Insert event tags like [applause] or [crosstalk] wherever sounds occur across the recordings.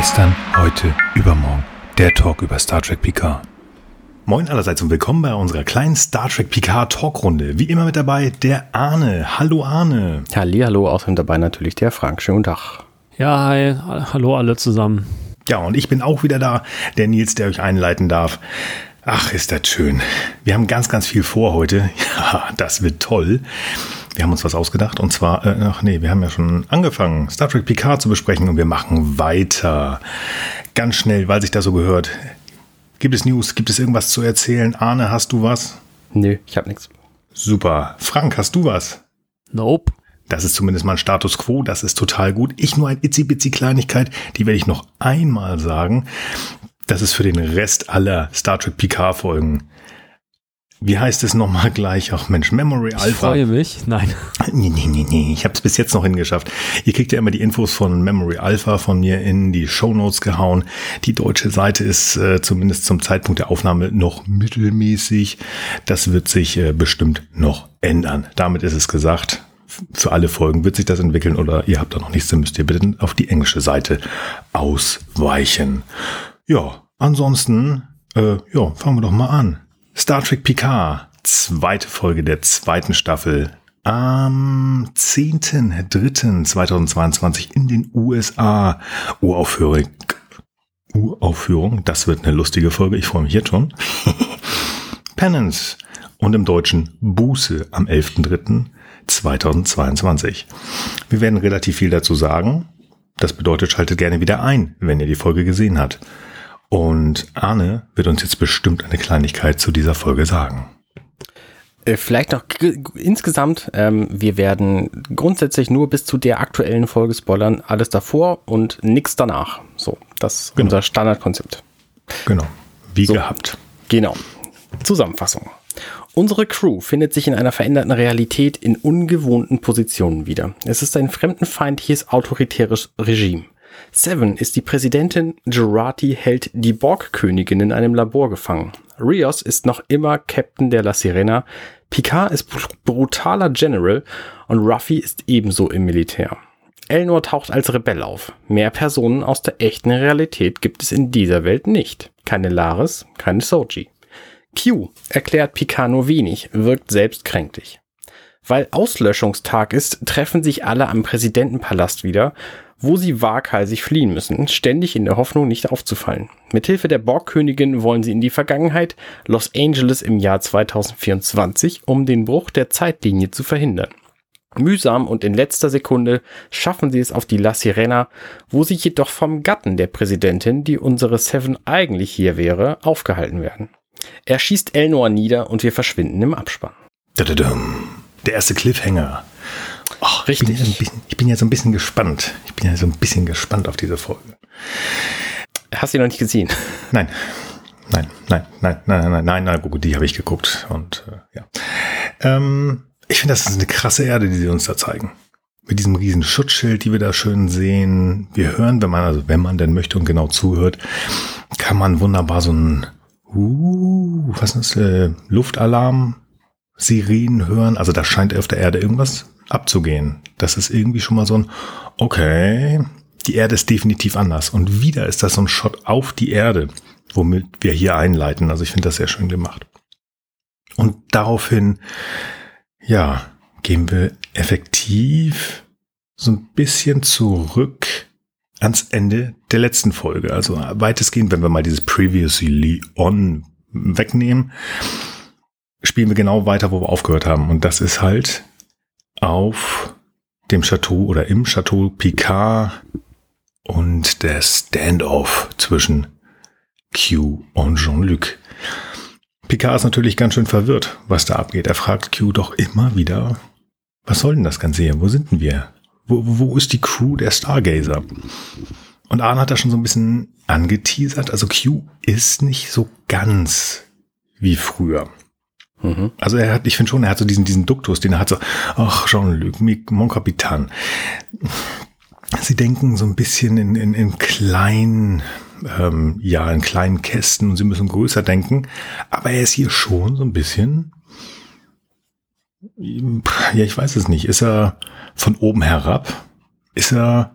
Gestern, heute, übermorgen. Der Talk über Star Trek Picard. Moin allerseits und willkommen bei unserer kleinen Star Trek Picard Talkrunde. Wie immer mit dabei der Arne. Hallo Arne. Hallo, außerdem dabei natürlich der Frank. Schönen Tag. Ja, hi, hallo alle zusammen. Ja, und ich bin auch wieder da, der Nils, der euch einleiten darf. Ach, ist das schön. Wir haben ganz, ganz viel vor heute. [laughs] Ja, das wird toll. Wir haben uns was ausgedacht und zwar, äh, ach nee, wir haben ja schon angefangen, Star Trek Picard zu besprechen und wir machen weiter. Ganz schnell, weil sich das so gehört. Gibt es News? Gibt es irgendwas zu erzählen? Arne, hast du was? Nö, ich habe nichts. Super. Frank, hast du was? Nope. Das ist zumindest mal ein Status quo, das ist total gut. Ich nur ein itzi-bitzi Kleinigkeit, die werde ich noch einmal sagen. Das ist für den Rest aller Star Trek Picard Folgen wie heißt es nochmal gleich? Ach Mensch, Memory Alpha. Ich freue mich. Nein. Nee, nee, nee, nee. Ich habe es bis jetzt noch hingeschafft. Ihr kriegt ja immer die Infos von Memory Alpha von mir in die Show Notes gehauen. Die deutsche Seite ist äh, zumindest zum Zeitpunkt der Aufnahme noch mittelmäßig. Das wird sich äh, bestimmt noch ändern. Damit ist es gesagt. Für alle Folgen wird sich das entwickeln oder ihr habt da noch nichts, dann müsst ihr bitte auf die englische Seite ausweichen. Ja, ansonsten, äh, ja, fangen wir doch mal an. Star Trek Picard, zweite Folge der zweiten Staffel. Am 10.03.2022 in den USA. Uraufführung. Uraufführung. Das wird eine lustige Folge. Ich freue mich jetzt schon. [laughs] Penance. Und im Deutschen Buße am 11.03.2022. Wir werden relativ viel dazu sagen. Das bedeutet, schaltet gerne wieder ein, wenn ihr die Folge gesehen habt. Und Arne wird uns jetzt bestimmt eine Kleinigkeit zu dieser Folge sagen. Äh, vielleicht noch insgesamt, ähm, wir werden grundsätzlich nur bis zu der aktuellen Folge spoilern, alles davor und nichts danach. So, das ist genau. unser Standardkonzept. Genau, wie so, gehabt. Genau. Zusammenfassung. Unsere Crew findet sich in einer veränderten Realität in ungewohnten Positionen wieder. Es ist ein fremdenfeindliches autoritäres Regime. Seven ist die Präsidentin, Gerati hält die Borg-Königin in einem Labor gefangen. Rios ist noch immer Captain der La Sirena, Picard ist brutaler General und Ruffy ist ebenso im Militär. Elnor taucht als Rebell auf. Mehr Personen aus der echten Realität gibt es in dieser Welt nicht. Keine Laris, keine Soji. Q erklärt Picard nur wenig, wirkt selbst kränklich. Weil Auslöschungstag ist, treffen sich alle am Präsidentenpalast wieder wo sie waghalsig fliehen müssen, ständig in der Hoffnung, nicht aufzufallen. Mithilfe der Borgkönigin wollen sie in die Vergangenheit, Los Angeles im Jahr 2024, um den Bruch der Zeitlinie zu verhindern. Mühsam und in letzter Sekunde schaffen sie es auf die La Sirena, wo sie jedoch vom Gatten der Präsidentin, die unsere Seven eigentlich hier wäre, aufgehalten werden. Er schießt Elnor nieder und wir verschwinden im Abspann. Der erste Cliffhanger. Ach, Richtig. Ich bin, ja bisschen, ich bin, ja so ein bisschen gespannt. Ich bin ja so ein bisschen gespannt auf diese Folge. Hast du die noch nicht gesehen? Nein. Nein, nein, nein, nein, nein, nein, nein, gut, die habe ich geguckt und äh, ja. Ähm, ich finde, das ist eine krasse Erde, die sie uns da zeigen. Mit diesem riesen Schutzschild, die wir da schön sehen. Wir hören, wenn man, also wenn man denn möchte und genau zuhört, kann man wunderbar so ein, uh, was ist das, äh, Luftalarm, Sirenen hören. Also da scheint auf der Erde irgendwas abzugehen. Das ist irgendwie schon mal so ein, okay, die Erde ist definitiv anders. Und wieder ist das so ein Shot auf die Erde, womit wir hier einleiten. Also ich finde das sehr schön gemacht. Und daraufhin, ja, gehen wir effektiv so ein bisschen zurück ans Ende der letzten Folge. Also weitestgehend, wenn wir mal dieses Previously On wegnehmen, spielen wir genau weiter, wo wir aufgehört haben. Und das ist halt auf dem Chateau oder im Chateau Picard und der Standoff zwischen Q und Jean-Luc. Picard ist natürlich ganz schön verwirrt, was da abgeht. Er fragt Q doch immer wieder, was soll denn das Ganze hier? Wo sind denn wir? Wo, wo ist die Crew der Stargazer? Und Arne hat da schon so ein bisschen angeteasert. Also Q ist nicht so ganz wie früher. Mhm. Also er hat, ich finde schon, er hat so diesen, diesen Duktus, den er hat so, ach, Jean-Luc, mon Capitan. Sie denken so ein bisschen in, in, in kleinen, ähm, ja, in kleinen Kästen und sie müssen größer denken. Aber er ist hier schon so ein bisschen, ja, ich weiß es nicht. Ist er von oben herab? Ist er,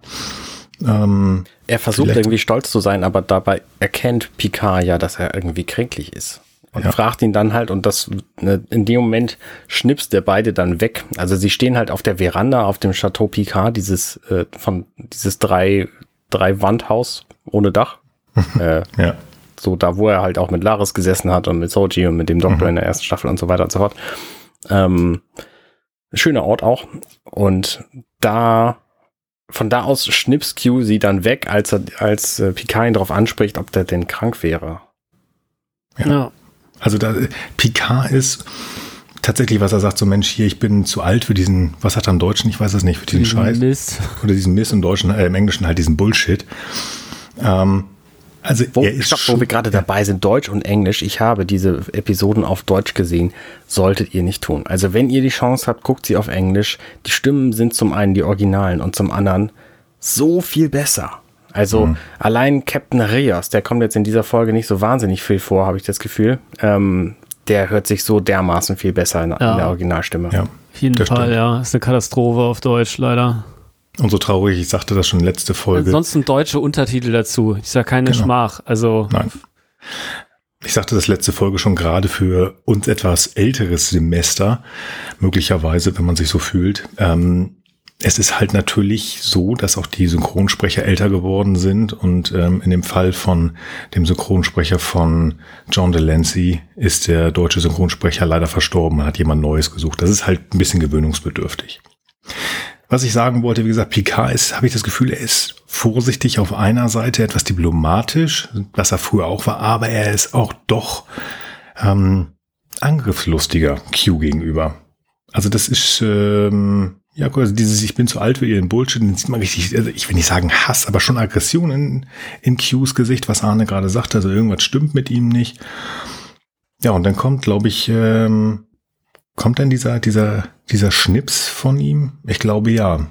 ähm, er versucht irgendwie stolz zu sein, aber dabei erkennt Picard ja, dass er irgendwie kränklich ist. Und Ja. fragt ihn dann halt, und das ne, in dem Moment schnipst der beide dann weg. Also sie stehen halt auf der Veranda auf dem Chateau Picard, dieses äh, von dieses drei, drei Wandhaus ohne Dach. [laughs] äh, Ja. so da, wo er halt auch mit Laris gesessen hat und mit Soji und mit dem Doktor in der ersten Staffel und so weiter und so fort. Ähm, schöner Ort auch. Und da, von da aus schnips Q sie dann weg, als er, als äh, Picard ihn darauf anspricht, ob der denn krank wäre. Ja. Also da, Picard ist tatsächlich, was er sagt, so Mensch, hier, ich bin zu alt für diesen, was hat er im Deutschen, ich weiß es nicht, für diesen Scheiß. Mist. Oder diesen Mist im Deutschen, äh, im Englischen halt diesen Bullshit. Ähm, also Wo, er ist stopp, wo wir gerade dabei sind, Deutsch und Englisch. Ich habe diese Episoden auf Deutsch gesehen. Solltet ihr nicht tun. Also wenn ihr die Chance habt, guckt sie auf Englisch. Die Stimmen sind zum einen die Originalen und zum anderen so viel besser. Also Mhm. allein Captain Rios, der kommt jetzt in dieser Folge nicht so wahnsinnig viel vor, habe ich das Gefühl. Ähm, der hört sich so dermaßen viel besser in, Ja. in der Originalstimme. ja. Auf jeden Das Fall, stimmt. ja. Ist eine Katastrophe auf Deutsch, leider. Und so traurig, ich sagte das schon letzte Folge. Ansonsten deutsche Untertitel dazu. Ich sag keine Genau. Schmach. Also, Nein. Ich sagte das letzte Folge schon gerade für uns etwas älteres Semester, möglicherweise, wenn man sich so fühlt. Ähm, es ist halt natürlich so, dass auch die Synchronsprecher älter geworden sind und ähm, in dem Fall von dem Synchronsprecher von John Delancey ist der deutsche Synchronsprecher leider verstorben. Man hat jemand Neues gesucht. Das ist halt ein bisschen gewöhnungsbedürftig. Was ich sagen wollte, wie gesagt, Picard ist, habe ich das Gefühl, er ist vorsichtig auf einer Seite, etwas diplomatisch, was er früher auch war, aber er ist auch doch ähm, angriffslustiger Q gegenüber. Also das ist, ähm, ja, gut, also dieses Ich bin zu alt für ihren Bullshit, den sieht man richtig, also ich will nicht sagen Hass, aber schon Aggression in, in Qs Gesicht, was Arne gerade sagte, also irgendwas stimmt mit ihm nicht. Ja, und dann kommt, glaube ich, ähm, kommt dann dieser, dieser, dieser Schnips von ihm? Ich glaube ja.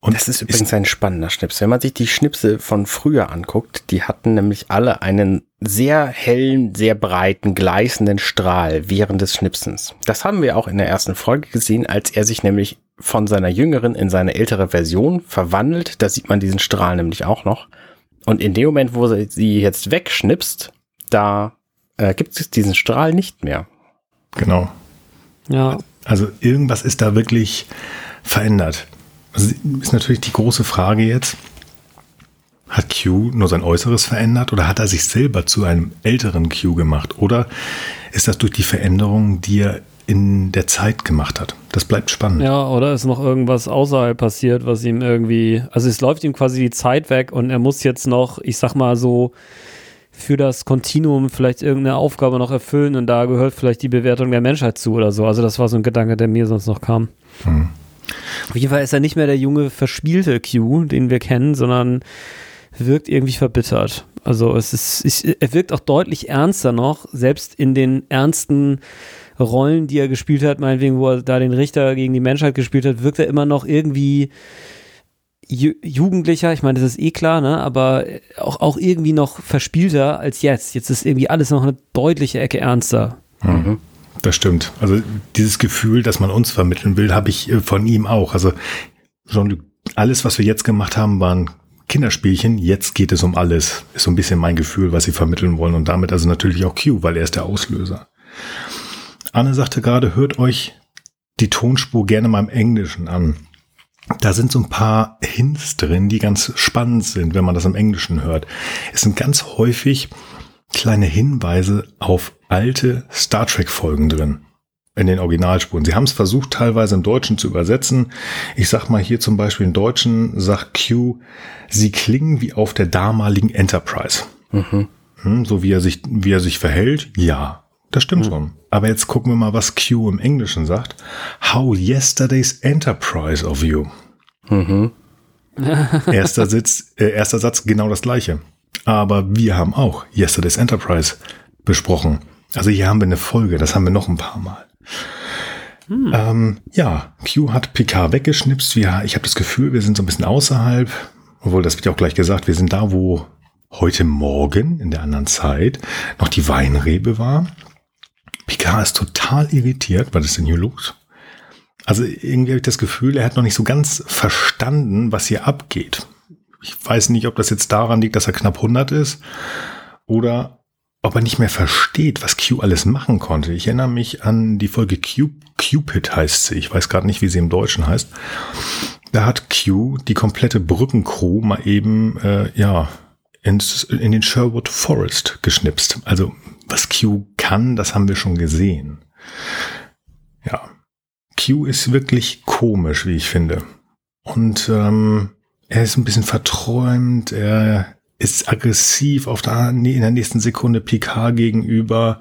Und Das ist übrigens ein spannender Schnips. Wenn man sich die Schnipse von früher anguckt, die hatten nämlich alle einen sehr hellen, sehr breiten, gleißenden Strahl während des Schnipsens. Das haben wir auch in der ersten Folge gesehen, als er sich nämlich von seiner jüngeren in seine ältere Version verwandelt. Da sieht man diesen Strahl nämlich auch noch. Und in dem Moment, wo sie jetzt wegschnipst, da äh, gibt es diesen Strahl nicht mehr. genau. ja. Also irgendwas ist da wirklich verändert. Also ist natürlich die große Frage jetzt, hat Q nur sein Äußeres verändert oder hat er sich selber zu einem älteren Q gemacht? Oder ist das durch die Veränderungen, die er in der Zeit gemacht hat? Das bleibt spannend. Ja, oder ist noch irgendwas außerhalb passiert, was ihm irgendwie, also es läuft ihm quasi die Zeit weg und er muss jetzt noch, ich sag mal so, für das Kontinuum vielleicht irgendeine Aufgabe noch erfüllen und da gehört vielleicht die Bewertung der Menschheit zu oder so. Also das war so ein Gedanke, der mir sonst noch kam. Hm. Auf jeden Fall ist er nicht mehr der junge, verspielte Q, den wir kennen, sondern wirkt irgendwie verbittert. Also es ist, ich, er wirkt auch deutlich ernster noch, selbst in den ernsten Rollen, die er gespielt hat, meinetwegen, wo er da den Richter gegen die Menschheit gespielt hat, wirkt er immer noch irgendwie ju jugendlicher, ich meine, das ist eh klar, ne, aber auch, auch irgendwie noch verspielter als jetzt. Jetzt ist irgendwie alles noch eine deutliche Ecke ernster. Hm. Das stimmt. Also dieses Gefühl, das man uns vermitteln will, habe ich äh, von ihm auch. Also Jean-Luc, alles, was wir jetzt gemacht haben, waren Kinderspielchen. Jetzt geht es um alles. Ist so ein bisschen mein Gefühl, was sie vermitteln wollen. Und damit also natürlich auch Q, weil er ist der Auslöser. Anne sagte gerade, hört euch die Tonspur gerne mal im Englischen an. Da sind so ein paar Hints drin, die ganz spannend sind, wenn man das im Englischen hört. Es sind ganz häufig kleine Hinweise auf alte Star Trek Folgen drin in den Originalspuren. Sie haben es versucht, teilweise im Deutschen zu übersetzen. Ich sag mal hier zum Beispiel im Deutschen sagt Q, sie klingen wie auf der damaligen Enterprise. Mhm. Hm, so wie er sich, wie er sich verhält, ja, das stimmt schon. Aber jetzt gucken wir mal, was Q im Englischen sagt. How yesterday's Enterprise of you. Mhm. [laughs] Erster, Sitz, äh, erster Satz genau das gleiche. Aber wir haben auch Yesterday's Enterprise besprochen. Also hier haben wir eine Folge, das haben wir noch ein paar Mal. Ähm, ja, Q hat Picard weggeschnipst. Wir, ich habe das Gefühl, wir sind so ein bisschen außerhalb, obwohl das wird ja auch gleich gesagt, wir sind da, wo heute Morgen in der anderen Zeit noch die Weinrebe war. Picard ist total irritiert, was ist denn hier los? Also irgendwie habe ich das Gefühl, er hat noch nicht so ganz verstanden, was hier abgeht. Ich weiß nicht, ob das jetzt daran liegt, dass er knapp 100 ist oder ob er nicht mehr versteht, was Q alles machen konnte. Ich erinnere mich an die Folge Q, Cupid heißt sie. Ich weiß gerade nicht, wie sie im Deutschen heißt. Da hat Q die komplette Brückencrew mal eben, äh, ja, ins, in den Sherwood Forest geschnipst. Also, was Q kann, das haben wir schon gesehen. Ja. Q ist wirklich komisch, wie ich finde. Und ähm, er ist ein bisschen verträumt, er ist aggressiv auf der, in der nächsten Sekunde Picard gegenüber.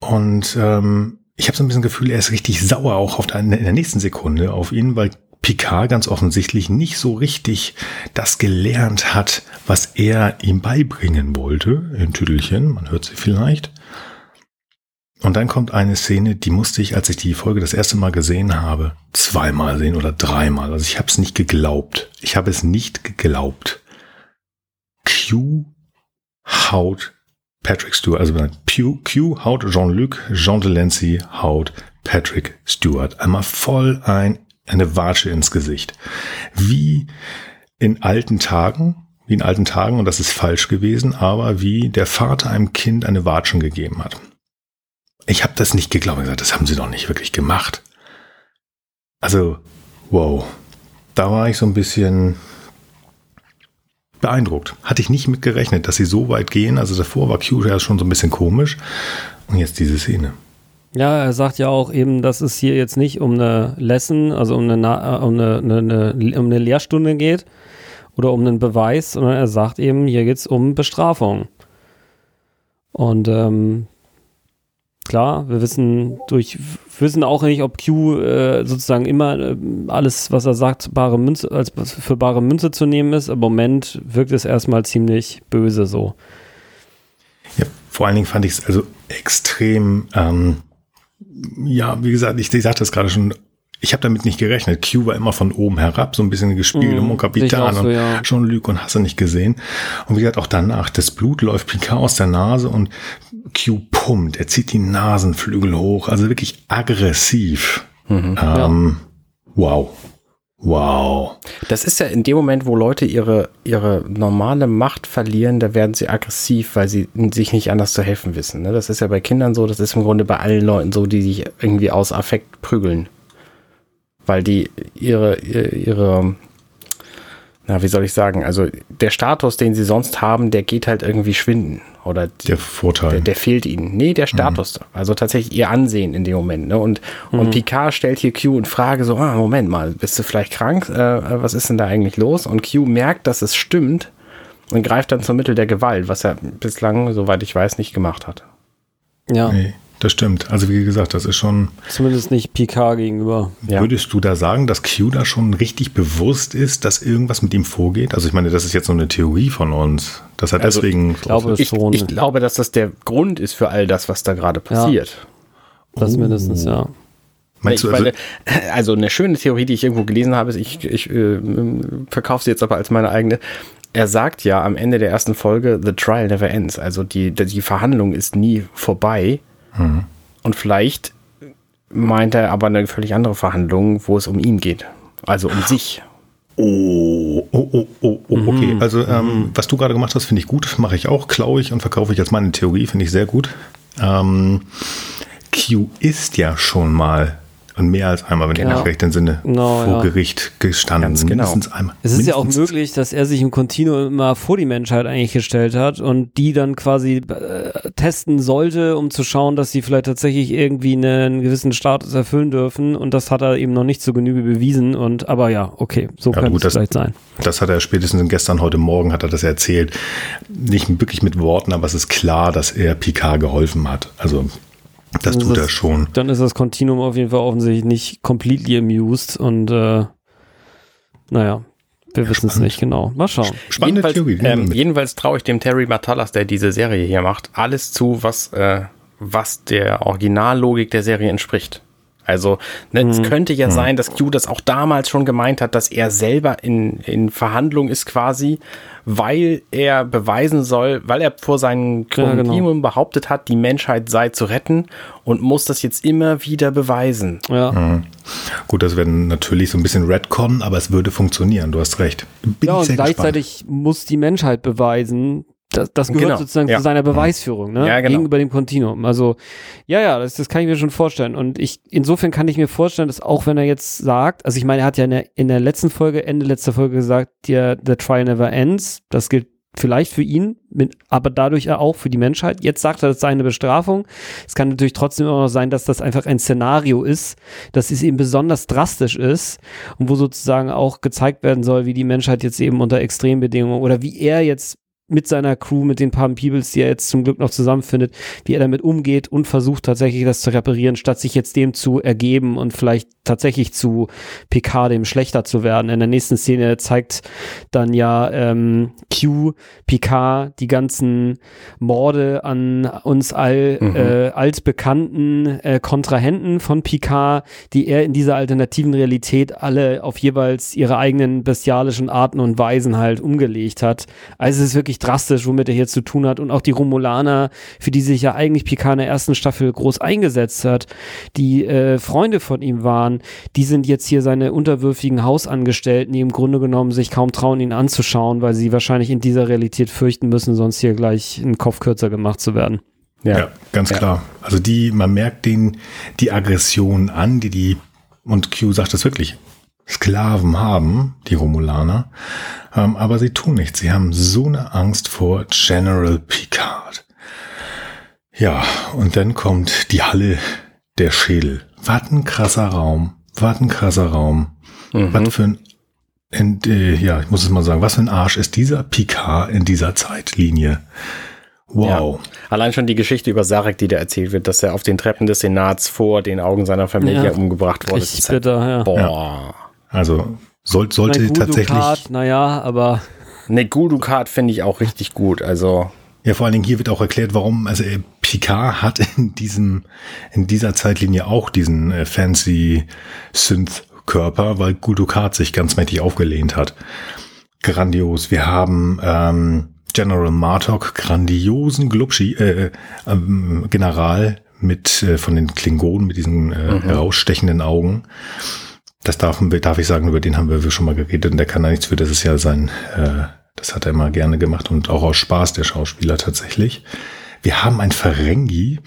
Und ähm, ich habe so ein bisschen Gefühl, er ist richtig sauer auch auf der, in der nächsten Sekunde auf ihn, weil Picard ganz offensichtlich nicht so richtig das gelernt hat, was er ihm beibringen wollte, in Tüdelchen, man hört sie vielleicht. Und dann kommt eine Szene, die musste ich, als ich die Folge das erste Mal gesehen habe, zweimal sehen oder dreimal. Also ich habe es nicht geglaubt. Ich habe es nicht geglaubt. Q haut Patrick Stewart, also Q, haut Jean-Luc, Jean Delancey haut Patrick Stewart. Einmal voll ein, eine Watsche ins Gesicht. Wie in alten Tagen, wie in alten Tagen, und das ist falsch gewesen, aber wie der Vater einem Kind eine Watschen gegeben hat. Ich habe das nicht geglaubt. Ich gesagt, das haben sie doch nicht wirklich gemacht. Also, wow. Da war ich so ein bisschen, beeindruckt. Hatte ich nicht mit gerechnet, dass sie so weit gehen. Also davor war Q ja schon so ein bisschen komisch. Und jetzt diese Szene. Ja, er sagt ja auch eben, dass es hier jetzt nicht um eine Lesson, also um eine, um eine, eine, um eine Lehrstunde geht oder um einen Beweis, sondern er sagt eben, hier geht es um Bestrafung. Und ähm, klar, wir wissen durch, wissen auch nicht, ob Q äh, sozusagen immer äh, alles, was er sagt, bare Münze, als für bare Münze zu nehmen ist. Im Moment wirkt es erstmal ziemlich böse so. Ja, vor allen Dingen fand ich es also extrem, ähm, ja, wie gesagt, ich, ich sagte es gerade schon, ich habe damit nicht gerechnet. Q war immer von oben herab, so ein bisschen gespielt, mm, Mon Capitan so, und ja. Jean-Luc und hast du nicht gesehen. Und wie gesagt, auch danach, das Blut läuft Picard aus der Nase und Q pumpt, er zieht die Nasenflügel hoch, also wirklich aggressiv. Mhm, ähm, ja. Wow. Wow. Das ist ja in dem Moment, wo Leute ihre, ihre normale Macht verlieren, da werden sie aggressiv, weil sie sich nicht anders zu helfen wissen. Ne? Das ist ja bei Kindern so, das ist im Grunde bei allen Leuten so, die sich irgendwie aus Affekt prügeln weil die ihre, ihre, na, wie soll ich sagen, also der Status, den sie sonst haben, der geht halt irgendwie schwinden. Oder der Vorteil. Der, der fehlt ihnen. Nee, der Status. Mhm. Also tatsächlich ihr Ansehen in dem Moment. Ne? Und, mhm. und Picard stellt hier Q und Frage so, ah, Moment mal, bist du vielleicht krank? Äh, was ist denn da eigentlich los? Und Q merkt, dass es stimmt und greift dann zum Mittel der Gewalt, was er bislang, soweit ich weiß, nicht gemacht hat. Ja. Nee. Das stimmt. Also wie gesagt, das ist schon. Zumindest nicht Picard gegenüber. Ja. Würdest du da sagen, dass Q da schon richtig bewusst ist, dass irgendwas mit ihm vorgeht? Also ich meine, das ist jetzt so eine Theorie von uns. Dass er also deswegen. Ich glaube, ich, ich, glaube, dass das der Grund ist für all das, was da gerade passiert. Ja. Das oh. mindestens, ja. Meinst du, also, also eine schöne Theorie, die ich irgendwo gelesen habe, ich, ich äh, verkaufe sie jetzt aber als meine eigene. Er sagt ja am Ende der ersten Folge, The Trial never ends. Also die, die Verhandlung ist nie vorbei. Mhm. Und vielleicht meint er aber eine völlig andere Verhandlung, wo es um ihn geht. Also um sich. Oh, oh, oh, oh, oh okay. Mhm. Also, ähm, mhm. was du gerade gemacht hast, finde ich gut. Mache ich auch, klaue ich und verkaufe ich als meine Theorie, finde ich sehr gut. Ähm, Q ist ja schon mal und mehr als einmal, wenn genau. ich mich recht entsinne, no, vor ja. Gericht gestanden. Ganz genau. Mindestens einmal. Es ist Mindestens ja auch möglich, dass er sich im Continuum immer vor die Menschheit eigentlich gestellt hat und die dann quasi äh, testen sollte, um zu schauen, dass sie vielleicht tatsächlich irgendwie einen gewissen Status erfüllen dürfen. Und das hat er eben noch nicht zu Genüge bewiesen. Und aber ja, okay, so ja, könnte es vielleicht sein. Das hat er spätestens gestern, heute Morgen hat er das erzählt. Nicht wirklich mit Worten, aber es ist klar, dass er Picard geholfen hat. Also das tut er schon. Dann ist das Continuum auf jeden Fall offensichtlich nicht completely amused und äh, naja, wir wissen es nicht genau. Mal schauen. Spannende jedenfalls, Theorie. Ähm, jedenfalls traue ich dem Terry Matalas, der diese Serie hier macht, alles zu, was, äh, was der Originallogik der Serie entspricht. Also ne, mhm. es könnte ja mhm. sein, dass Q das auch damals schon gemeint hat, dass er selber in, in Verhandlung ist quasi, weil er beweisen soll, weil er vor seinem Kollegium ja, genau. behauptet hat, die Menschheit sei zu retten und muss das jetzt immer wieder beweisen. Ja. Mhm. Gut, das wäre natürlich so ein bisschen Redcon, aber es würde funktionieren, du hast recht. Bin ja, und gleichzeitig gespannt. muss die Menschheit beweisen, das, das gehört genau. sozusagen ja. zu seiner Beweisführung, ne? Ja, genau. Gegenüber dem Kontinuum. Also, ja, ja, das, das kann ich mir schon vorstellen. Und ich, insofern kann ich mir vorstellen, dass auch wenn er jetzt sagt, also ich meine, er hat ja in der, in der letzten Folge, Ende letzter Folge gesagt, der, the trial never ends. Das gilt vielleicht für ihn, mit, aber dadurch auch für die Menschheit. Jetzt sagt er, das sei eine Bestrafung. Es kann natürlich trotzdem immer noch sein, dass das einfach ein Szenario ist, dass es eben besonders drastisch ist und wo sozusagen auch gezeigt werden soll, wie die Menschheit jetzt eben unter Extrembedingungen oder wie er jetzt mit seiner Crew, mit den paar Peoples, die er jetzt zum Glück noch zusammenfindet, wie er damit umgeht und versucht tatsächlich das zu reparieren, statt sich jetzt dem zu ergeben und vielleicht tatsächlich zu PK dem schlechter zu werden. In der nächsten Szene zeigt dann ja ähm, Q PK die ganzen Morde an uns all mhm. äh, altbekannten äh, Kontrahenten von PK, die er in dieser alternativen Realität alle auf jeweils ihre eigenen bestialischen Arten und Weisen halt umgelegt hat. Also es ist wirklich drastisch, womit er hier zu tun hat und auch die Romulaner, für die sich ja eigentlich PK in der ersten Staffel groß eingesetzt hat, die äh, Freunde von ihm waren, die sind jetzt hier seine unterwürfigen Hausangestellten, die im Grunde genommen sich kaum trauen, ihn anzuschauen, weil sie wahrscheinlich in dieser Realität fürchten müssen, sonst hier gleich einen Kopf kürzer gemacht zu werden. Ja, ja ganz ja. klar. Also die, man merkt den, die Aggression an, die die, und Q sagt das wirklich, Sklaven haben, die Romulaner, ähm, aber sie tun nichts. Sie haben so eine Angst vor General Picard. Ja, und dann kommt die Halle der Schädel. Was ein krasser Raum. Was ein krasser Raum. Mhm. Was für ein, in, äh, ja, ich muss es mal sagen, was für ein Arsch ist dieser Picard in dieser Zeitlinie. Wow. Ja. Allein schon die Geschichte über Sarek, die da erzählt wird, dass er auf den Treppen des Senats vor den Augen seiner Familie ja. umgebracht wurde. Ich bitte, ja. Boah. Ja. Also soll, sollte mein tatsächlich. Naja, aber. Ne, Guldukat finde ich auch richtig gut. Also. Ja, vor allen Dingen hier wird auch erklärt, warum, also äh, Picard hat in diesem, in dieser Zeitlinie auch diesen äh, fancy Synth-Körper, weil Guldukat sich ganz mächtig aufgelehnt hat. Grandios. Wir haben ähm, General Martok, grandiosen Glubschi, äh, äh, General mit äh, von den Klingonen mit diesen äh, mhm. herausstechenden Augen das darf, darf ich sagen, über den haben wir schon mal geredet und der kann da nichts für, das ist ja sein, äh, das hat er immer gerne gemacht und auch aus Spaß, der Schauspieler tatsächlich. Wir haben ein Ferengi.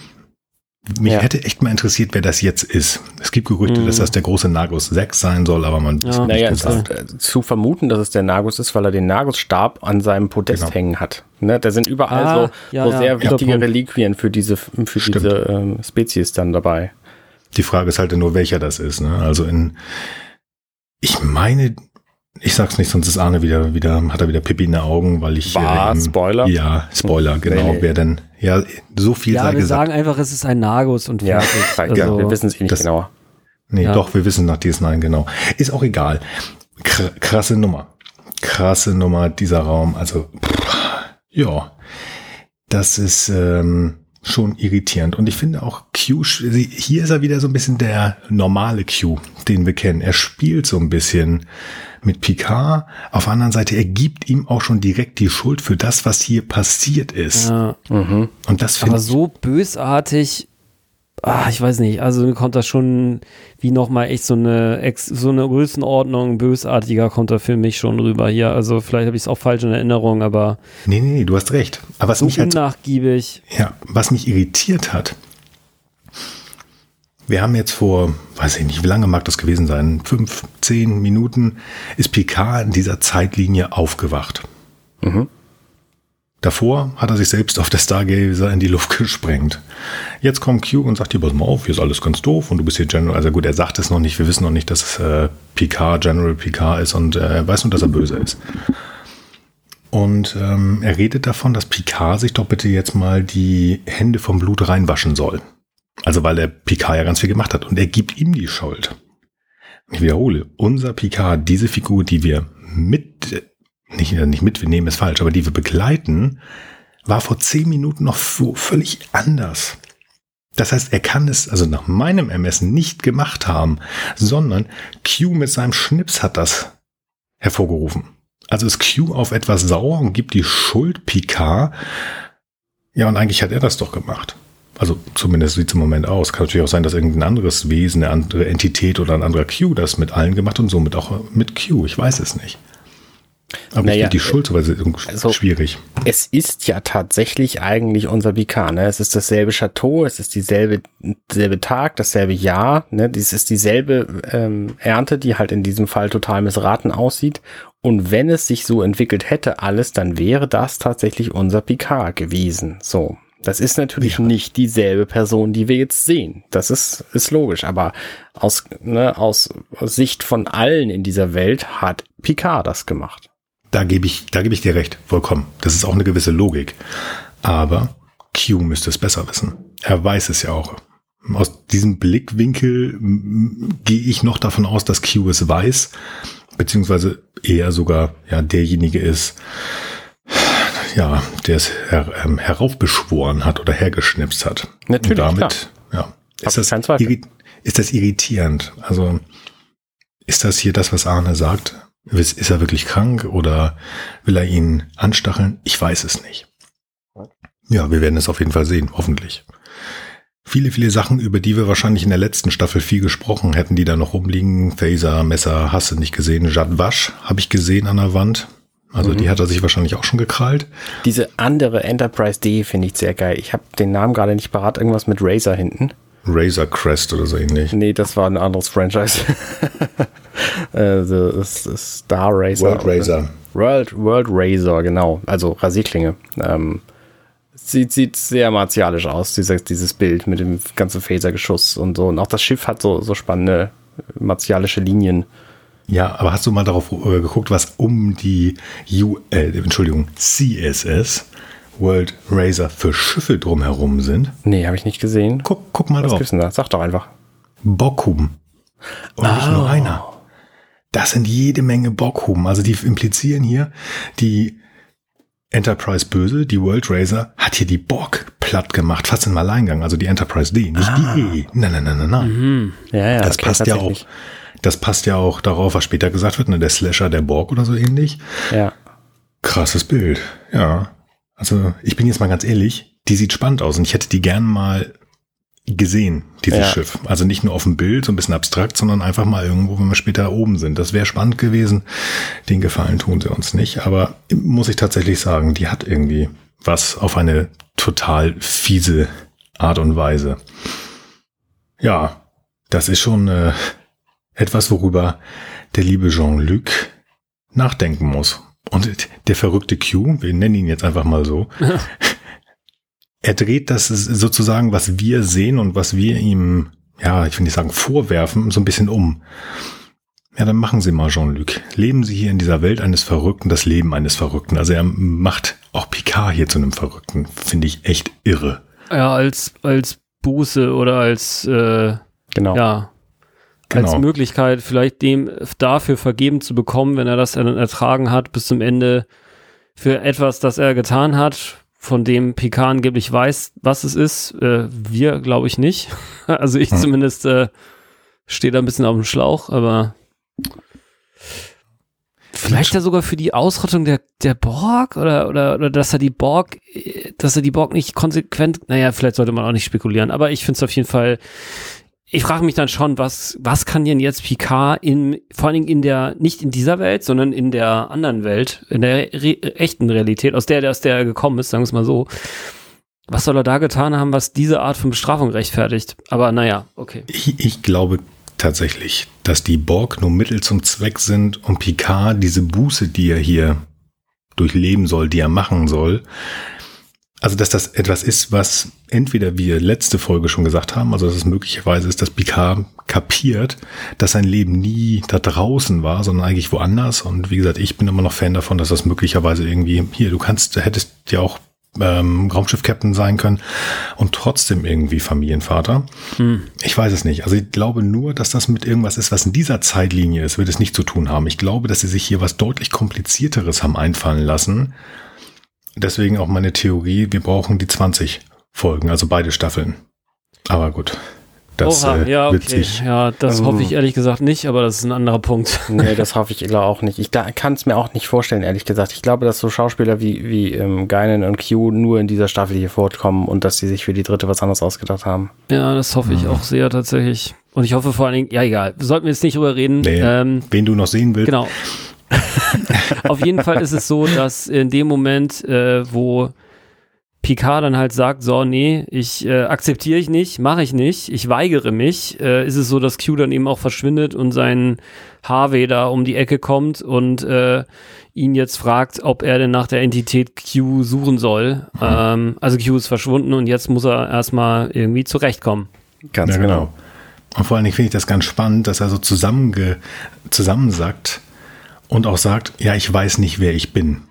Mich ja. hätte echt mal interessiert, wer das jetzt ist. Es gibt Gerüchte, mhm. dass das der große Nagus 6 sein soll, aber man ja. naja, es ist äh, zu vermuten, dass es der Nagus ist, weil er den Nagus-Stab an seinem Podest genau. hängen hat. Ne, da sind überall ah, so, ja, so sehr wichtige Reliquien für diese, für diese ähm, Spezies dann dabei. Die Frage ist halt nur, welcher das ist. Ne? Also in, ich meine, ich sag's nicht, sonst ist Arne wieder, wieder, hat er wieder Pippi in den Augen, weil ich. War ähm, Spoiler? Ja, Spoiler, genau. Nee, Wer denn? Ja, so viel ja, sei wir gesagt. sagen einfach, es ist ein Nagus und ja, [laughs] also, ja wir wissen es eh nicht das, genauer. Nee, ja. doch, wir wissen nach DS9 genau. Ist auch egal. krasse Nummer. Krasse Nummer, dieser Raum. Also, pff, ja. Das ist, ähm, schon irritierend. Und ich finde auch Q, hier ist er wieder so ein bisschen der normale Q, den wir kennen. Er spielt so ein bisschen mit Picard. Auf der anderen Seite, er gibt ihm auch schon direkt die Schuld für das, was hier passiert ist. Ja. Mhm. Und das finde ich. Aber so bösartig ah, ich weiß nicht, also kommt das schon wie nochmal echt so eine, so eine Größenordnung bösartiger kommt da für mich schon rüber hier. Also vielleicht habe ich es auch falsch in Erinnerung, aber. Nee, nee, nee, du hast recht. Aber was so mich halt unnachgiebig. Ja, was mich irritiert hat. Wir haben jetzt vor, weiß ich nicht, wie lange mag das gewesen sein? Fünf, zehn Minuten ist Picard in dieser Zeitlinie aufgewacht. Mhm. Davor hat er sich selbst auf der Stargazer in die Luft gesprengt. Jetzt kommt Q und sagt hier, pass mal auf, hier ist alles ganz doof und du bist hier General. Also gut, er sagt es noch nicht, wir wissen noch nicht, dass es äh, Picard, General Picard ist und äh, weiß nur, dass er böse ist. Und ähm, er redet davon, dass Picard sich doch bitte jetzt mal die Hände vom Blut reinwaschen soll. Also weil der Picard ja ganz viel gemacht hat und er gibt ihm die Schuld. Ich wiederhole, unser Picard, diese Figur, die wir mit nicht, nicht mit, wir nehmen es falsch, aber die wir begleiten, war vor zehn Minuten noch so völlig anders. Das heißt, er kann es also nach meinem Ermessen nicht gemacht haben, sondern Q mit seinem Schnips hat das hervorgerufen. Also ist Q auf etwas sauer und gibt die Schuld Picard. Ja, und eigentlich hat er das doch gemacht. Also zumindest sieht es im Moment aus. Kann natürlich auch sein, dass irgendein anderes Wesen, eine andere Entität oder ein anderer Q das mit allen gemacht und somit auch mit Q. Ich weiß es nicht. Aber Naja, ich finde die Schuldzuweisung also- schwierig. Es ist ja tatsächlich eigentlich unser Picard, ne? Es ist dasselbe Chateau, es ist dieselbe, selbe Tag, dasselbe Jahr, ne? Es ist dieselbe ähm, Ernte, die halt in diesem Fall total missraten aussieht. Und wenn es sich so entwickelt hätte alles, dann wäre das tatsächlich unser Picard gewesen. So. Das ist natürlich nicht dieselbe Person, die wir jetzt sehen. Das ist, ist logisch. Aber aus, ne, aus Sicht von allen in dieser Welt hat Picard das gemacht. Da gebe ich, da gebe ich dir recht, vollkommen. Das ist auch eine gewisse Logik. Aber Q müsste es besser wissen. Er weiß es ja auch. Aus diesem Blickwinkel gehe ich noch davon aus, dass Q es weiß, beziehungsweise er sogar ja derjenige ist, ja, der es her, ähm, heraufbeschworen hat oder hergeschnipst hat. Natürlich, Und damit, ja, ist das, ist das irritierend. Also ist das hier das, was Arne sagt? Ist, er wirklich krank oder will er ihn anstacheln? Ich weiß es nicht. Ja, wir werden es auf jeden Fall sehen, hoffentlich. Viele, viele Sachen, über die wir wahrscheinlich in der letzten Staffel viel gesprochen hätten, die da noch rumliegen. Phaser, Messer, hast du nicht gesehen. Jad Wasch habe ich gesehen an der Wand. Also die hat er sich wahrscheinlich auch schon gekrallt. Diese andere Enterprise D finde ich sehr geil. Ich habe den Namen gerade nicht parat. Irgendwas mit Razer hinten. Razor Crest oder so ähnlich. Nee, das war ein anderes Franchise. [laughs] äh, ist Star Racer. World Razor. World, World Razor, genau. Also Rasierklinge. Ähm, sieht, sieht sehr martialisch aus, dieses, dieses Bild mit dem ganzen Phasergeschuss und so. Und auch das Schiff hat so, so spannende äh, martialische Linien. Ja, aber hast du mal darauf äh, geguckt, was um die U äh, Entschuldigung, CSS World Razor für Schiffe drumherum sind? Nee, habe ich nicht gesehen. Guck, guck mal Was drauf. gibt's denn da? Sag doch einfach. Bockhuben. Und nicht nur einer. Das sind jede Menge Bockhuben. Also die implizieren hier, die Enterprise Böse, die World Razor, hat hier die Borg platt gemacht, fast im Alleingang. Also die Enterprise D, nicht die E. Nein, nein, nein, nein, nein. Ja, ja, das okay, passt ja auch. Das passt ja auch darauf, was später gesagt wird, ne? der Slasher der Borg oder so ähnlich. Ja. Krasses Bild, ja. Also ich bin jetzt mal ganz ehrlich, die sieht spannend aus und ich hätte die gern mal gesehen, dieses Ja. Schiff. Also nicht nur auf dem Bild, so ein bisschen abstrakt, sondern einfach mal irgendwo, wenn wir später oben sind. Das wäre spannend gewesen. Den Gefallen tun sie uns nicht. Aber muss ich tatsächlich sagen, die hat irgendwie was auf eine total fiese Art und Weise. Ja, das ist schon äh, etwas, worüber der liebe Jean-Luc nachdenken muss. Und der verrückte Q, wir nennen ihn jetzt einfach mal so, [laughs] er dreht das sozusagen, was wir sehen und was wir ihm, ja, ich will nicht sagen vorwerfen, so ein bisschen um. Ja, dann machen Sie mal, Jean-Luc. Leben Sie hier in dieser Welt eines Verrückten, das Leben eines Verrückten. Also er macht auch Picard hier zu einem Verrückten. Finde ich echt irre. Ja, als, als Buße oder als, äh, Genau. ja, Genau. als Möglichkeit, vielleicht dem dafür vergeben zu bekommen, wenn er das dann ertragen hat, bis zum Ende für etwas, das er getan hat, von dem Picard angeblich weiß, was es ist. Äh, wir, glaube ich, nicht. [laughs] Also ich Hm. zumindest äh, stehe da ein bisschen auf dem Schlauch, aber vielleicht ja sogar für die Ausrottung der, der Borg oder, oder, oder dass er die Borg, äh, dass er die Borg nicht konsequent, naja, vielleicht sollte man auch nicht spekulieren, aber ich finde es auf jeden Fall, ich frage mich dann schon, was, was kann denn jetzt Picard in, vor allen Dingen in der, nicht in dieser Welt, sondern in der anderen Welt, in der re echten Realität, aus der, aus der er gekommen ist, sagen wir es mal so. Was soll er da getan haben, was diese Art von Bestrafung rechtfertigt? Aber naja, okay. Ich, ich glaube tatsächlich, dass die Borg nur Mittel zum Zweck sind, um Picard diese Buße, die er hier durchleben soll, die er machen soll, also dass das etwas ist, was entweder wir letzte Folge schon gesagt haben, also dass es möglicherweise ist, dass Picard kapiert, dass sein Leben nie da draußen war, sondern eigentlich woanders. Und wie gesagt, ich bin immer noch Fan davon, dass das möglicherweise irgendwie hier, du kannst, hättest ja auch ähm, Raumschiff-Captain sein können und trotzdem irgendwie Familienvater. Ich weiß es nicht. Also ich glaube nur, dass das mit irgendwas ist, was in dieser Zeitlinie ist, wird es nicht zu tun haben. Ich glaube, dass sie sich hier was deutlich komplizierteres haben einfallen lassen. Deswegen auch meine Theorie, wir brauchen die 20 Folgen, also beide Staffeln. Aber gut. Das Oha, äh, ja, okay. Ja, das Ähm. hoffe ich ehrlich gesagt nicht, aber das ist ein anderer Punkt. Nee, [laughs] das hoffe ich glaube auch nicht. Ich kann es mir auch nicht vorstellen, ehrlich gesagt. Ich glaube, dass so Schauspieler wie, wie ähm, Guinan und Q nur in dieser Staffel hier vorkommen und dass sie sich für die dritte was anderes ausgedacht haben. Ja, das hoffe ich auch sehr tatsächlich. Und ich hoffe vor allen Dingen, ja egal, sollten wir jetzt nicht drüber reden. Nee, Ähm, wen du noch sehen willst. Genau. Auf jeden Fall ist es so, dass in dem Moment, äh, wo Picard dann halt sagt, so, nee, ich äh, akzeptiere ich nicht, mache ich nicht, ich weigere mich, äh, ist es so, dass Q dann eben auch verschwindet und sein Harvey da um die Ecke kommt und äh, ihn jetzt fragt, ob er denn nach der Entität Q suchen soll. Ähm, also Q ist verschwunden und jetzt muss er erstmal irgendwie zurechtkommen. Ganz Ja, genau. Und vor allen Dingen finde ich das ganz spannend, dass er so zusammenge zusammensackt und auch sagt, ja, ich weiß nicht, wer ich bin.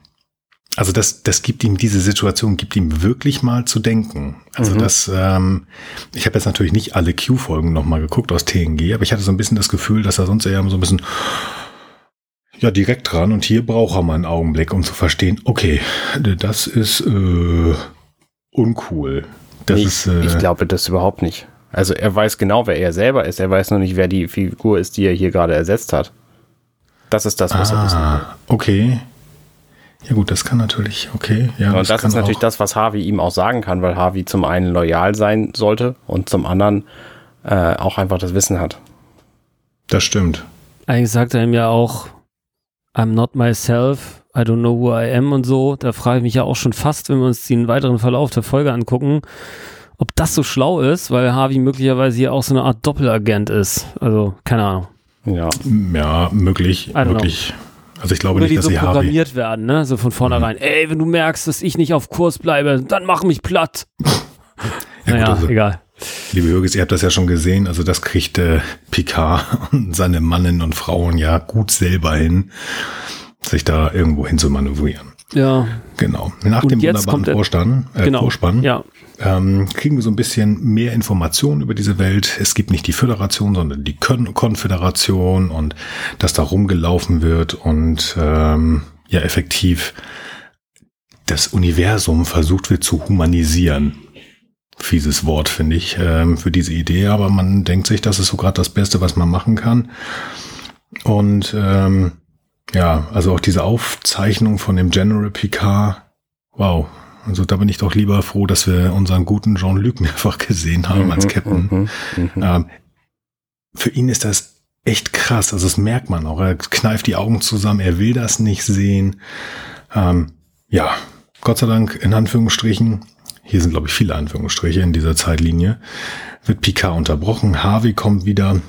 Also das, das gibt ihm, diese Situation gibt ihm wirklich mal zu denken. Also Mhm. das, ähm, ich habe jetzt natürlich nicht alle Q-Folgen nochmal geguckt aus TNG, aber ich hatte so ein bisschen das Gefühl, dass er sonst eher so ein bisschen ja, direkt dran und hier braucht er mal einen Augenblick, um zu verstehen, okay, das ist äh, uncool. Das ich, ist, äh, ich glaube das überhaupt nicht. Also er weiß genau, wer er selber ist. Er weiß nur nicht, wer die Figur ist, die er hier gerade ersetzt hat. Das ist das, was er wissen will. Ah, okay. Ja gut, das kann natürlich, okay. Ja, Und das kann ist natürlich auch- das, was Harvey ihm auch sagen kann, weil Harvey zum einen loyal sein sollte und zum anderen äh, auch einfach das Wissen hat. Das stimmt. Eigentlich sagt er ihm ja auch, I'm not myself, I don't know who I am und so. Da frage ich mich ja auch schon fast, wenn wir uns den weiteren Verlauf der Folge angucken, ob das so schlau ist, weil Harvey möglicherweise hier auch so eine Art Doppelagent ist. Also, keine Ahnung. Ja. Ja, möglich, wirklich. Also ich glaube Oder nicht, die dass so sie Harvey. programmiert werden, ne? So von vornherein. Ey, wenn du merkst, dass ich nicht auf Kurs bleibe, dann mach mich platt. [laughs] Ja, naja, gut, also, egal. liebe Hörgis, ihr habt das ja schon gesehen. Also das kriegt äh, Picard [laughs] und seine Mannen und Frauen ja gut selber hin, sich da irgendwo hin zu manövrieren. Ja, Genau. Nach Und dem jetzt wunderbaren Vorspann, äh, genau. Vorspann Ja, ähm, kriegen wir so ein bisschen mehr Informationen über diese Welt. Es gibt nicht die Föderation, sondern die Kon Konföderation und dass da rumgelaufen wird und ähm, ja effektiv das Universum versucht wird zu humanisieren. Fieses Wort, finde ich, ähm, für diese Idee, aber man denkt sich, das ist so gerade das Beste, was man machen kann. Und ähm, ja, also auch diese Aufzeichnung von dem General Picard, wow. Also da bin ich doch lieber froh, dass wir unseren guten Jean-Luc mehrfach gesehen haben als Captain. Mhm, mhm. Ähm, für ihn ist das echt krass. Also das merkt man auch. Er kneift die Augen zusammen. Er will das nicht sehen. Ähm, ja, Gott sei Dank, in Anführungsstrichen, hier sind, glaube ich, viele Anführungsstriche in dieser Zeitlinie, wird Picard unterbrochen. Harvey kommt wieder.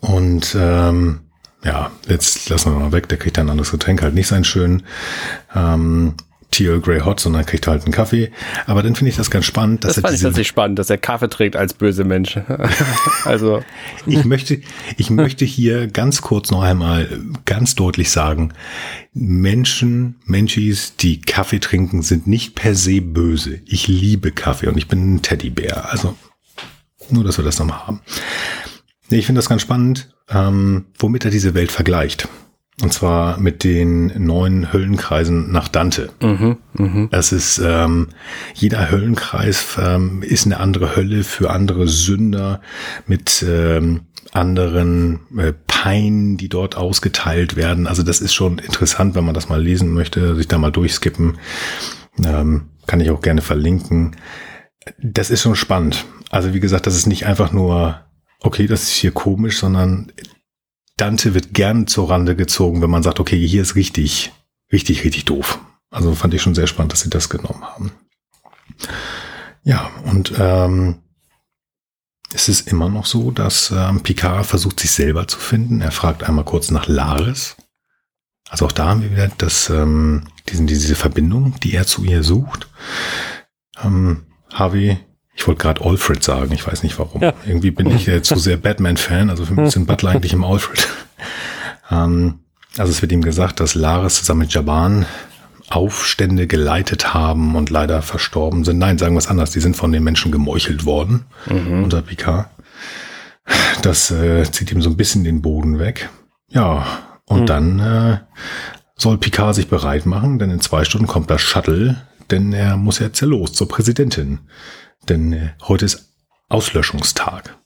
Und ähm, ja, jetzt lassen wir mal weg. Der kriegt ein anderes Getränk, halt nicht sein schön. Ähm, Tea Grey Hot, sondern kriegt halt einen Kaffee. Aber dann finde ich das ganz spannend, dass Das er fand ich tatsächlich spannend, dass er Kaffee trägt als böse Mensch. [laughs] also, Ich möchte, ich möchte hier ganz kurz noch einmal ganz deutlich sagen, Menschen, Menschis, die Kaffee trinken, sind nicht per se böse. Ich liebe Kaffee und ich bin ein Teddybär. Also nur, dass wir das nochmal haben. Ich finde das ganz spannend, ähm, womit er diese Welt vergleicht. Und zwar mit den neuen Höllenkreisen nach Dante. mhm, mhm. Das ist, ähm, jeder Höllenkreis ähm, ist eine andere Hölle für andere Sünder mit ähm, anderen äh, Peinen, die dort ausgeteilt werden. Also das ist schon interessant, wenn man das mal lesen möchte, sich da mal durchskippen. Ähm, kann ich auch gerne verlinken. Das ist schon spannend. Also wie gesagt, das ist nicht einfach nur, okay, das ist hier komisch, sondern Dante wird gern zur Rande gezogen, wenn man sagt, okay, hier ist richtig, richtig, richtig doof. Also fand ich schon sehr spannend, dass sie das genommen haben. Ja, und ähm, es ist immer noch so, dass ähm, Picard versucht, sich selber zu finden. Er fragt einmal kurz nach Laris. Also auch da haben wir wieder das, ähm, diesen, diese Verbindung, die er zu ihr sucht. Ähm, Harvey, ich wollte gerade Alfred sagen, ich weiß nicht warum. Ja. Irgendwie bin ich äh, zu sehr Batman-Fan, also für mich sind Butler eigentlich im Alfred. [laughs] ähm, also es wird ihm gesagt, dass Laris zusammen mit Jaban Aufstände geleitet haben und leider verstorben sind. Nein, sagen wir es anders, die sind von den Menschen gemeuchelt worden unter Picard. Das äh, zieht ihm so ein bisschen den Boden weg. Ja, und Mhm. dann äh, soll Picard sich bereit machen, denn in zwei Stunden kommt das Shuttle, denn er muss jetzt ja los zur Präsidentin. Denn äh, heute ist Auslöschungstag.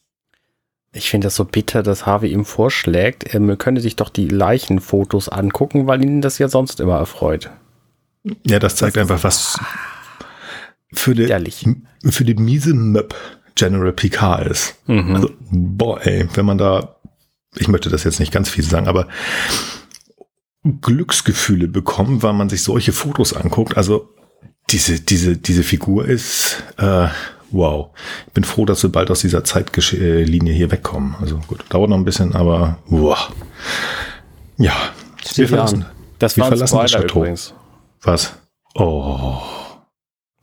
Ich finde das so bitter, dass Harvey ihm vorschlägt, er könne sich doch die Leichenfotos angucken, weil ihn das ja sonst immer erfreut. Ja, das zeigt einfach, was für die, für die miese Möb General Picard ist. Mhm. Also, boah, ey, wenn man da, ich möchte das jetzt nicht ganz viel sagen, aber Glücksgefühle bekommt, weil man sich solche Fotos anguckt. Also diese, diese, diese Figur ist, äh, wow. Ich bin froh, dass wir bald aus dieser Zeitlinie hier wegkommen. Also gut, dauert noch ein bisschen, aber wow. Ja, Steht wir verlassen. an. Das Wir verlassen das Chateau. übrigens. Was? Oh,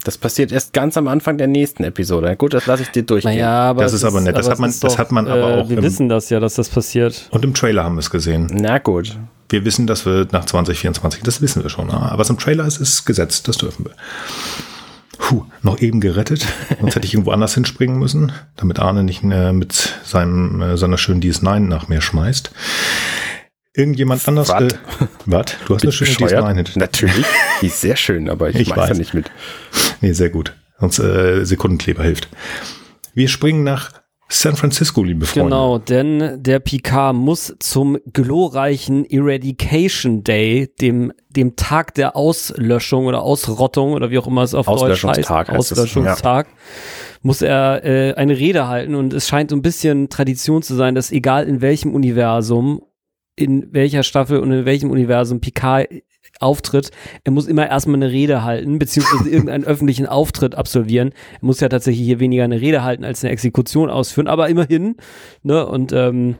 Das passiert erst ganz am Anfang der nächsten Episode. Gut, das lasse ich dir durchgehen. Naja, aber Das ist aber nett. Das aber hat man- das hat man aber auch Wir im- wissen das ja, dass das passiert. und im Trailer haben wir es gesehen. Na gut. Wir wissen, dass wir nach 2024, das wissen wir schon. Aber was im Trailer ist, ist gesetzt. Das dürfen wir. Puh, noch eben gerettet. [laughs] Sonst hätte ich irgendwo anders hinspringen müssen, damit Arne nicht äh, mit seinem, äh, seiner schönen DS9 nach mir schmeißt. Irgendjemand anders. Wat? Äh, was? Du hast eine schöne Bescheuert? DS9 hinter Natürlich. Die ist sehr schön, aber ich, Ich weiß ja weiß. nicht mit. Nee, sehr gut. Sonst äh, Sekundenkleber hilft. Wir springen nach San Francisco, liebe Freunde. Genau, denn der Picard muss zum glorreichen Eradication Day, dem, dem Tag der Auslöschung oder Ausrottung oder wie auch immer es auf Deutsch heißt, Auslöschungstag Auslöschungstag, muss er äh, eine Rede halten und es scheint so ein bisschen Tradition zu sein, dass egal in welchem Universum, in welcher Staffel und in welchem Universum Picard auftritt, er muss immer erstmal eine Rede halten, beziehungsweise [laughs] irgendeinen öffentlichen Auftritt absolvieren. Er muss ja tatsächlich hier weniger eine Rede halten als eine Exekution ausführen, aber immerhin, ne, und ähm,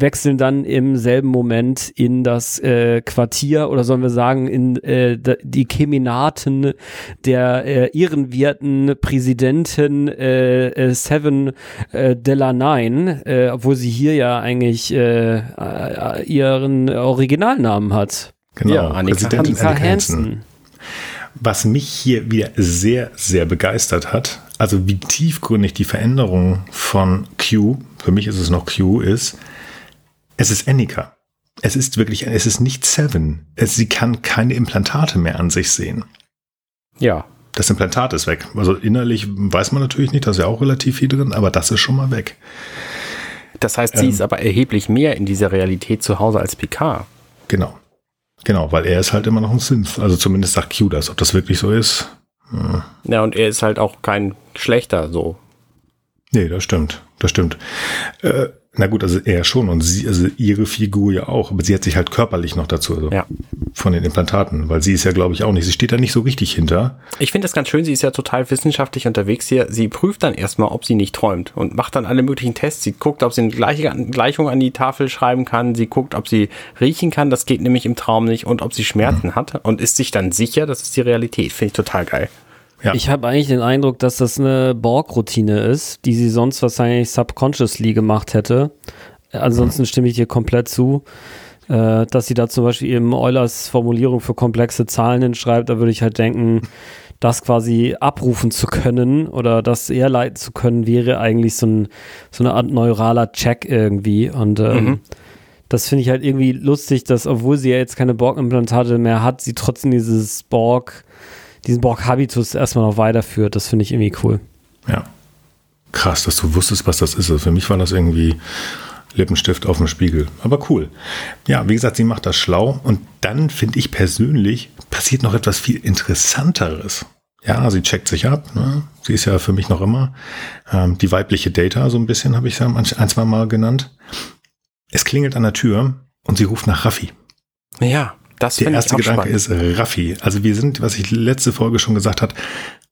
wechseln dann im selben Moment in das äh, Quartier oder sollen wir sagen in äh, die Keminaten der äh, ehrenwerten Präsidentin äh, äh, Seven äh, Della Nine, äh, obwohl sie hier ja eigentlich äh, äh, ihren Originalnamen hat. Genau. Ja, Annika Präsidentin Annika Annika Hansen. Hansen. Was mich hier wieder sehr, sehr begeistert hat, also wie tiefgründig die Veränderung von Q, für mich ist es noch Q, ist, es ist Annika. Es ist wirklich, es ist nicht Seven. Es, sie kann keine Implantate mehr an sich sehen. Ja. Das Implantat ist weg. Also innerlich weiß man natürlich nicht, da ist ja auch relativ viel drin, aber das ist schon mal weg. Das heißt, sie Ähm. ist aber erheblich mehr in dieser Realität zu Hause als Picard. Genau. Genau, weil er ist halt immer noch ein Synth. Also zumindest sagt Q das. Ob das wirklich so ist? Hm. Ja, und er ist halt auch kein schlechter so. Nee, das stimmt. Das stimmt. Äh, na gut, also er schon und sie, also ihre Figur ja auch, aber sie hat sich halt körperlich noch dazu, also Ja. von den Implantaten, weil sie ist ja, glaube ich, auch nicht. Sie steht da nicht so richtig hinter. Ich finde das ganz schön, sie ist ja total wissenschaftlich unterwegs hier. Sie prüft dann erstmal, ob sie nicht träumt und macht dann alle möglichen Tests. Sie guckt, ob sie eine gleiche Gleichung an die Tafel schreiben kann. Sie guckt, ob sie riechen kann. Das geht nämlich im Traum nicht. Und ob sie Schmerzen hat und ist sich dann sicher, das ist die Realität. Finde ich total geil. Ja. Ich habe eigentlich den Eindruck, dass das eine Borg-Routine ist, die sie sonst wahrscheinlich subconsciously gemacht hätte. Ansonsten stimme ich dir komplett zu. Äh, dass sie da zum Beispiel eben Eulers Formulierung für komplexe Zahlen hinschreibt, da würde ich halt denken, das quasi abrufen zu können oder das herleiten zu können, wäre eigentlich so, ein, so eine Art neuraler Check irgendwie. Und ähm, Mhm. das finde ich halt irgendwie lustig, dass, obwohl sie ja jetzt keine Borg-Implantate mehr hat, sie trotzdem dieses Borg, diesen Borg-Habitus erstmal noch weiterführt. Das finde ich irgendwie cool. Ja. Krass, dass du wusstest, was das ist. Also für mich war das irgendwie Lippenstift auf dem Spiegel. Aber cool. Ja, wie gesagt, sie macht das schlau. Und dann finde ich persönlich, passiert noch etwas viel Interessanteres. Ja, sie checkt sich ab. Ne? Sie ist ja für mich noch immer ähm, die weibliche Data, so ein bisschen habe ich ja ein, ein, zwei Mal genannt. Es klingelt an der Tür und sie ruft nach Raffi. Ja, das Der erste Gedanke spannend. ist Raffi. Also wir sind, was ich letzte Folge schon gesagt hat,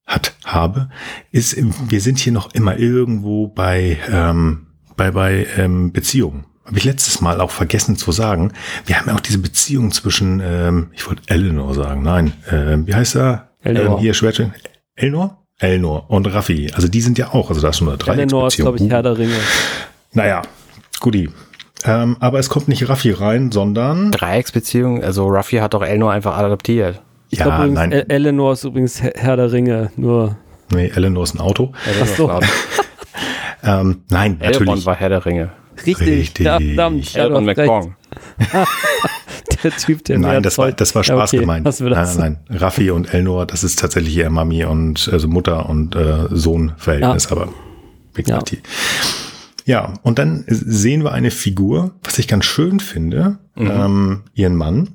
hat, habe, ist, wir sind hier noch immer irgendwo bei, ähm, bei, bei ähm, Beziehungen. Habe ich letztes Mal auch vergessen zu sagen. Wir haben ja auch diese Beziehung zwischen, ähm, ich wollte Eleanor sagen, nein, ähm, wie heißt er? Elnor. Ähm, hier Schwerte. Elnor? Elnor und Raffi. Also die sind ja auch, also da ist schon eine Eleanor ist, glaube ich, Dreiecksbeziehung. Herr der Ringe. Naja, guti. Ähm, aber es kommt nicht Raffi rein, sondern Dreiecksbeziehung, also Ruffy hat doch Elno einfach adoptiert. Ich Ja, glaube übrigens, nein. El- Eleanor ist übrigens Herr der Ringe, nur nee, Eleanor ist ein Auto. Ach so. [laughs] Ähm, nein, Elrond natürlich. war Herr der Ringe. richtig, Richtig. Ja, verdammt, ja, Elrond. McBong. [laughs] der Typ, der Nein, das war, das war Ja, Spaß okay, gemeint. Nein, das. nein, nein. Raffi und Elnor, das ist tatsächlich eher Mami und also Mutter und äh, Sohn-Verhältnis, aber wie gesagt, Ja. die. Ja, und dann sehen wir eine Figur, was ich ganz schön finde, Mhm. ähm, ihren Mann.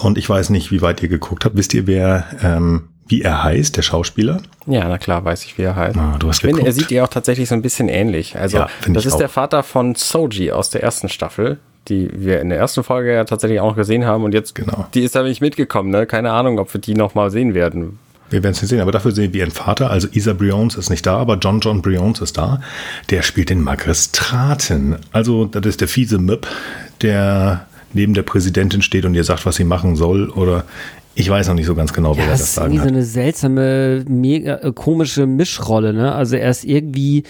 Und ich weiß nicht, wie weit ihr geguckt habt. Wisst ihr, wer, ähm, wie er heißt, der Schauspieler? Ja, na klar, weiß ich, wie er heißt. Ah, du hast Ich finde, er sieht ihr auch tatsächlich so ein bisschen ähnlich. Also, Ja, das ist auch. der Vater von Soji aus der ersten Staffel, die wir in der ersten Folge ja tatsächlich auch noch gesehen haben. Und jetzt, Genau. die ist aber nicht mitgekommen, ne? Keine Ahnung, ob wir die noch mal sehen werden. Wir werden es nicht sehen, aber dafür sehen wir ihren Vater. Also Isa Briones ist nicht da, aber John John Briones ist da. Der spielt den Magistraten. Also das ist der fiese Möb, der neben der Präsidentin steht und ihr sagt, was sie machen soll. Oder ich weiß noch nicht so ganz genau, wer Ja, das das ist sagen irgendwie so hat. eine seltsame, mega äh, komische Mischrolle, ne? Also er ist irgendwie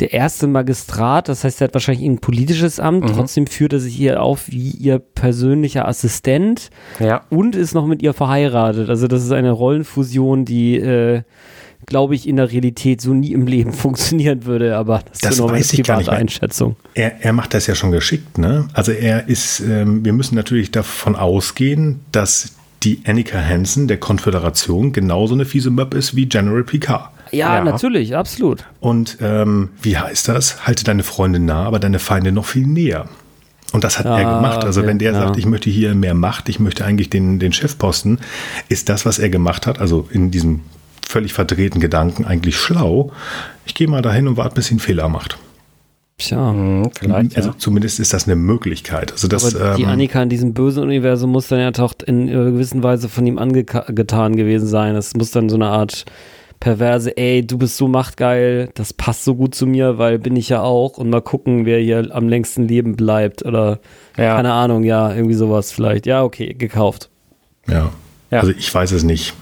der erste Magistrat, das heißt, er hat wahrscheinlich ein politisches Amt, Mhm. trotzdem führt er sich hier auf wie ihr persönlicher Assistent Ja. und ist noch mit ihr verheiratet. Also das ist eine Rollenfusion, die, äh, glaube ich, in der Realität so nie im Leben [laughs] funktionieren würde, aber das, Das ist nur meine private. Einschätzung. Er, er macht das ja schon geschickt, ne? Also er ist, ähm, wir müssen natürlich davon ausgehen, dass die Annika Hansen der Konföderation genauso eine fiese Möb ist wie General Picard. Ja, Ja. natürlich, absolut. Und ähm, wie heißt das? Halte deine Freunde nah, aber deine Feinde noch viel näher. Und das hat er Ah, gemacht. Also okay, wenn der ja. sagt, ich möchte hier mehr Macht, ich möchte eigentlich den, den Chefposten, ist das, was er gemacht hat, also in diesem völlig verdrehten Gedanken eigentlich schlau. Ich gehe mal dahin und warte, bis einen Fehler macht. Tja. Hm, vielleicht. Also ja. zumindest ist das eine Möglichkeit. Also das, Aber die ähm, Annika in diesem bösen Universum muss dann ja doch in einer gewissen Weise von ihm angetan gewesen sein. Es muss dann so eine Art perverse, ey, du bist so machtgeil, das passt so gut zu mir, weil bin ich ja auch und mal gucken, wer hier am längsten leben bleibt oder Ja. keine Ahnung, ja, irgendwie sowas vielleicht. Ja, okay, gekauft. ja. Ja. Also ich weiß es nicht.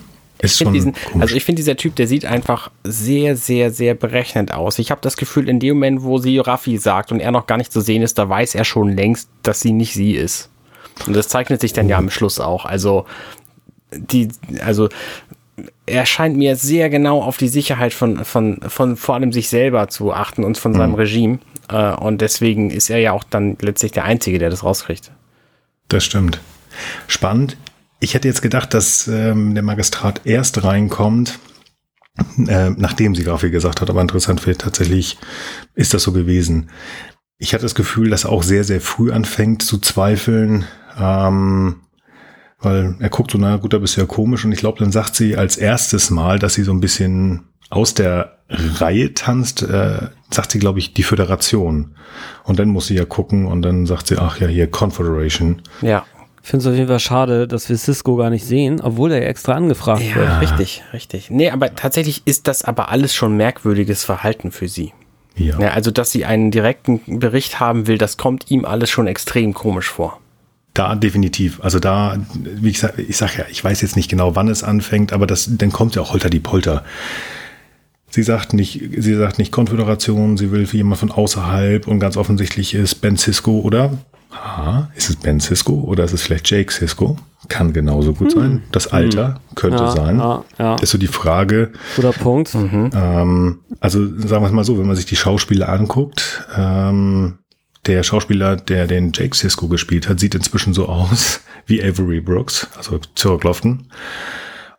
Ich schon find diesen, komisch. also ich finde, dieser Typ, der sieht einfach sehr, sehr, sehr berechnend aus. Ich habe das Gefühl, in dem Moment, wo sie Raffi sagt und er noch gar nicht zu sehen ist, da weiß er schon längst, dass sie nicht sie ist. Und das zeichnet sich dann ja am Schluss auch. Also die, also er scheint mir sehr genau auf die Sicherheit von, von, von vor allem sich selber zu achten und von seinem Regime. Äh, und deswegen ist er ja auch dann letztlich der Einzige, der das rauskriegt. Das stimmt. Spannend. Ich hätte jetzt gedacht, dass ähm, der Magistrat erst reinkommt, äh, nachdem sie Grafik gesagt hat, aber interessant wird tatsächlich, ist das so gewesen. Ich hatte das Gefühl, dass er auch sehr, sehr früh anfängt zu zweifeln, ähm, weil er guckt so, na gut, da bist du ja komisch und ich glaube, dann sagt sie als erstes Mal, dass sie so ein bisschen aus der Reihe tanzt, äh, sagt sie, glaube ich, die Föderation. Und dann muss sie ja gucken und dann sagt sie, ach ja, hier Confederation. Ja. Ich finde es auf jeden Fall schade, dass wir Cisco gar nicht sehen, obwohl er extra angefragt Ja, wird. richtig, richtig. Nee, aber tatsächlich ist das aber alles schon merkwürdiges Verhalten für sie. Ja. Ja, also, dass sie einen direkten Bericht haben will, das kommt ihm alles schon extrem komisch vor. Da definitiv. Also da, wie ich sage, ich sag ja, ich weiß jetzt nicht genau, wann es anfängt, aber das, dann kommt ja auch Holter die Polter. Sie sagt nicht, sie sagt nicht Konföderation, sie will für jemand von außerhalb und ganz offensichtlich ist Ben Cisco oder, aha, ist es Ben Cisco oder ist es vielleicht Jake Cisco? Kann genauso gut sein. Das Alter könnte Ja, sein. ja, ja. Ist so die Frage, Guter Punkt. ähm, also sagen wir es mal so, wenn man sich die Schauspieler anguckt, ähm, der Schauspieler, der den Jake Sisko gespielt hat, sieht inzwischen so aus [laughs] wie Avery Brooks, also Zurück Lofton.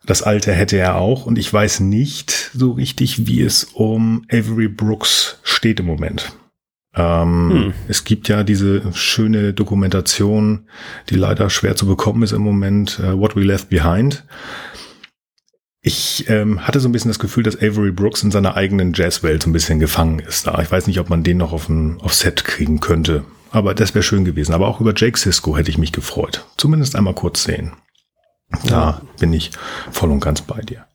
Das Alter hätte er auch und ich weiß nicht so richtig, wie es um Avery Brooks steht im Moment. Ähm, Es gibt ja diese schöne Dokumentation, die leider schwer zu bekommen ist im Moment, äh, What We Left Behind. Ich ähm, hatte so ein bisschen das Gefühl, dass Avery Brooks in seiner eigenen Jazzwelt so ein bisschen gefangen ist da. Ich weiß nicht, ob man den noch auf, ein, auf Set kriegen könnte. Aber das wäre schön gewesen. Aber auch über Jake Sisko hätte ich mich gefreut. Zumindest einmal kurz sehen. Da bin ich voll und ganz bei dir.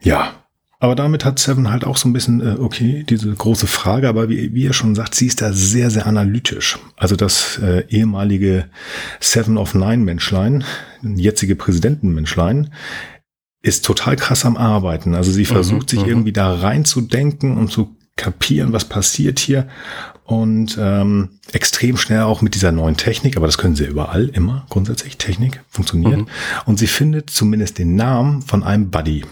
Ja. Aber damit hat Seven halt auch so ein bisschen, äh, okay, diese große Frage, aber wie, wie er schon sagt, sie ist da sehr, sehr analytisch. Also das äh, ehemalige Seven of Nine Menschlein, jetzige Präsidentenmenschlein, ist total krass am Arbeiten. Also sie versucht sich mhm. irgendwie da reinzudenken und zu kapieren, was passiert hier. Und ähm, extrem schnell auch mit dieser neuen Technik, aber das können sie überall immer, grundsätzlich Technik funktioniert. Mhm. Und sie findet zumindest den Namen von einem Buddy.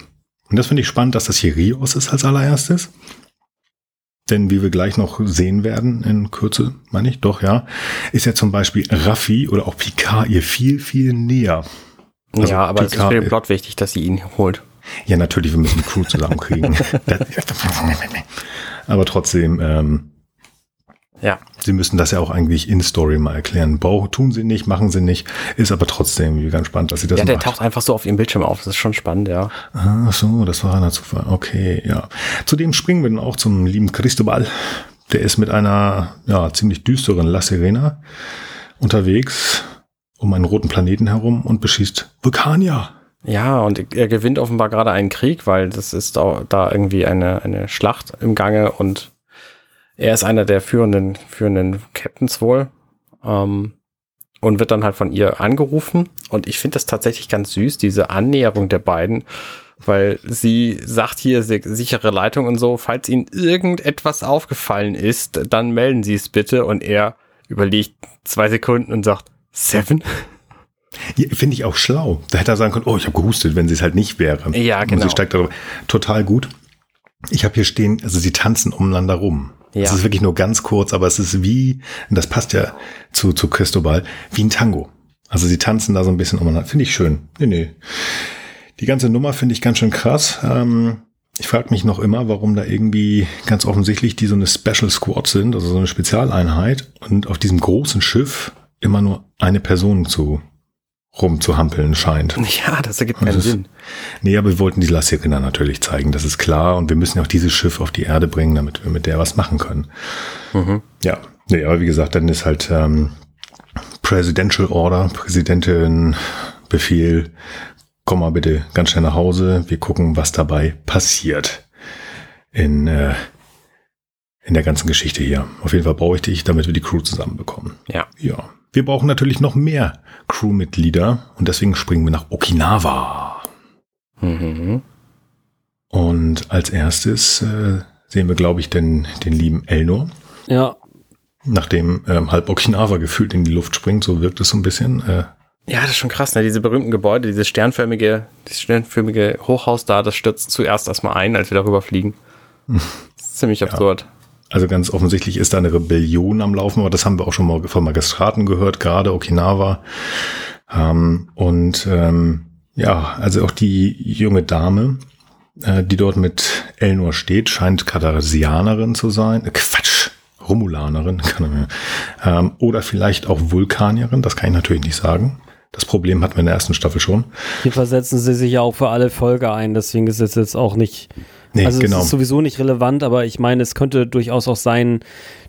Und das finde ich spannend, dass das hier Rios ist als allererstes. Denn wie wir gleich noch sehen werden, in Kürze, meine ich, doch, ja, ist ja zum Beispiel Raffi oder auch Picard ihr viel, viel näher. Also ja, aber es ist Picard- für den Plot wichtig, dass sie ihn holt. Ja, natürlich, wir müssen die Crew zusammenkriegen. [laughs] [laughs] aber trotzdem, ähm, Ja. Sie müssen das ja auch eigentlich in Story mal erklären. Bau tun sie nicht, machen sie nicht, ist aber trotzdem ganz spannend, dass sie das Ja, der macht. taucht einfach so auf ihrem Bildschirm auf. Das ist schon spannend, ja. Ach so, das war ein Zufall. Okay, ja. Zudem springen wir dann auch zum lieben Cristobal. Der ist mit einer ja, ziemlich düsteren La Serena unterwegs um einen roten Planeten herum und beschießt Vulkanier. Ja, und er gewinnt offenbar gerade einen Krieg, weil das ist da, da irgendwie eine, eine Schlacht im Gange und er ist einer der führenden, führenden Captains wohl. Ähm, und wird dann halt von ihr angerufen. Und ich finde das tatsächlich ganz süß, diese Annäherung der beiden, weil sie sagt hier si- sichere Leitung und so, falls ihnen irgendetwas aufgefallen ist, dann melden sie es bitte. Und er überlegt zwei Sekunden und sagt, Seven? Ja, Finde ich auch schlau. Da hätte er sagen können, oh, ich habe gehustet, wenn sie es halt nicht wäre. Ja, Und genau. sie steigt darüber. Total gut. Ich habe hier stehen, also sie tanzen umeinander rum. Ja. Es ist wirklich nur ganz kurz, aber es ist wie, das passt ja zu, zu Cristobal, wie ein Tango. Also sie tanzen da so ein bisschen umeinander. Finde ich schön. Nee, nee. Die ganze Nummer finde ich ganz schön krass. Ähm, ich frage mich noch immer, warum da irgendwie ganz offensichtlich die so eine Special Squad sind, also so eine Spezialeinheit und auf diesem großen Schiff immer nur eine Person zu rumzuhampeln scheint. [laughs] Ja, das ergibt keinen Das ist- Sinn. Nee, aber wir wollten die La Sirena natürlich zeigen, das ist klar. Und wir müssen ja auch dieses Schiff auf die Erde bringen, damit wir mit der was machen können. Mhm. Ja, nee, aber wie gesagt, dann ist halt ähm, Presidential Order, Präsidentin Befehl, komm mal bitte ganz schnell nach Hause. Wir gucken, was dabei passiert in, äh, in der ganzen Geschichte hier. Auf jeden Fall brauche ich dich, damit wir die Crew zusammenbekommen. Ja. Ja, wir brauchen natürlich noch mehr Crewmitglieder und deswegen springen wir nach Okinawa. Mhm. Und als erstes äh, sehen wir, glaube ich, den, den lieben Elnor, Ja, nachdem ähm, halb Okinawa gefühlt in die Luft springt, so wirkt es so ein bisschen. Äh, Ja, das ist schon krass, ne? Diese berühmten Gebäude, dieses sternförmige, dieses sternförmige Hochhaus da, das stürzt zuerst erstmal ein, als wir darüber fliegen. [laughs] Das ist ziemlich absurd. Also ganz offensichtlich ist da eine Rebellion am Laufen, aber das haben wir auch schon mal von Magistraten gehört, gerade Okinawa. Ähm, und ähm, ja, also auch die junge Dame, äh, die dort mit Elnor steht, scheint Cardassianerin zu sein. Äh, Quatsch, Romulanerin, [laughs] er. Ähm, oder vielleicht auch Vulkanierin, das kann ich natürlich nicht sagen. Das Problem hatten wir in der ersten Staffel schon. hier versetzen sie sich ja auch für alle Folge ein, deswegen ist es jetzt auch nicht. Nee, also genau. es ist sowieso nicht relevant, aber ich meine, es könnte durchaus auch sein,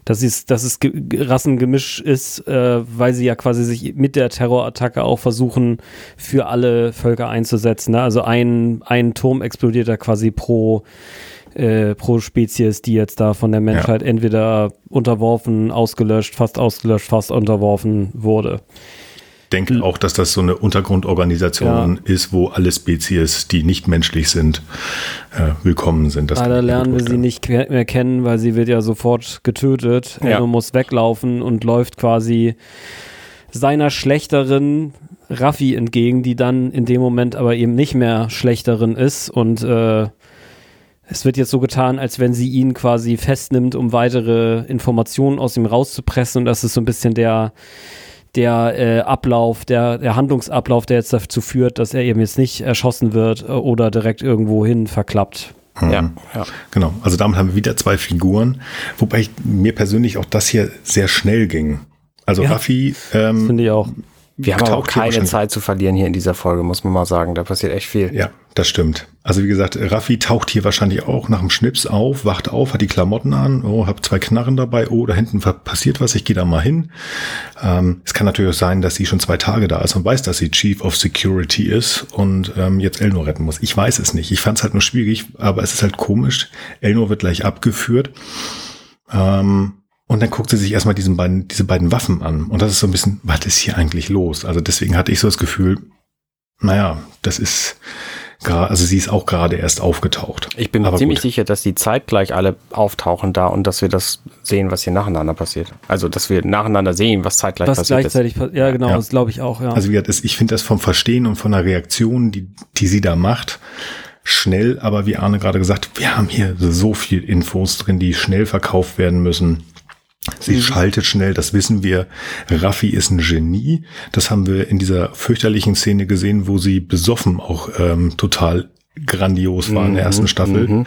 dass es, dass es ge ge- Rassengemisch ist, äh, weil sie ja quasi sich mit der Terrorattacke auch versuchen, für alle Völker einzusetzen. Ne? Also ein, ein Turm explodiert da quasi pro, äh, pro Spezies, die jetzt da von der Menschheit entweder unterworfen, ausgelöscht, fast ausgelöscht, fast unterworfen wurde. Denke auch, dass das so eine Untergrundorganisation ist, wo alle Spezies, die nicht menschlich sind, äh, willkommen sind. Das Leider mir lernen wir sie nicht mehr kennen, weil sie wird ja sofort getötet. Ja. Er muss weglaufen und läuft quasi seiner schlechteren Raffi entgegen, die dann in dem Moment aber eben nicht mehr schlechterin ist und äh, es wird jetzt so getan, als wenn sie ihn quasi festnimmt, um weitere Informationen aus ihm rauszupressen und das ist so ein bisschen der der äh, Ablauf, der, der Handlungsablauf, der jetzt dazu führt, dass er eben jetzt nicht erschossen wird äh, oder direkt irgendwo hin verklappt. Ja, Mhm. ja. Genau. Also damit haben wir wieder zwei Figuren, wobei ich, mir persönlich auch das hier sehr schnell ging. Also Ja. Raffi, ähm, Finde ich auch. Wir haben auch keine Zeit zu verlieren hier in dieser Folge, muss man mal sagen. Da passiert echt viel. Ja, das stimmt. Also wie gesagt, Raffi taucht hier wahrscheinlich auch nach dem Schnips auf, wacht auf, hat die Klamotten an, oh, hab zwei Knarren dabei, oh, da hinten passiert was, ich gehe da mal hin. Ähm, es kann natürlich auch sein, dass sie schon zwei Tage da ist und weiß, dass sie Chief of Security ist und ähm, jetzt Elnor retten muss. Ich weiß es nicht. Ich fand es halt nur schwierig, aber es ist halt komisch. Elnor wird gleich abgeführt. Ähm, und dann guckt sie sich erstmal diesen beiden, diese beiden Waffen an. Und das ist so ein bisschen, was ist hier eigentlich los? Also deswegen hatte ich so das Gefühl, naja, das ist gerade, also sie ist auch gerade erst aufgetaucht. Ich bin mir Aber ziemlich gut. sicher, dass die zeitgleich alle auftauchen da und dass wir das sehen, was hier nacheinander passiert. Also, dass wir nacheinander sehen, was zeitgleich Was passiert gleichzeitig, pa- ja genau, Ja. das glaube ich auch, ja. Also wie gesagt, es- ich finde das vom Verstehen und von der Reaktion, die, die sie da macht, schnell, aber wie Arne gerade gesagt, wir haben hier so viel Infos drin, die schnell verkauft werden müssen. Sie Mhm. schaltet schnell, das wissen wir. Raffi ist ein Genie. Das haben wir in dieser fürchterlichen Szene gesehen, wo sie besoffen auch ähm, total grandios war in der ersten Staffel. Mhm.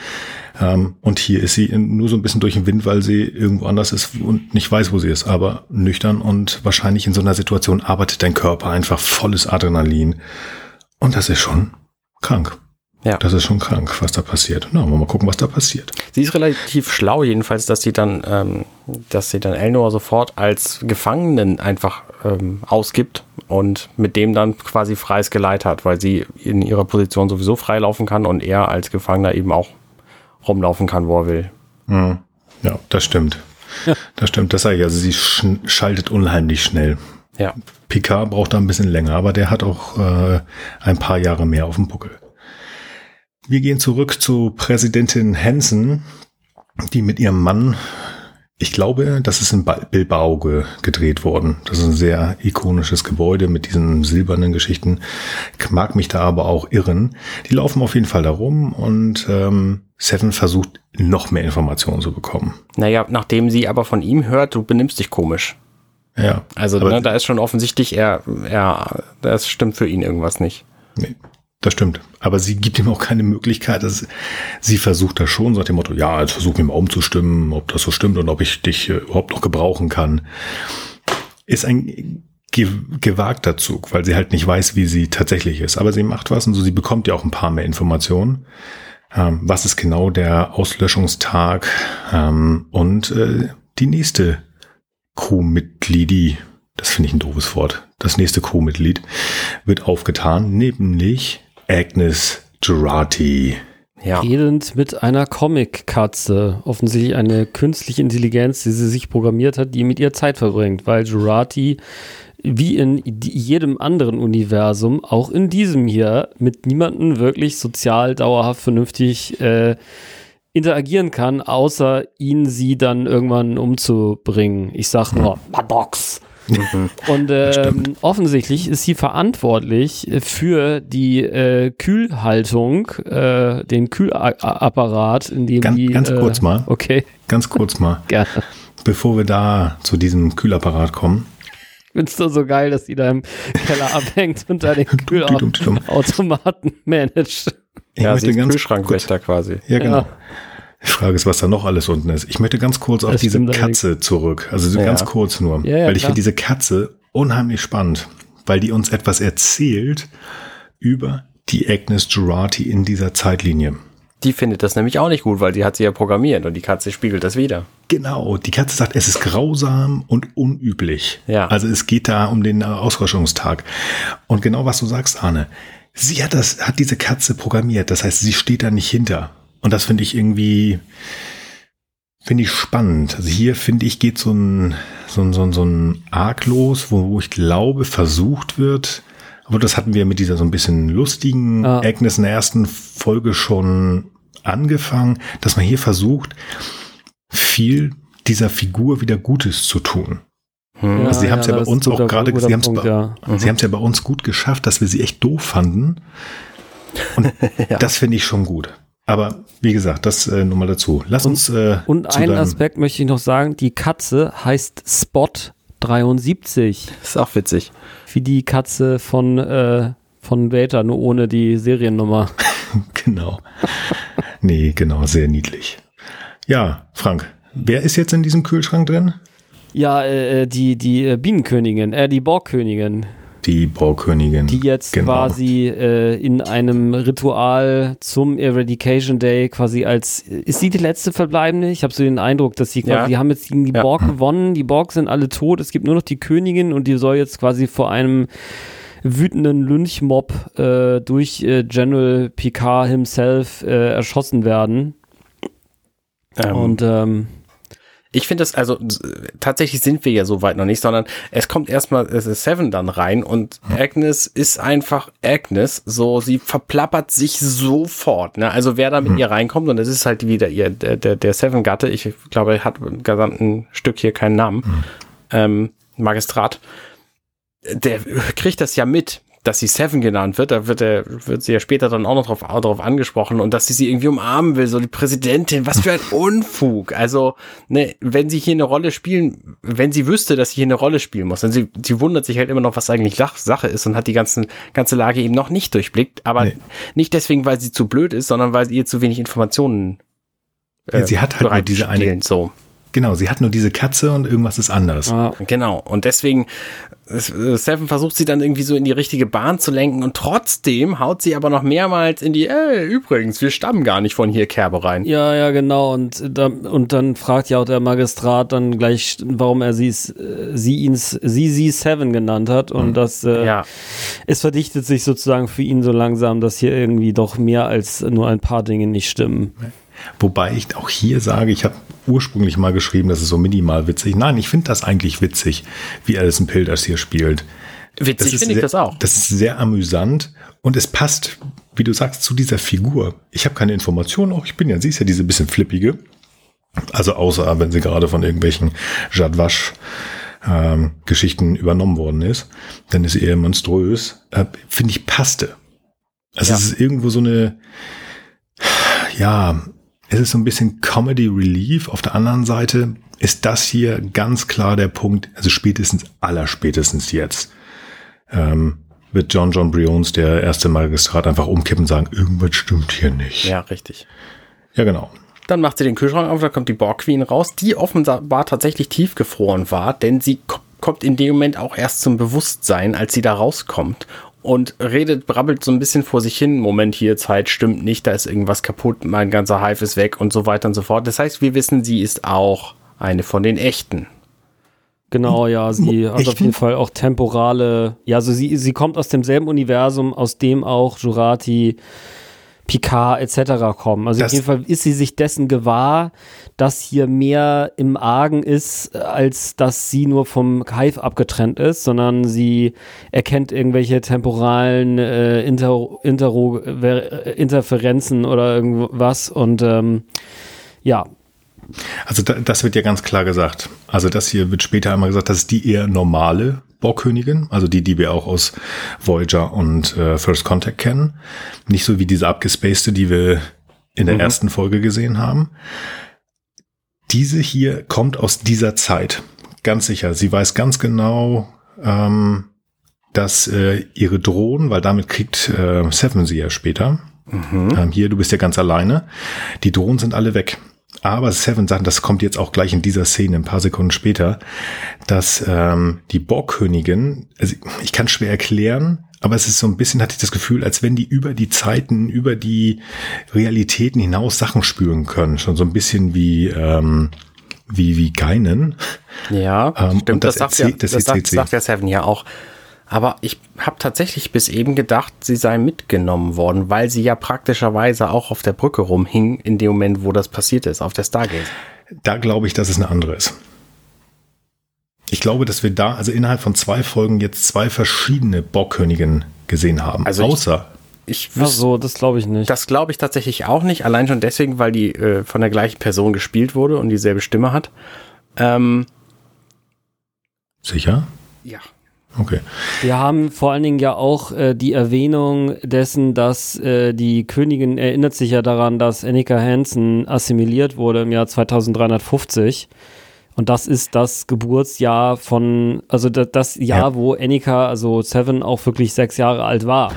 Ähm, und hier ist sie nur so ein bisschen durch den Wind, weil sie irgendwo anders ist und nicht weiß, wo sie ist, aber nüchtern und wahrscheinlich in so einer Situation arbeitet dein Körper einfach volles Adrenalin. Und das ist schon krank. Ja. Das ist schon krank, was da passiert. Na, mal gucken, was da passiert. Sie ist relativ schlau, jedenfalls, dass sie dann, ähm, dass sie dann Elnor sofort als Gefangenen einfach ähm, ausgibt und mit dem dann quasi freies Geleit hat, weil sie in ihrer Position sowieso freilaufen kann und er als Gefangener eben auch rumlaufen kann, wo er will. Mhm. Ja, das stimmt. Das stimmt, das sage ich. Also sie sch schaltet unheimlich schnell. Ja. Picard braucht da ein bisschen länger, aber der hat auch äh, ein paar Jahre mehr auf dem Buckel. Wir gehen zurück zu Präsidentin Hansen, die mit ihrem Mann, ich glaube, das ist in Bilbao ge gedreht worden. Das ist ein sehr ikonisches Gebäude mit diesen silbernen Geschichten. Ich mag mich da aber auch irren. Die laufen auf jeden Fall da rum und ähm, Seven versucht noch mehr Informationen zu bekommen. Naja, nachdem sie aber von ihm hört, du benimmst dich komisch. Ja. Also ne, da ist schon offensichtlich, er, er, das stimmt für ihn irgendwas nicht. Nee. Das stimmt. Aber sie gibt ihm auch keine Möglichkeit. Dass sie versucht da schon, sagt dem Motto, ja, jetzt versuch mir mal umzustimmen, ob das so stimmt und ob ich dich äh, überhaupt noch gebrauchen kann. Ist ein ge gewagter Zug, weil sie halt nicht weiß, wie sie tatsächlich ist. Aber sie macht was und so, sie bekommt ja auch ein paar mehr Informationen. Ähm, was ist genau der Auslöschungstag? Ähm, und äh, die nächste Crewmitgliedi, das finde ich ein doofes Wort, das nächste Crewmitglied wird aufgetan, nämlich Agnes Girardi. Ja. Redend mit einer Comic-Katze. Offensichtlich eine künstliche Intelligenz, die sie sich programmiert hat, die mit ihr Zeit verbringt, weil Girardi wie in jedem anderen Universum, auch in diesem hier, mit niemandem wirklich sozial dauerhaft vernünftig äh, interagieren kann, außer ihn sie dann irgendwann umzubringen. Ich sag nur, Maddox. Mhm. [laughs] Und ähm, offensichtlich ist sie verantwortlich für die äh, Kühlhaltung, äh, den Kühlapparat, in dem ganz, die. Ganz äh, kurz mal. Okay. Ganz kurz mal. [laughs] Gerne. Bevor wir da zu diesem Kühlapparat kommen. Findest du so geil, dass die da im Keller abhängt und da den [laughs] Kühlautomaten managt? Ich ja, sie ist Kühlschrankwächter quasi. Ja, genau. Ja. Die Frage ist, was da noch alles unten ist. Ich möchte ganz kurz auf das diese Katze zurück. Also so ja. ganz kurz nur. Ja, ja, weil ich finde diese Katze unheimlich spannend, weil die uns etwas erzählt über die Agnes Girardi in dieser Zeitlinie. Die findet das nämlich auch nicht gut, weil die hat sie ja programmiert und die Katze spiegelt das wieder. Genau, die Katze sagt, es ist grausam und unüblich. Ja. Also es geht da um den Ausröschungstag. Und genau was du sagst, Arne, sie hat das, hat diese Katze programmiert. Das heißt, sie steht da nicht hinter. Und das finde ich irgendwie, finde ich spannend. Also hier finde ich, geht so ein, so ein, so ein, so ein Arg los, wo, wo ich glaube, versucht wird, aber das hatten wir mit dieser so ein bisschen lustigen ah. Agnes in der ersten Folge schon angefangen, dass man hier versucht, viel dieser Figur wieder Gutes zu tun. Hm. Also sie haben es ja, ja bei uns auch gerade, sie haben es ja. mhm. ja bei uns gut geschafft, dass wir sie echt doof fanden. Und [laughs] ja. das finde ich schon gut. Aber wie gesagt, das äh, nur mal dazu. Lass und, uns. Äh, und einen Aspekt möchte ich noch sagen: Die Katze heißt Spot 73. Ist auch witzig. Wie die Katze von, äh, von Beta, nur ohne die Seriennummer. [laughs] genau. nee, genau, sehr niedlich. Ja, Frank, wer ist jetzt in diesem Kühlschrank drin? Ja, äh, äh die, die äh, Bienenkönigin, äh, die Borgkönigin die Baukönigin. Die jetzt genau. quasi äh, in einem Ritual zum Eradication Day quasi als, ist sie die letzte Verbleibende? Ich habe so den Eindruck, dass sie quasi, ja. die haben jetzt gegen die ja. Borg gewonnen, die Borg sind alle tot, es gibt nur noch die Königin und die soll jetzt quasi vor einem wütenden Lynchmob äh, durch äh, General Picard himself äh, erschossen werden. Ähm. Und ähm, ich finde das, also tatsächlich sind wir ja so weit noch nicht, sondern es kommt erstmal Seven dann rein und Agnes ist einfach Agnes, so sie verplappert sich sofort. Ne? Also wer da mit mhm. ihr reinkommt und das ist halt wieder ihr der der, der Seven Gatte, ich glaube, er hat im gesamten Stück hier keinen Namen, mhm. ähm, Magistrat, der kriegt das ja mit dass sie Seven genannt wird, da wird, er, wird sie ja später dann auch noch drauf, auch drauf angesprochen und dass sie sie irgendwie umarmen will, so die Präsidentin, was für ein [laughs] Unfug. Also, ne, wenn sie hier eine Rolle spielen, wenn sie wüsste, dass sie hier eine Rolle spielen muss, dann sie, sie wundert sich halt immer noch, was eigentlich Sache ist und hat die ganzen, ganze Lage eben noch nicht durchblickt, aber nee. nicht deswegen, weil sie zu blöd ist, sondern weil sie ihr zu wenig Informationen äh, ja, sie hat halt nur diese eine, so. Genau, sie hat nur diese Katze und irgendwas ist anders. Ja, genau. Und deswegen, äh, Seven versucht sie dann irgendwie so in die richtige Bahn zu lenken und trotzdem haut sie aber noch mehrmals in die, ey, übrigens, wir stammen gar nicht von hier Kerbe rein. Ja, ja, genau. Und, da, und dann fragt ja auch der Magistrat dann gleich, warum er sie, sie ihn, sie, sie Seven genannt hat. Und mhm. das, äh, ja. es verdichtet sich sozusagen für ihn so langsam, dass hier irgendwie doch mehr als nur ein paar Dinge nicht stimmen. Wobei ich auch hier sage, ich habe ursprünglich mal geschrieben, das ist so minimal witzig. Nein, ich finde das eigentlich witzig, wie Alison Pilders hier spielt. Witzig finde ich das auch. Das ist sehr amüsant und es passt, wie du sagst, zu dieser Figur. Ich habe keine Informationen, auch ich bin ja, sie ist ja diese bisschen flippige. Also außer, wenn sie gerade von irgendwelchen Jadwasch ähm, Geschichten übernommen worden ist, dann ist sie eher monströs. Äh, finde ich passte. Also ja. es ist irgendwo so eine, ja, es ist so ein bisschen Comedy Relief. Auf der anderen Seite ist das hier ganz klar der Punkt, also spätestens, allerspätestens jetzt, ähm, wird John John Briones, der erste Magistrat, einfach umkippen und sagen, irgendwas stimmt hier nicht. Ja, richtig. Ja, genau. Dann macht sie den Kühlschrank auf, da kommt die Borg Queen raus, die offenbar tatsächlich tiefgefroren war, denn sie kommt in dem Moment auch erst zum Bewusstsein, als sie da rauskommt und redet, brabbelt so ein bisschen vor sich hin. Moment, hier Zeit stimmt nicht, da ist irgendwas kaputt, mein ganzer Hive ist weg und so weiter und so fort. Das heißt, wir wissen, sie ist auch eine von den echten. Genau, ja, sie hat auf jeden Fall auch temporale, ja, also sie, sie kommt aus demselben Universum, aus dem auch Jurati Picard etc. kommen. Also das auf jeden Fall ist sie sich dessen gewahr, dass hier mehr im Argen ist, als dass sie nur vom Hive abgetrennt ist, sondern sie erkennt irgendwelche temporalen äh, Inter Intero Interferenzen oder irgendwas und ähm, ja, also da, das wird ja ganz klar gesagt. Also das hier wird später einmal gesagt, das ist die eher normale Borgkönigin, also die, die wir auch aus Voyager und äh, First Contact kennen. Nicht so wie diese abgespacede, die wir in der mhm. ersten Folge gesehen haben. Diese hier kommt aus dieser Zeit. Ganz sicher. Sie weiß ganz genau, ähm, dass äh, ihre Drohnen, weil damit kriegt äh, Seven sie ja später. Mhm. Ähm, hier, du bist ja ganz alleine. Die Drohnen sind alle weg. Aber Seven sagt, das kommt jetzt auch gleich in dieser Szene, ein paar Sekunden später, dass ähm, die Borgkönigin, also ich kann schwer erklären, aber es ist so ein bisschen, hatte ich das Gefühl, als wenn die über die Zeiten, über die Realitäten hinaus Sachen spüren können. Schon so ein bisschen wie, ähm, wie, wie Geinen. Ja, ähm, stimmt. Und das, das, sagt, ja, das, das sagt, sagt ja Seven ja auch. Aber ich habe tatsächlich bis eben gedacht, sie sei mitgenommen worden, weil sie ja praktischerweise auch auf der Brücke rumhing in dem Moment, wo das passiert ist, auf der Stargate. Da glaube ich, dass es eine andere ist. Ich glaube, dass wir da, also innerhalb von zwei Folgen jetzt zwei verschiedene Bockköniginnen gesehen haben. Also außer. Ich, ich wüsste, so, das glaube ich nicht. Das glaube ich tatsächlich auch nicht. Allein schon deswegen, weil die äh, von der gleichen Person gespielt wurde und dieselbe Stimme hat. Ähm, Sicher? Ja. Okay. Wir haben vor allen Dingen ja auch äh, die Erwähnung dessen, dass äh, die Königin erinnert sich ja daran, dass Annika Hansen assimiliert wurde im Jahr 2350. Und das ist das Geburtsjahr von, also das, das Jahr, ja. wo Annika, also Seven, auch wirklich sechs Jahre alt war.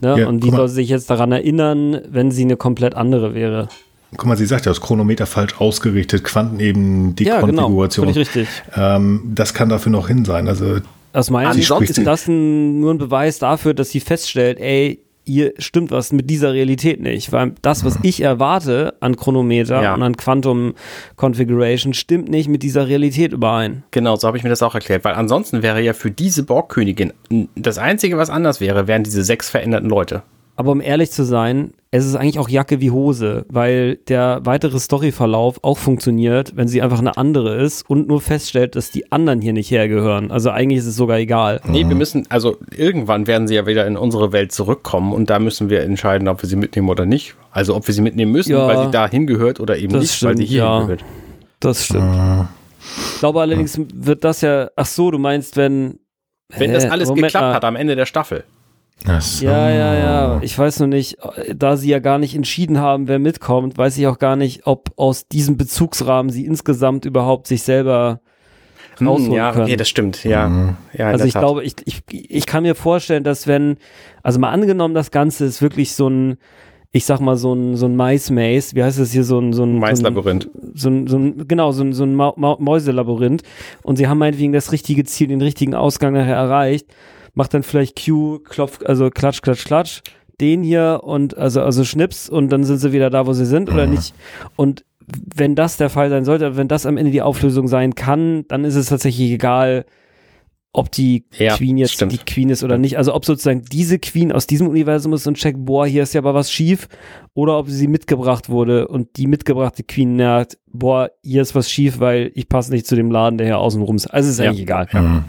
Ne? Ja, und die soll sich jetzt daran erinnern, wenn sie eine komplett andere wäre. Guck mal, sie sagt ja, das Chronometer falsch ausgerichtet, Quanteneben, die ja, Konfiguration. Genau, richtig. Ähm, das kann dafür noch hin sein. Also aus meiner Sicht ist das ein, nur ein Beweis dafür, dass sie feststellt, ey, hier stimmt was mit dieser Realität nicht, weil das, was ich erwarte an Chronometer ja. und an Quantum Configuration, stimmt nicht mit dieser Realität überein. Genau, so habe ich mir das auch erklärt, weil ansonsten wäre ja für diese Borgkönigin das Einzige, was anders wäre, wären diese sechs veränderten Leute. Aber um ehrlich zu sein, es ist eigentlich auch Jacke wie Hose, weil der weitere Storyverlauf auch funktioniert, wenn sie einfach eine andere ist und nur feststellt, dass die anderen hier nicht hergehören. Also eigentlich ist es sogar egal. Nee, wir müssen, also irgendwann werden sie ja wieder in unsere Welt zurückkommen und da müssen wir entscheiden, ob wir sie mitnehmen oder nicht. Also ob wir sie mitnehmen müssen, ja, weil sie da hingehört oder eben nicht, stimmt, weil sie hier ja, hingehört. Das stimmt. Ah. Ich glaube allerdings wird das ja, ach so, du meinst, wenn wenn das alles geklappt hat am Ende der Staffel. So. Ja, ja, ja. Ich weiß nur nicht, da sie ja gar nicht entschieden haben, wer mitkommt, weiß ich auch gar nicht, ob aus diesem Bezugsrahmen sie insgesamt überhaupt sich selber Hm, rausholen ja, können. okay, das stimmt. Ja, Mhm. ja Also ich Tat. glaube, ich, ich, ich kann mir vorstellen, dass wenn, also mal angenommen, das Ganze ist wirklich so ein, ich sag mal, so ein, so ein Mais-Maze, wie heißt das hier, so ein, so ein Maislabyrinth. So ein, so ein, genau, so ein, so ein Mäuselabyrinth und sie haben meinetwegen das richtige Ziel, den richtigen Ausgang nachher erreicht, macht dann vielleicht Q, klopft, also klatsch, klatsch, klatsch, den hier und also, also Schnips und dann sind sie wieder da, wo sie sind oder Mhm. nicht. Und wenn das der Fall sein sollte, wenn das am Ende die Auflösung sein kann, dann ist es tatsächlich egal, ob die Ja, Queen jetzt stimmt. die Queen ist oder nicht. Also ob sozusagen diese Queen aus diesem Universum ist und checkt, boah, hier ist ja aber was schief, oder ob sie mitgebracht wurde und die mitgebrachte Queen merkt, boah, hier ist was schief, weil ich passe nicht zu dem Laden, der hier außen rum ist. Also ist Ja. eigentlich egal. Mhm.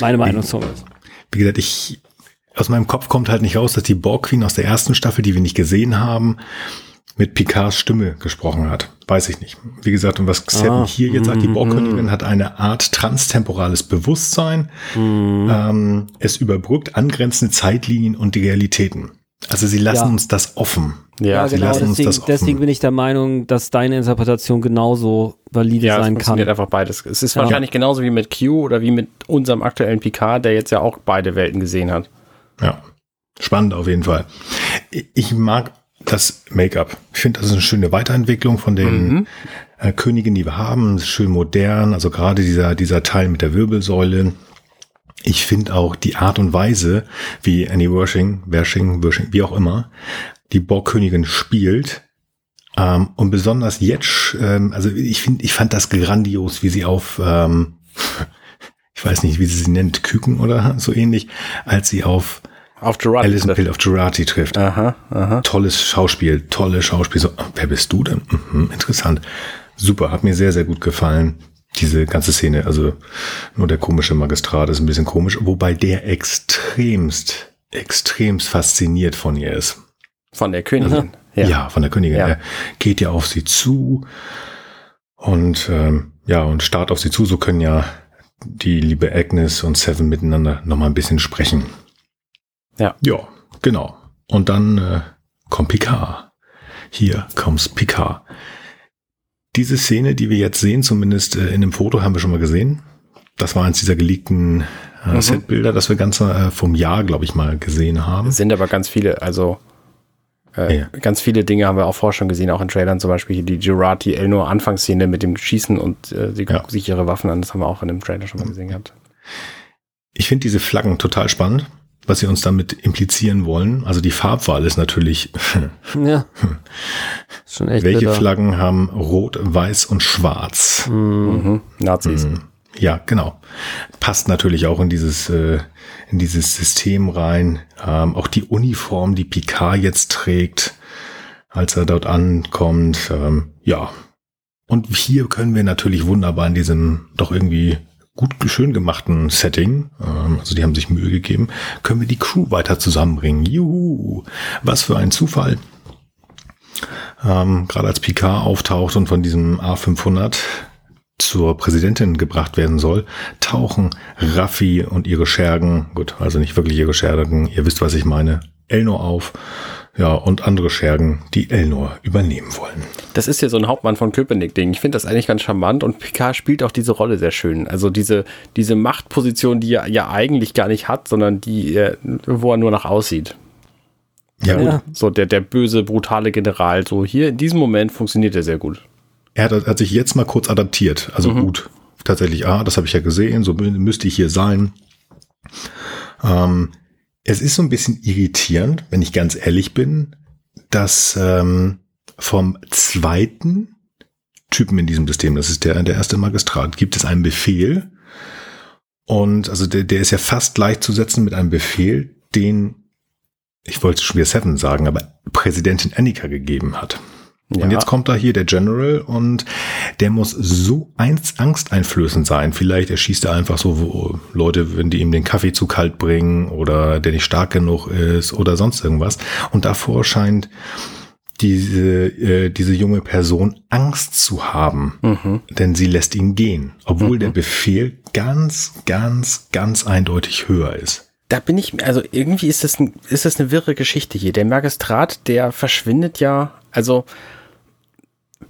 Meine Meinung so ist. Wie gesagt, ich, aus meinem Kopf kommt halt nicht raus, dass die Borg Queen aus der ersten Staffel, die wir nicht gesehen haben, mit Picards Stimme gesprochen hat. Weiß ich nicht. Wie gesagt, und was Seven Ah, hier jetzt sagt, die mhm, Borgkönigin hat eine Art transtemporales Bewusstsein. Mhm. Ähm, es überbrückt angrenzende Zeitlinien und die Realitäten. Also sie lassen Ja. uns das offen. Ja, sie genau. lassen uns Deswegen, das offen. deswegen bin ich der Meinung, dass deine Interpretation genauso valide Ja, es sein kann. funktioniert einfach beides. Es ist Ja. wahrscheinlich genauso wie mit Q oder wie mit unserem aktuellen Picard, der jetzt ja auch beide Welten gesehen hat. Ja, spannend auf jeden Fall. Ich- mag das Make-up. Ich finde, das ist eine schöne Weiterentwicklung von den Mhm. äh, Königen, die wir haben. Es schön modern. Also gerade dieser, dieser Teil mit der Wirbelsäule. Ich finde auch die Art und Weise, wie Annie Wershing, Wershing, Wershing, wie auch immer, die Borgkönigin spielt. Ähm, und besonders jetzt, ähm, also ich finde, ich fand das grandios, wie sie auf, ähm, [laughs] ich weiß nicht, wie sie sie nennt, Küken oder so ähnlich, als sie auf Auf Gerard. Alison Pill of Jurati trifft. Aha, aha. Tolles Schauspiel, tolles Schauspiel. So, wer bist du denn? Mhm, interessant. Super, hat mir sehr, sehr gut gefallen. Diese ganze Szene, also nur der komische Magistrat ist ein bisschen komisch, wobei der extremst, extremst fasziniert von ihr ist. Von der Königin. Ja, von der Königin. Ja. Er geht ja auf sie zu und ähm, ja, und starrt auf sie zu. So können ja die liebe Agnes und Seven miteinander nochmal ein bisschen sprechen. Ja. Ja, genau. Und dann äh, kommt Picard. Hier kommt's Picard. Diese Szene, die wir jetzt sehen, zumindest äh, in dem Foto, haben wir schon mal gesehen. Das war eins dieser geleakten äh, Mhm. Setbilder, das wir ganz äh, vom Jahr, glaube ich, mal gesehen haben. Es sind aber ganz viele, also äh, Ja. ganz viele Dinge haben wir auch vorher schon gesehen, auch in Trailern zum Beispiel die Girati Elnor Anfangsszene mit dem Schießen und äh, sie Ja. gucken sich ihre Waffen an, das haben wir auch in dem Trailer schon mal gesehen gehabt. Ich finde diese Flaggen total spannend, was sie uns damit implizieren wollen. Also die Farbwahl ist natürlich, [laughs] Ja. [laughs] Ist schon echt welche bitter. Flaggen haben Rot, Weiß und Schwarz? Mhm. Nazis. Mhm. Ja, genau. Passt natürlich auch in dieses, äh, in dieses System rein. Ähm, auch die Uniform, die Picard jetzt trägt, als er dort ankommt. Ähm, ja. Und hier können wir natürlich wunderbar in diesem doch irgendwie gut schön gemachten Setting, ähm, also die haben sich Mühe gegeben, können wir die Crew weiter zusammenbringen. Juhu! Was für ein Zufall. Ähm, Gerade als Picard auftaucht und von diesem A500 zur Präsidentin gebracht werden soll, tauchen Raffi und ihre Schergen, gut, also nicht wirklich ihre Schergen, ihr wisst, was ich meine, Elnor auf, ja, und andere Schergen, die Elnor übernehmen wollen. Das ist ja so ein Hauptmann von Köpenick-Ding. Ich finde das eigentlich ganz charmant und Picard spielt auch diese Rolle sehr schön. Also diese, diese Machtposition, die er ja eigentlich gar nicht hat, sondern die, er, wo er nur nach aussieht. Ja, gut. Ja. So der, der böse, brutale General. So hier in diesem Moment funktioniert er sehr gut. Er hat, hat sich jetzt mal kurz adaptiert, also gut. Tatsächlich, ah, das habe ich ja gesehen, so mü- müsste ich hier sein. Ähm, es ist so ein bisschen irritierend, wenn ich ganz ehrlich bin, dass ähm, vom zweiten Typen in diesem System, das ist der, der erste Magistrat, gibt es einen Befehl. Und also der, der ist ja fast gleichzusetzen mit einem Befehl, den, ich wollte schon wieder Seven sagen, aber Präsidentin Annika gegeben hat. Ja. Und jetzt kommt da hier der General und der muss so eins angsteinflößend sein. Vielleicht erschießt er einfach so Leute, wenn die ihm den Kaffee zu kalt bringen oder der nicht stark genug ist oder sonst irgendwas. Und davor scheint diese, äh, diese junge Person Angst zu haben, Mhm. denn sie lässt ihn gehen, obwohl der Befehl ganz, ganz, ganz eindeutig höher ist. da bin ich, also irgendwie ist das, ein, ist das eine wirre Geschichte hier. Der Magistrat, der verschwindet ja, also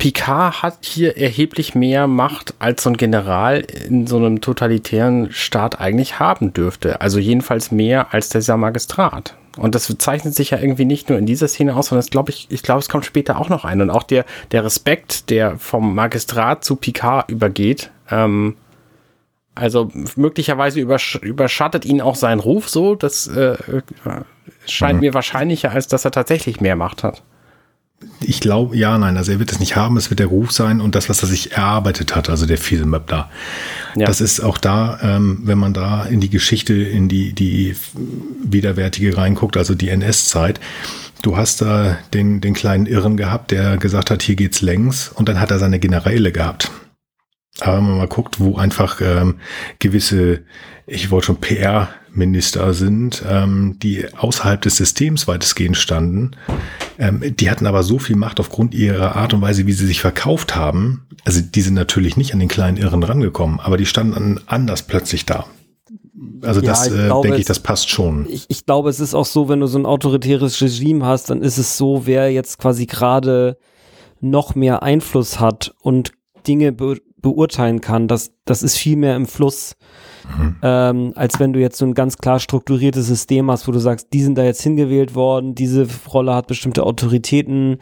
Picard hat hier erheblich mehr Macht, als so ein General in so einem totalitären Staat eigentlich haben dürfte. Also jedenfalls mehr als dieser Magistrat. Und das zeichnet sich ja irgendwie nicht nur in dieser Szene aus, sondern das glaube ich, ich glaube, es kommt später auch noch ein. Und auch der, der Respekt, der vom Magistrat zu Picard übergeht, ähm, also möglicherweise übersch überschattet ihn auch sein Ruf so. Das äh, scheint mhm. mir wahrscheinlicher, als dass er tatsächlich mehr Macht hat ich glaube, ja, nein, also er wird es nicht haben, es wird der Ruf sein und das, was er sich erarbeitet hat, also der Film da. Ja. Das ist auch da, ähm, wenn man da in die Geschichte, in die, die widerwärtige reinguckt, also die NS-Zeit, du hast da den, den kleinen Irren gehabt, der gesagt hat, hier geht's längs und dann hat er seine Generäle gehabt. Aber wenn man mal guckt, wo einfach ähm, gewisse, ich wollte schon PR-Minister sind, ähm, die außerhalb des Systems weitestgehend standen, ähm, die hatten aber so viel Macht aufgrund ihrer Art und Weise, wie sie sich verkauft haben. Also die sind natürlich nicht an den kleinen Irren rangekommen, aber die standen anders plötzlich da. Also ja, das äh, denke ich, das passt schon. Ich, ich glaube, es ist auch so, wenn du so ein autoritäres Regime hast, dann ist es so, wer jetzt quasi gerade noch mehr Einfluss hat und Dinge be beurteilen kann, das, das ist viel mehr im Fluss, mhm. ähm, als wenn du jetzt so ein ganz klar strukturiertes System hast, wo du sagst, die sind da jetzt hingewählt worden, diese Rolle hat bestimmte Autoritäten.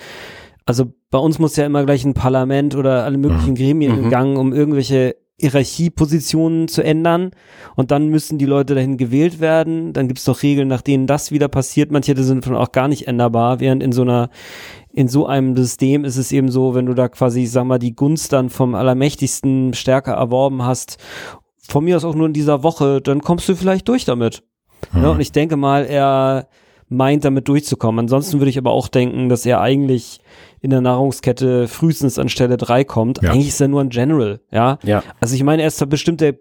Also bei uns muss ja immer gleich ein Parlament oder alle möglichen mhm. Gremien mhm. in Gang, um irgendwelche Hierarchiepositionen zu ändern und dann müssen die Leute dahin gewählt werden. Dann gibt es doch Regeln, nach denen das wieder passiert. Manche sind von auch gar nicht änderbar, während in so einer in so einem System ist es eben so, wenn du da quasi, sag mal, die Gunst dann vom Allermächtigsten stärker erworben hast, von mir aus auch nur in dieser Woche, dann kommst du vielleicht durch damit. Mhm. Ja, und ich denke mal, er meint damit durchzukommen. Ansonsten würde ich aber auch denken, dass er eigentlich in der Nahrungskette frühestens an Stelle drei kommt. Ja. Eigentlich ist er nur ein General, ja. ja. Also ich meine, er ist bestimmt der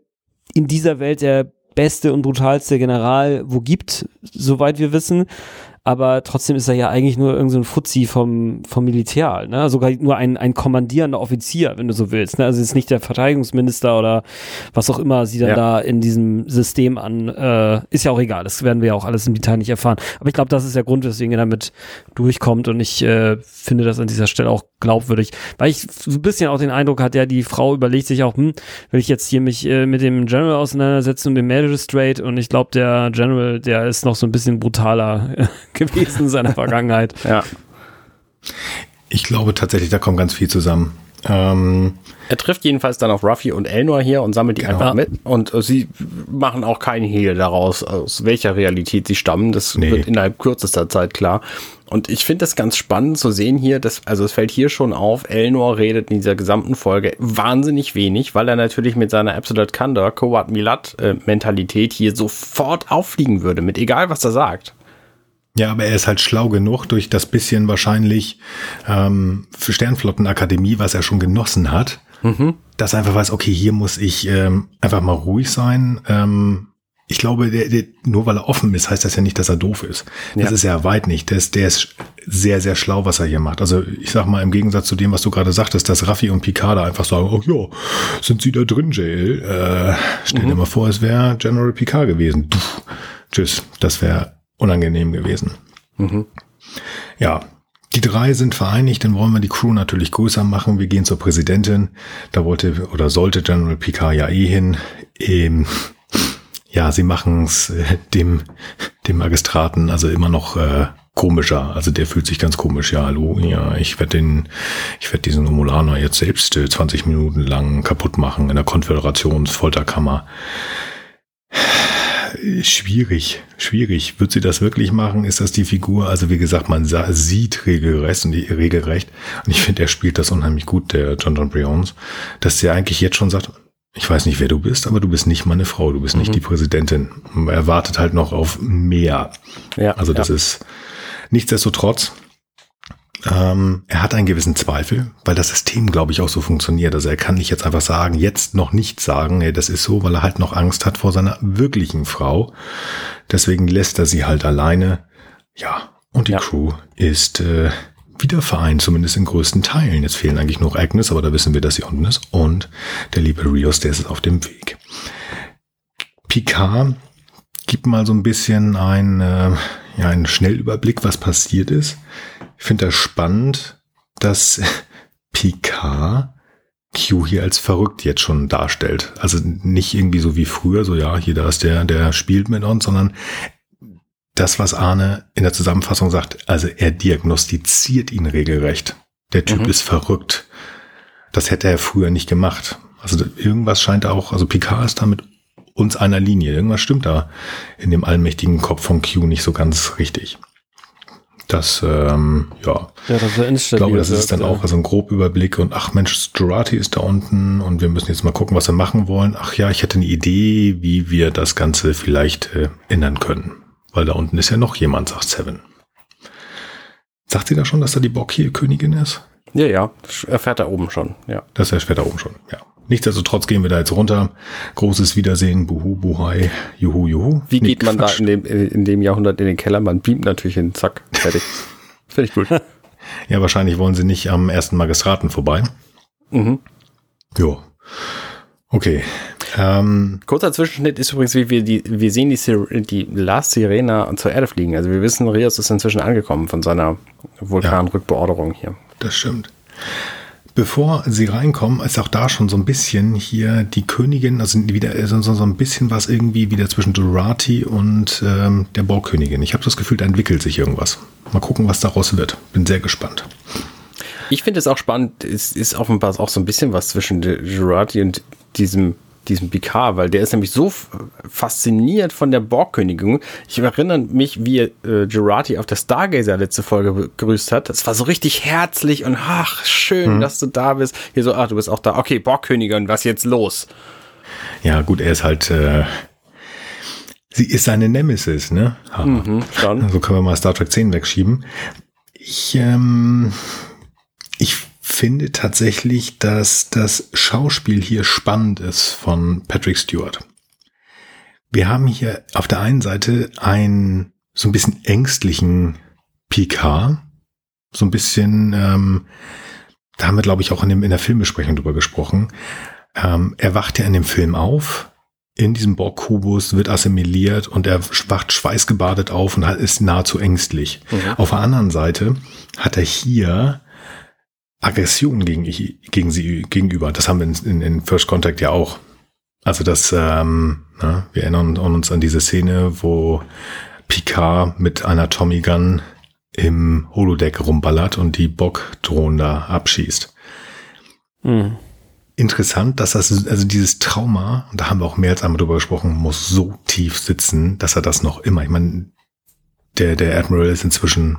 in dieser Welt der beste und brutalste General, wo gibt, soweit wir wissen aber trotzdem ist er ja eigentlich nur irgendein so Fuzzi vom, vom Militär, ne? Sogar nur ein, ein kommandierender Offizier, wenn du so willst. Ne? Also ist nicht der Verteidigungsminister oder was auch immer sie dann ja. da in diesem System an, äh, ist ja auch egal, das werden wir ja auch alles im Detail nicht erfahren. Aber ich glaube, das ist der Grund, weswegen er damit durchkommt und ich äh, finde das an dieser Stelle auch glaubwürdig, weil ich so ein bisschen auch den Eindruck hatte, ja, die Frau überlegt sich auch, hm, will ich jetzt hier mich äh, mit dem General auseinandersetzen und dem Magistrate und ich glaube, der General, der ist noch so ein bisschen brutaler [laughs] gewesen in seiner Vergangenheit. [laughs] Ja. Ich glaube tatsächlich, da kommt ganz viel zusammen. Ähm, er trifft jedenfalls dann auf Ruffy und Elnor hier und sammelt die genau. einfach mit. Und äh, sie machen auch keinen Hehl daraus, aus welcher Realität sie stammen. Das nee. wird innerhalb kürzester Zeit klar. Und ich finde das ganz spannend zu sehen hier, dass, also es fällt hier schon auf, Elnor redet in dieser gesamten Folge wahnsinnig wenig, weil er natürlich mit seiner Absolute Candor, Kowat Milat äh, Mentalität hier sofort auffliegen würde, mit egal was er sagt. Ja, aber er ist halt schlau genug durch das bisschen wahrscheinlich ähm, für Sternflottenakademie, was er schon genossen hat, mhm. dass er einfach weiß, okay, hier muss ich ähm, einfach mal ruhig sein. Ähm, ich glaube, der, der, nur weil er offen ist, heißt das ja nicht, dass er doof ist. Das ja. ist ja weit nicht. Der ist, der ist sehr, sehr schlau, was er hier macht. Also ich sag mal, im Gegensatz zu dem, was du gerade sagtest, dass Raffi und Picard einfach sagen, oh ja, sind sie da drin, Jail? Äh, stell mhm. dir mal vor, es wäre General Picard gewesen. Puh, tschüss, das wäre unangenehm gewesen. Mhm. Ja, die drei sind vereinigt, dann wollen wir die Crew natürlich größer machen. Wir gehen zur Präsidentin. Da wollte oder sollte General Picard ja eh hin. Ähm, ja, sie machen es äh, dem, dem Magistraten also immer noch äh, komischer. Also der fühlt sich ganz komisch. Ja, hallo, ja, ich werde den, ich werde diesen Romulaner jetzt selbst äh, 20 Minuten lang kaputt machen in der Konföderationsfolterkammer schwierig, schwierig. Wird sie das wirklich machen? Ist das die Figur? Also wie gesagt, man sieht regelrecht und, die, regelrecht. Und ich finde, er spielt das unheimlich gut, der John John Briones, dass er eigentlich jetzt schon sagt, ich weiß nicht, wer du bist, aber du bist nicht meine Frau, du bist mhm. nicht die Präsidentin. Er wartet halt noch auf mehr. Ja, also das ja. ist nichtsdestotrotz ähm, er hat einen gewissen Zweifel, weil das System, glaube ich, auch so funktioniert. Also er kann nicht jetzt einfach sagen, jetzt noch nicht sagen, hey, das ist so, weil er halt noch Angst hat vor seiner wirklichen Frau. Deswegen lässt er sie halt alleine. Ja, und die ja. Crew ist äh, wieder vereint, zumindest in größten Teilen. Jetzt fehlen eigentlich noch Agnes, aber da wissen wir, dass sie unten ist. Und der liebe Rios, der ist auf dem Weg. Picard gebe mal so ein bisschen ein, äh, ja, einen Schnellüberblick, was passiert ist. Ich finde das spannend, dass [laughs] Picard Q hier als verrückt jetzt schon darstellt. Also nicht irgendwie so wie früher, so ja, hier da ist der, der spielt mit uns, sondern das, was Arne in der Zusammenfassung sagt, also er diagnostiziert ihn regelrecht. Der Typ mhm. ist verrückt. Das hätte er früher nicht gemacht. Also irgendwas scheint auch, also Picard ist da mit uns einer Linie. Irgendwas stimmt da in dem allmächtigen Kopf von Q nicht so ganz richtig. Das, ähm, ja. ja das ich glaube, das ist dann auch also ein grob Überblick und ach Mensch, Jurati ist da unten und wir müssen jetzt mal gucken, was wir machen wollen. Ach ja, ich hätte eine Idee, wie wir das Ganze vielleicht äh, ändern können. Weil da unten ist ja noch jemand, sagt Seven. Sagt sie da schon, dass da die Borg-Königin ist? Ja, ja, erfährt er oben schon, ja. Das erfährt er oben schon, ja. Nichtsdestotrotz gehen wir da jetzt runter. Großes Wiedersehen, buhu, buhai, juhu, juhu. Wie geht man Quatsch. da in dem, in dem Jahrhundert in den Keller? Man beamt natürlich hin, zack, fertig. Finde ich gut. [laughs] ja, wahrscheinlich wollen sie nicht am ersten Magistraten vorbei. Mhm. Jo. Okay. Ähm, Kurzer Zwischenschnitt ist übrigens, wie wir die, wir sehen die, die Last Sirena zur Erde fliegen. Also wir wissen, Rios ist inzwischen angekommen von seiner Vulkanrückbeorderung hier. Das stimmt bevor sie reinkommen, ist auch da schon so ein bisschen hier die Königin, also wieder so, so ein bisschen was irgendwie wieder zwischen Durati und ähm, der Borgkönigin. Ich habe das Gefühl, da entwickelt sich irgendwas. Mal gucken, was daraus wird. Bin sehr gespannt. Ich finde es auch spannend, es ist offenbar auch so ein bisschen was zwischen Durati und diesem diesem Picard, weil der ist nämlich so fasziniert von der Borgkönigin. Ich erinnere mich, wie äh, Gerati auf der Stargazer letzte Folge begrüßt hat. Das war so richtig herzlich und ach, schön, mhm. dass du da bist. Hier so, ach, du bist auch da. Okay, Borgkönigin, was jetzt los? Ja, gut, er ist halt, äh, sie ist seine Nemesis, ne? Mhm, schon. Also können wir mal Star Trek 10 wegschieben. Ich, ähm, ich finde tatsächlich, dass das Schauspiel hier spannend ist von Patrick Stewart. Wir haben hier auf der einen Seite einen so ein bisschen ängstlichen Picard, so ein bisschen, ähm, da haben wir glaube ich auch in, dem, in der Filmbesprechung drüber gesprochen. Ähm, er wacht ja in dem Film auf, in diesem Borg-Kubus, wird assimiliert und er wacht schweißgebadet auf und ist nahezu ängstlich. Mhm. Auf der anderen Seite hat er hier Aggression gegen, gegen sie gegenüber. Das haben wir in, in, in First Contact ja auch. Also das, ähm, na, wir erinnern uns an diese Szene, wo Picard mit einer Tommy Gun im Holodeck rumballert und die Bock-Drohnen da abschießt. Mhm. Interessant, dass das, also dieses Trauma, und da haben wir auch mehr als einmal drüber gesprochen, muss so tief sitzen, dass er das noch immer, ich meine, der, der Admiral ist inzwischen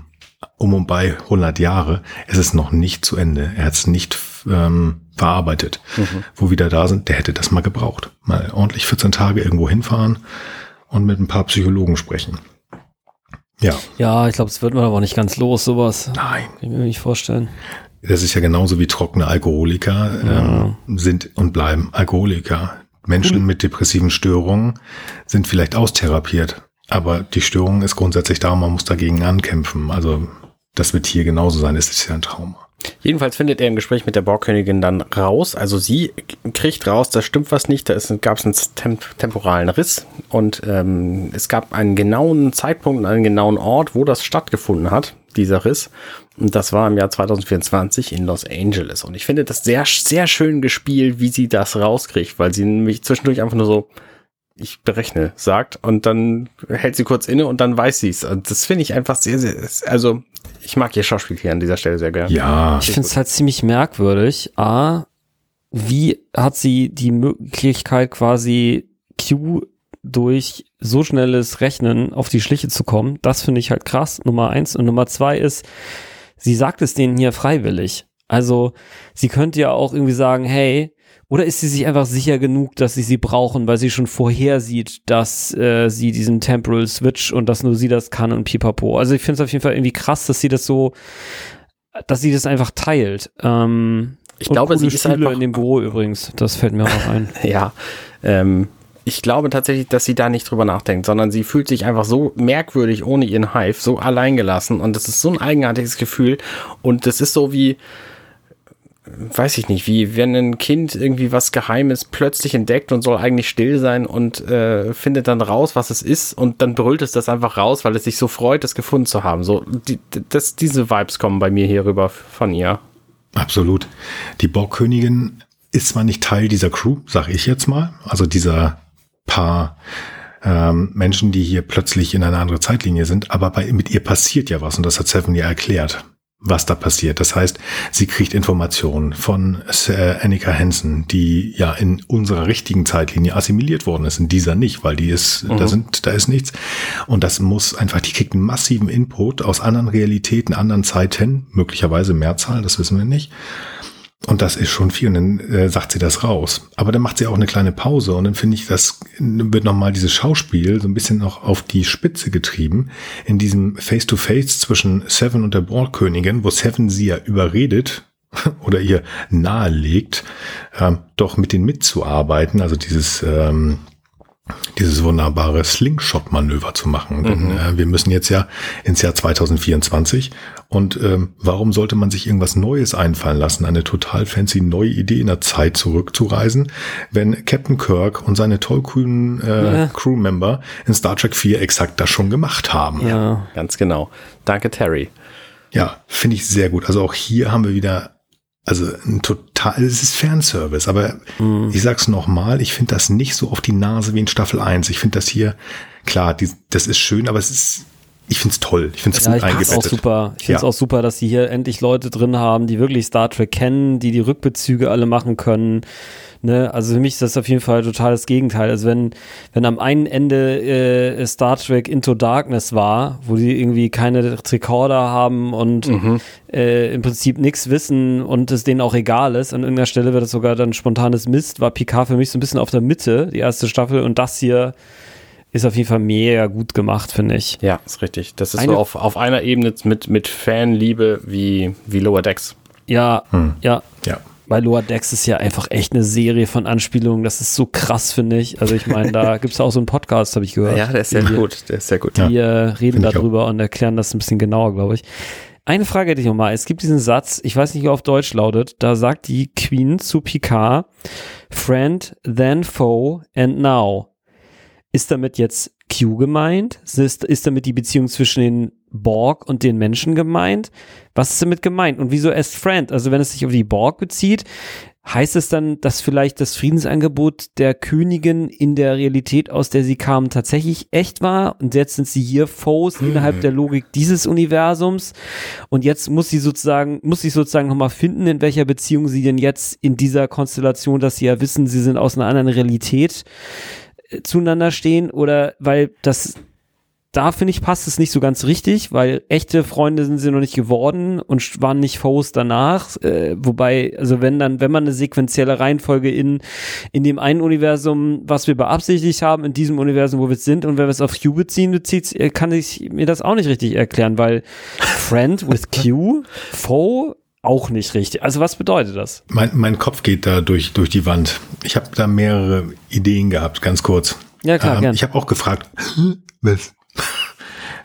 um und bei 100 Jahre. Es ist noch nicht zu Ende. Er hat es nicht ähm, verarbeitet. Mhm. Wo wir da da sind, der hätte das mal gebraucht. Mal ordentlich 14 Tage irgendwo hinfahren und mit ein paar Psychologen sprechen. Ja. Ja, ich glaube, es wird man aber nicht ganz los, sowas. Nein. Kann ich mir nicht vorstellen. Das ist ja genauso wie trockene Alkoholiker ja. ähm, sind und bleiben Alkoholiker. Menschen mit depressiven Störungen sind vielleicht austherapiert, aber die Störung ist grundsätzlich da, man muss dagegen ankämpfen. Also das wird hier genauso sein, es ist ja ein Trauma. Jedenfalls findet er im Gespräch mit der Borgkönigin dann raus, also sie kriegt raus, da stimmt was nicht, da gab es einen temp temporalen Riss und ähm, es gab einen genauen Zeitpunkt und einen genauen Ort, wo das stattgefunden hat, dieser Riss. Und das war im Jahr 2024 in Los Angeles. Und ich finde das sehr, sehr schön gespielt, wie sie das rauskriegt, weil sie nämlich zwischendurch einfach nur so, ich berechne, sagt und dann hält sie kurz inne und dann weiß sie es. Und das finde ich einfach sehr, sehr, also ich mag ihr Schauspiel hier an dieser Stelle sehr gerne. Ja. Ich finde es halt ziemlich merkwürdig. A, wie hat sie die Möglichkeit quasi Q durch so schnelles Rechnen auf die Schliche zu kommen? Das finde ich halt krass, Nummer eins. Und Nummer zwei ist, sie sagt es denen hier freiwillig. Also sie könnte ja auch irgendwie sagen, hey, oder ist sie sich einfach sicher genug, dass sie sie brauchen, weil sie schon vorher sieht, dass äh, sie diesen Temporal Switch und dass nur sie das kann und pipapo. Also ich finde es auf jeden Fall irgendwie krass, dass sie das so, dass sie das einfach teilt. Ähm, ich glaube, sie ist einfach in dem Büro übrigens. Das fällt mir auch noch ein. [laughs] ja. Ähm, ich glaube tatsächlich, dass sie da nicht drüber nachdenkt, sondern sie fühlt sich einfach so merkwürdig ohne ihren Hive, so alleingelassen und das ist so ein eigenartiges Gefühl und das ist so wie, weiß ich nicht, wie wenn ein Kind irgendwie was Geheimes plötzlich entdeckt und soll eigentlich still sein und äh, findet dann raus, was es ist und dann brüllt es das einfach raus, weil es sich so freut, es gefunden zu haben. So, die, das, diese Vibes kommen bei mir hier rüber von ihr. Absolut. Die Borgkönigin ist zwar nicht Teil dieser Crew, sag ich jetzt mal, also dieser paar ähm, Menschen, die hier plötzlich in eine andere Zeitlinie sind, aber bei, mit ihr passiert ja was und das hat Seven ja erklärt was da passiert. Das heißt, sie kriegt Informationen von Annika Hansen, die ja in unserer richtigen Zeitlinie assimiliert worden ist, in dieser nicht, weil die ist, mhm. da sind, da ist nichts. Und das muss einfach, die kriegt einen massiven Input aus anderen Realitäten, anderen Zeiten, möglicherweise Mehrzahl, das wissen wir nicht. Und das ist schon viel. Und dann äh, sagt sie das raus. Aber dann macht sie auch eine kleine Pause. Und dann finde ich, das wird nochmal dieses Schauspiel so ein bisschen noch auf die Spitze getrieben. In diesem Face-to-Face -face zwischen Seven und der Bordkönigin, wo Seven sie ja überredet [laughs] oder ihr nahelegt, ähm, doch mit denen mitzuarbeiten. Also dieses ähm, dieses wunderbare Slingshot-Manöver zu machen. Mhm. Denn äh, wir müssen jetzt ja ins Jahr 2024 und ähm, warum sollte man sich irgendwas Neues einfallen lassen, eine total fancy neue Idee in der Zeit zurückzureisen, wenn Captain Kirk und seine tollkühnen äh, ja. Crewmember in Star Trek 4 exakt das schon gemacht haben. Ja, ganz genau. Danke, Terry. Ja, finde ich sehr gut. Also auch hier haben wir wieder also ein total, es ist Fanservice, aber mhm. ich sag's nochmal, ich finde das nicht so auf die Nase wie in Staffel 1. Ich finde das hier, klar, die, das ist schön, aber es ist, ich finde es toll. Ich finde es ja, gut ich eingebettet. Auch super. Ich finde es ja. auch super, dass sie hier endlich Leute drin haben, die wirklich Star Trek kennen, die die Rückbezüge alle machen können. Ne? Also für mich ist das auf jeden Fall total das Gegenteil. Also wenn, wenn am einen Ende äh, Star Trek Into Darkness war, wo die irgendwie keine Recorder haben und mhm. äh, im Prinzip nichts wissen und es denen auch egal ist, an irgendeiner Stelle wird es sogar dann spontanes Mist, war Picard für mich so ein bisschen auf der Mitte, die erste Staffel und das hier ist auf jeden Fall mega gut gemacht, finde ich. Ja, ist richtig. Das ist Eine so auf, auf einer Ebene mit, mit Fanliebe wie, wie Lower Decks. Ja, hm. ja. Ja. Weil Lower Decks ist ja einfach echt eine Serie von Anspielungen. Das ist so krass, finde ich. Also ich meine, da [laughs] gibt es auch so einen Podcast, habe ich gehört. Ja, der ist sehr gut. Der ist sehr gut. Die ja. reden darüber und erklären das ein bisschen genauer, glaube ich. Eine Frage hätte ich nochmal. Es gibt diesen Satz, ich weiß nicht, wie er auf Deutsch lautet, da sagt die Queen zu Picard, Friend, then foe and now. Ist damit jetzt Q gemeint? Ist, ist damit die Beziehung zwischen den Borg und den Menschen gemeint? Was ist damit gemeint? Und wieso erst Friend? Also wenn es sich auf die Borg bezieht, heißt es dann, dass vielleicht das Friedensangebot der Königin in der Realität, aus der sie kamen, tatsächlich echt war? Und jetzt sind sie hier Foes mhm. innerhalb der Logik dieses Universums. Und jetzt muss sie sozusagen, muss sich sozusagen nochmal finden, in welcher Beziehung sie denn jetzt in dieser Konstellation, dass sie ja wissen, sie sind aus einer anderen Realität äh, zueinander stehen oder weil das da finde ich, passt es nicht so ganz richtig, weil echte Freunde sind sie noch nicht geworden und waren nicht Foes danach. Äh, wobei, also wenn dann, wenn man eine sequenzielle Reihenfolge in, in dem einen Universum, was wir beabsichtigt haben, in diesem Universum, wo wir sind, und wenn wir es auf Q beziehen, bezieht, äh, kann ich mir das auch nicht richtig erklären, weil Friend with Q, Foe, auch nicht richtig. Also was bedeutet das? Mein, mein Kopf geht da durch, durch die Wand. Ich habe da mehrere Ideen gehabt, ganz kurz. Ja, klar, ähm. Ich habe auch gefragt, was,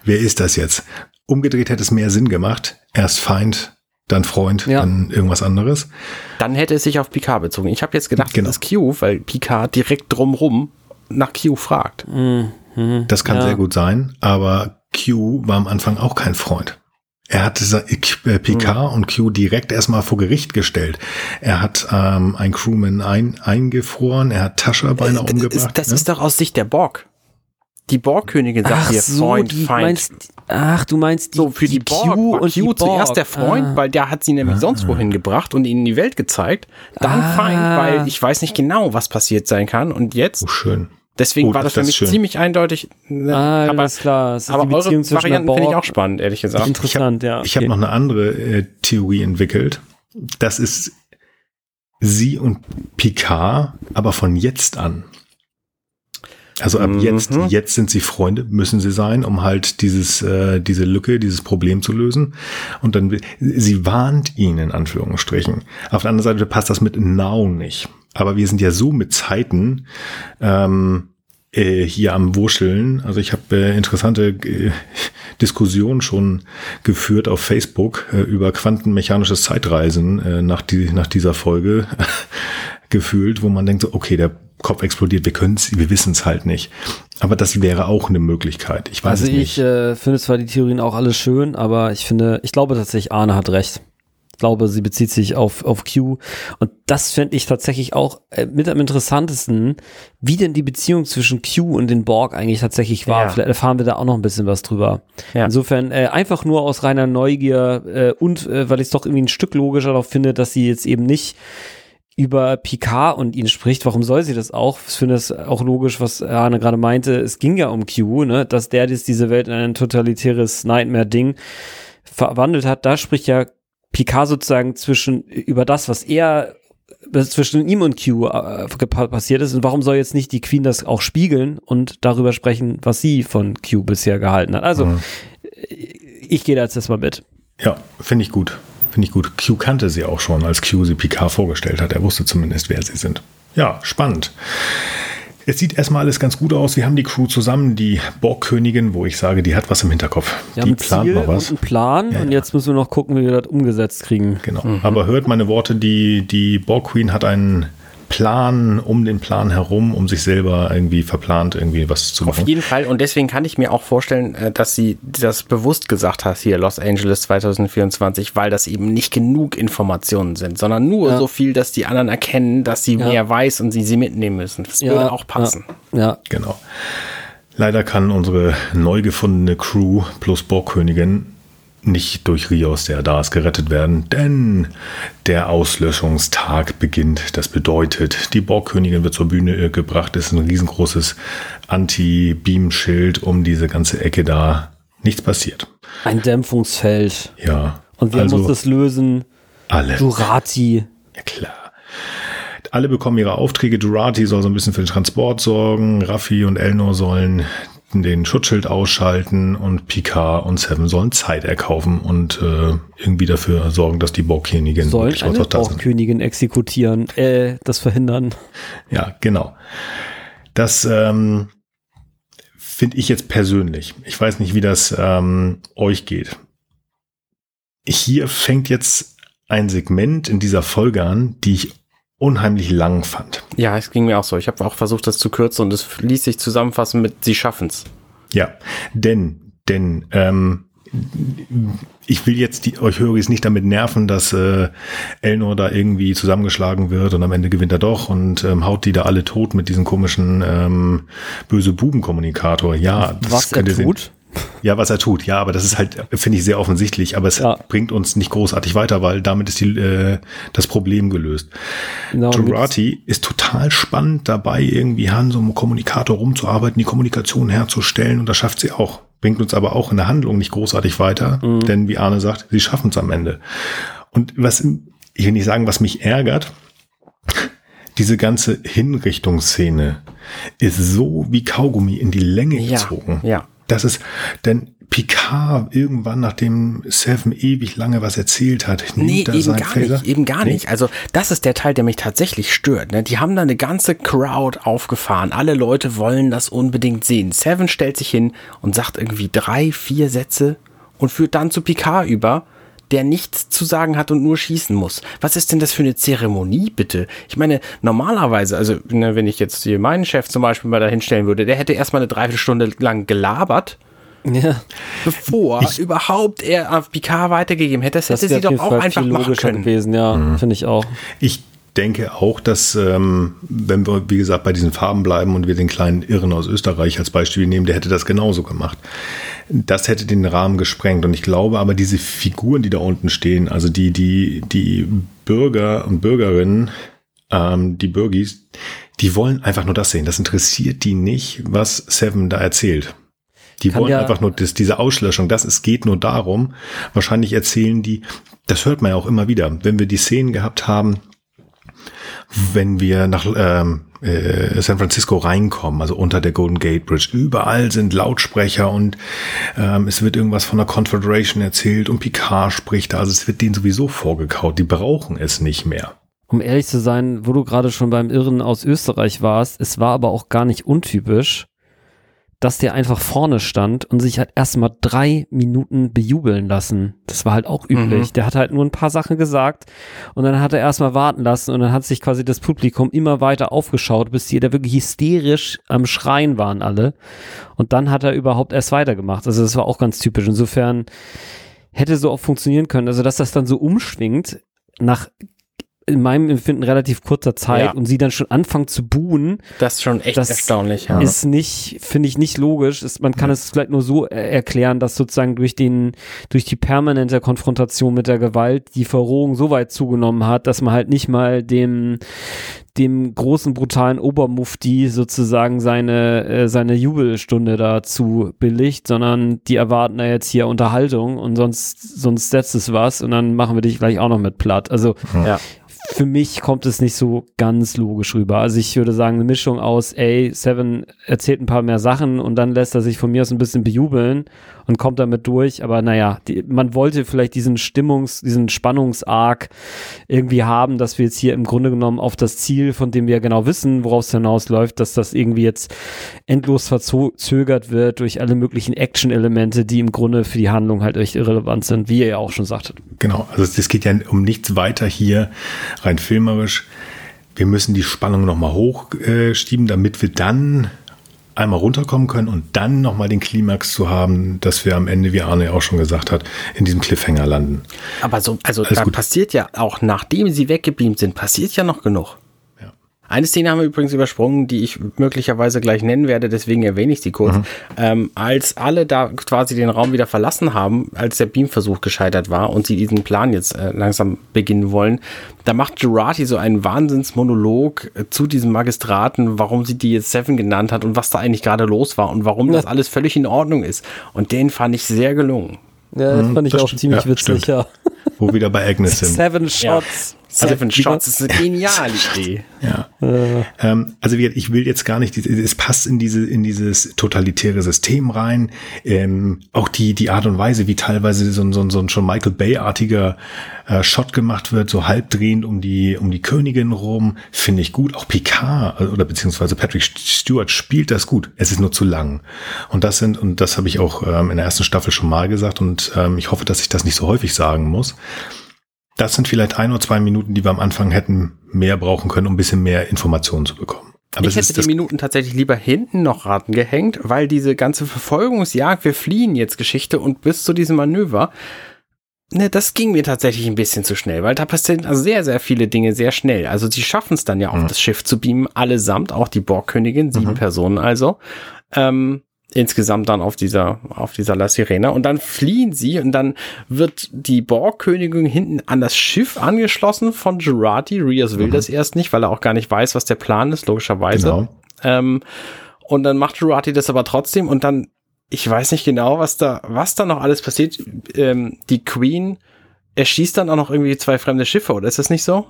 wer ist das jetzt? Umgedreht hätte es mehr Sinn gemacht. Erst Feind, dann Freund, ja. dann irgendwas anderes. Dann hätte es sich auf Picard bezogen. Ich habe jetzt gedacht, genau. das ist Q, weil Picard direkt drumrum nach Q fragt. Mhm. Das kann ja. sehr gut sein, aber Q war am Anfang auch kein Freund. Er hat äh, Picard mhm. und Q direkt erstmal vor Gericht gestellt. Er hat ähm, ein Crewman ein, eingefroren, er hat Tascha beinahe äh, umgebracht. Das, das ne? ist doch aus Sicht der Borg. Die Borgkönigin sagt ach hier so, Freund, die Feind. Meinst, ach, du meinst die, so für die, die Borg, Q und Q die zuerst der Freund, ah. weil der hat sie nämlich ah. sonst wohin gebracht und ihnen die Welt gezeigt. Dann ah. Feind, weil ich weiß nicht genau, was passiert sein kann. Und jetzt. Oh, schön. Deswegen oh, war das, das für mich schön. ziemlich eindeutig. Ne, ah, aber, alles klar. Das aber eure Varianten finde ich auch spannend, ehrlich gesagt. Interessant, ich hab, ja. Ich habe noch eine andere äh, Theorie entwickelt. Das ist sie und Picard, aber von jetzt an. Also ab mhm. jetzt, jetzt sind sie Freunde, müssen sie sein, um halt dieses, äh, diese Lücke, dieses Problem zu lösen. Und dann, sie warnt ihn in Anführungsstrichen. Auf der anderen Seite passt das mit Now nicht. Aber wir sind ja so mit Zeiten, ähm, äh, hier am Wurscheln. Also ich habe äh, interessante äh, Diskussionen schon geführt auf Facebook äh, über quantenmechanisches Zeitreisen äh, nach, die, nach dieser Folge gefühlt, wo man denkt, so, okay, der Kopf explodiert, wir können es, wir wissen es halt nicht. Aber das wäre auch eine Möglichkeit. Ich weiß also es ich nicht. äh, finde zwar die Theorien auch alle schön, aber ich finde, ich glaube tatsächlich, Arne hat recht. Ich glaube, sie bezieht sich auf, auf Q. Und das fände ich tatsächlich auch äh, mit am interessantesten, wie denn die Beziehung zwischen Q und den Borg eigentlich tatsächlich war. Ja. Vielleicht erfahren wir da auch noch ein bisschen was drüber. Ja. Insofern äh, einfach nur aus reiner Neugier äh, und äh, weil ich es doch irgendwie ein Stück logischer noch finde, dass sie jetzt eben nicht über Picard und ihn spricht, warum soll sie das auch? Ich finde es auch logisch, was Arne gerade meinte. Es ging ja um Q, ne? dass der jetzt diese Welt in ein totalitäres Nightmare-Ding verwandelt hat. Da spricht ja Picard sozusagen zwischen über das, was er was zwischen ihm und Q äh, passiert ist. Und warum soll jetzt nicht die Queen das auch spiegeln und darüber sprechen, was sie von Q bisher gehalten hat? Also, Mhm. ich gehe da jetzt erstmal mit. Ja, finde ich gut. Finde ich gut. Q kannte sie auch schon, als Q sie Picard vorgestellt hat. Er wusste zumindest, wer sie sind. Ja, spannend. Es sieht erstmal alles ganz gut aus. Wir haben die Crew zusammen, die Borgkönigin, wo ich sage, die hat was im Hinterkopf. Haben die plant Ziel noch was. und einen Plan Ja, und ja. jetzt müssen wir noch gucken, wie wir das umgesetzt kriegen. Genau. Aber hört meine Worte, die, die Borg Queen hat einen Plan um den Plan herum, um sich selber irgendwie verplant, irgendwie was zu Auf machen. jeden Fall. Und deswegen kann ich mir auch vorstellen, äh, dass sie das bewusst gesagt hat, hier Los Angeles 2024, weil das eben nicht genug Informationen sind, sondern nur Ja. so viel, dass die anderen erkennen, dass sie Ja. mehr weiß und sie sie mitnehmen müssen. Das würde auch passen. Ja, ja. Genau. Leider kann unsere neu gefundene Crew plus Borgkönigin nicht durch Rios, der da ist, gerettet werden, denn der Auslöschungstag beginnt. Das bedeutet, die Borgkönigin wird zur Bühne äh, gebracht, ist ein riesengroßes Anti-Beam-Schild um diese ganze Ecke da. Nichts passiert. Ein Dämpfungsfeld. Ja. Und wer also muss das lösen? alle. Durati. Ja, klar. Alle bekommen ihre Aufträge. Durati soll so ein bisschen für den Transport sorgen. Raffi und Elnor sollen den Schutzschild ausschalten und Picard und Seven sollen Zeit erkaufen und äh, irgendwie dafür sorgen, dass die Borgkönigin Sollen eine. Borgkönigin exekutieren, äh, das verhindern. Ja, genau. Das ähm, finde ich jetzt persönlich. Ich weiß nicht, wie das ähm, euch geht. Hier fängt jetzt ein Segment in dieser Folge an, die ich unheimlich lang fand. Ja, es ging mir auch so. Ich habe auch versucht, das zu kürzen und es ließ sich zusammenfassen mit Sie schaffen's. Ja, denn, denn, ähm, ich will jetzt die, euch Höris nicht damit nerven, dass äh, Elnor da irgendwie zusammengeschlagen wird und am Ende gewinnt er doch und ähm, haut die da alle tot mit diesem komischen ähm, böse Buben-Kommunikator. Ja, das Was er ihr sehen. Ja, was er tut, ja, aber das ist halt, finde ich, sehr offensichtlich, aber es Ja. bringt uns nicht großartig weiter, weil damit ist die, äh, das Problem gelöst. Genau, Jurati ist total spannend dabei, irgendwie an so einem Kommunikator rumzuarbeiten, die Kommunikation herzustellen und das schafft sie auch. Bringt uns aber auch in der Handlung nicht großartig weiter, denn wie Arne sagt, sie schaffen es am Ende. Und was, ich will nicht sagen, was mich ärgert, diese ganze Hinrichtungsszene ist so wie Kaugummi in die Länge Ja, gezogen. ja. Das ist, denn Picard irgendwann, nachdem Seven ewig lange was erzählt hat, Nee, nimmt er eben gar Phaser- nicht, eben gar Nee? nicht. Also das ist der Teil, der mich tatsächlich stört. Ne? Die haben da eine ganze Crowd aufgefahren. Alle Leute wollen das unbedingt sehen. Seven stellt sich hin und sagt irgendwie drei, vier Sätze und führt dann zu Picard über, der nichts zu sagen hat und nur schießen muss. Was ist denn das für eine Zeremonie, bitte? Ich meine, normalerweise, also ne, wenn ich jetzt hier meinen Chef zum Beispiel mal da hinstellen würde, der hätte erstmal eine Dreiviertelstunde lang gelabert, Ja, bevor überhaupt er auf Picard weitergegeben hätte. Das, das hätte sie doch auch einfach machen logischer können. gewesen, ja, Mhm. finde ich auch. Ich denke auch, dass, ähm, wenn wir, wie gesagt, bei diesen Farben bleiben und wir den kleinen Irren aus Österreich als Beispiel nehmen, der hätte das genauso gemacht. Das hätte den Rahmen gesprengt. Und ich glaube aber, diese Figuren, die da unten stehen, also die, die, die Bürger und Bürgerinnen, ähm, die Bürgis, die wollen einfach nur das sehen. Das interessiert die nicht, was Seven da erzählt. Die Kann wollen ja- einfach nur das, diese Auslöschung. Das, es geht nur darum. Wahrscheinlich erzählen die, das hört man ja auch immer wieder, wenn wir die Szenen gehabt haben, wenn wir nach ähm, äh, San Francisco reinkommen, also unter der Golden Gate Bridge, überall sind Lautsprecher und ähm, es wird irgendwas von der Confederation erzählt und Picard spricht da. Also es wird denen sowieso vorgekaut. Die brauchen es nicht mehr. um ehrlich zu sein, wo du gerade schon beim Irren aus Österreich warst, es war aber auch gar nicht untypisch, dass der einfach vorne stand und sich halt erstmal drei Minuten bejubeln lassen. Das war halt auch üblich. Mhm. Der hat halt nur ein paar Sachen gesagt und dann hat er erstmal warten lassen und dann hat sich quasi das Publikum immer weiter aufgeschaut, bis die da wirklich hysterisch am Schreien waren alle. Und dann hat er überhaupt erst weitergemacht. Also das war auch ganz typisch. Insofern hätte so auch funktionieren können. Also dass das dann so umschwingt nach in meinem Empfinden relativ kurzer Zeit ja. und sie dann schon anfangen zu buhen. Das ist schon echt das erstaunlich. Ja. Ist nicht, finde ich nicht logisch. Ist, man kann ja. es vielleicht nur so erklären, dass sozusagen durch den, durch die permanente Konfrontation mit der Gewalt die Verrohung so weit zugenommen hat, dass man halt nicht mal dem, dem großen brutalen Obermufti sozusagen seine äh, seine Jubelstunde dazu billigt, sondern die erwarten da jetzt hier Unterhaltung und sonst sonst setzt es was und dann machen wir dich gleich auch noch mit platt. Also ja für mich kommt es nicht so ganz logisch rüber. Also ich würde sagen, eine Mischung aus, ey, Seven erzählt ein paar mehr Sachen und dann lässt er sich von mir aus ein bisschen bejubeln und kommt damit durch. Aber naja, die, man wollte vielleicht diesen Stimmungs-, diesen Spannungsarg irgendwie haben, dass wir jetzt hier im Grunde genommen auf das Ziel, von dem wir genau wissen, woraus es hinausläuft, dass das irgendwie jetzt endlos verzögert wird durch alle möglichen Action-Elemente, die im Grunde für die Handlung halt echt irrelevant sind, wie ihr ja auch schon sagtet. Genau, also es geht ja um nichts weiter hier rein filmerisch. Wir müssen die Spannung nochmal hochschieben, damit wir dann einmal runterkommen können und dann nochmal den Klimax zu haben, dass wir am Ende, wie Arne auch schon gesagt hat, in diesem Cliffhanger landen. Aber so, also Alles da gut. passiert ja auch, nachdem sie weggeblieben sind, passiert ja noch genug. Eine Szene haben wir übrigens übersprungen, die ich möglicherweise gleich nennen werde, deswegen erwähne ich sie kurz. Mhm. Ähm, als alle da quasi den Raum wieder verlassen haben, als der Beamversuch gescheitert war und sie diesen Plan jetzt äh, langsam beginnen wollen, da macht Girardi so einen Wahnsinnsmonolog äh, zu diesem Magistraten, warum sie die jetzt Seven genannt hat und was da eigentlich gerade los war und warum ja. das alles völlig in Ordnung ist. Und den fand ich sehr gelungen. Ja, das mhm, fand ich auch ziemlich ja, witzig, stimmt. ja. Wo wir wieder bei Agnes [laughs] sind. Seven Shots. Seven Shots ist eine geniale Idee. Ja. Äh. Ähm, also ich will jetzt gar nicht, es passt in diese in dieses totalitäre System rein. Ähm, auch die die Art und Weise, wie teilweise so, so, so ein schon Michael Bay-artiger äh, Shot gemacht wird, so halbdrehend um die um die Königin rum, finde ich gut. Auch Picard äh, oder beziehungsweise Patrick Stewart spielt das gut. Es ist nur zu lang. Und das sind und das habe ich auch ähm, in der ersten Staffel schon mal gesagt und ähm, ich hoffe, dass ich das nicht so häufig sagen muss das sind vielleicht ein oder zwei Minuten, die wir am Anfang hätten mehr brauchen können, um ein bisschen mehr Informationen zu bekommen. Aber ich hätte die Minuten tatsächlich lieber hinten noch raten gehängt, weil diese ganze Verfolgungsjagd, wir fliehen jetzt Geschichte und bis zu diesem Manöver, ne, das ging mir tatsächlich ein bisschen zu schnell, weil da passieren also sehr, sehr viele Dinge sehr schnell. Also sie schaffen es dann ja auch, mhm. das Schiff zu beamen, allesamt, auch die Borgkönigin, sieben mhm. Personen also. Ähm, insgesamt dann auf dieser, auf dieser La Sirena. Und dann fliehen sie und dann wird die Borgkönigin hinten an das Schiff angeschlossen von Gerati. Rios will mhm. das erst nicht, weil er auch gar nicht weiß, was der Plan ist, logischerweise. Genau. Ähm, und dann macht Gerati das aber trotzdem und dann, ich weiß nicht genau, was da, was da noch alles passiert. Ähm, die Queen erschießt dann auch noch irgendwie zwei fremde Schiffe, oder ist das nicht so?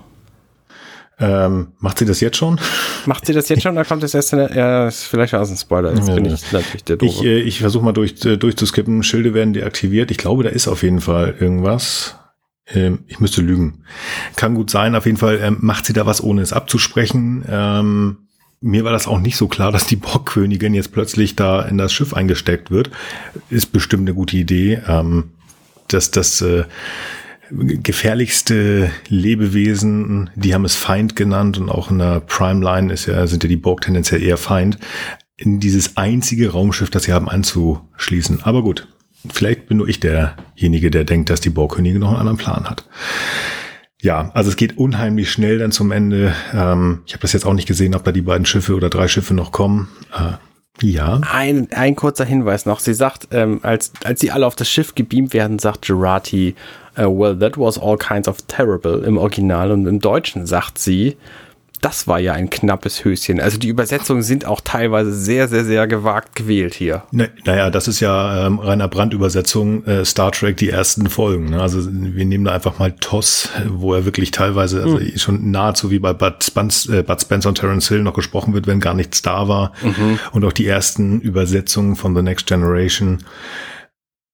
Ähm, macht sie das jetzt schon? Macht sie das jetzt schon? Da kommt es erst in der, ja, vielleicht war es ein Spoiler. Jetzt ja, bin ich natürlich der Doofe. Ich, äh, ich versuche mal durch, äh, durchzuskippen. Schilde werden deaktiviert. Ich glaube, da ist auf jeden Fall irgendwas. Ähm, ich müsste lügen. Kann gut sein. Auf jeden Fall ähm, macht sie da was, ohne es abzusprechen. Ähm, mir war das auch nicht so klar, [laughs] dass die Borgkönigin jetzt plötzlich da in das Schiff eingesteckt wird. Ist bestimmt eine gute Idee. Ähm, dass das äh, gefährlichste Lebewesen, die haben es Feind genannt und auch in der Primeline ist ja, sind ja die Borg tendenziell eher Feind, in dieses einzige Raumschiff, das sie haben, anzuschließen. Aber gut, vielleicht bin nur ich derjenige, der denkt, dass die Borgkönigin noch einen anderen Plan hat. Ja, also es geht unheimlich schnell dann zum Ende. Ähm, ich habe das jetzt auch nicht gesehen, ob da die beiden Schiffe oder drei Schiffe noch kommen. Äh, ja. Ein, ein kurzer Hinweis noch. Sie sagt, ähm, als, als sie alle auf das Schiff gebeamt werden, sagt Gerati, uh, well, that was all kinds of terrible im Original und im Deutschen sagt sie, das war ja ein knappes Höschen. Also die Übersetzungen sind auch teilweise sehr, sehr, sehr gewagt gewählt hier. Ne, naja, das ist ja ähm, reiner Brandübersetzung äh, Star Trek die ersten Folgen. Ne? Also wir nehmen da einfach mal Toss, wo er wirklich teilweise also mhm. schon nahezu wie bei Bud, Spence, äh, Bud Spencer und Terence Hill noch gesprochen wird, wenn gar nichts da war. Mhm. Und auch die ersten Übersetzungen von The Next Generation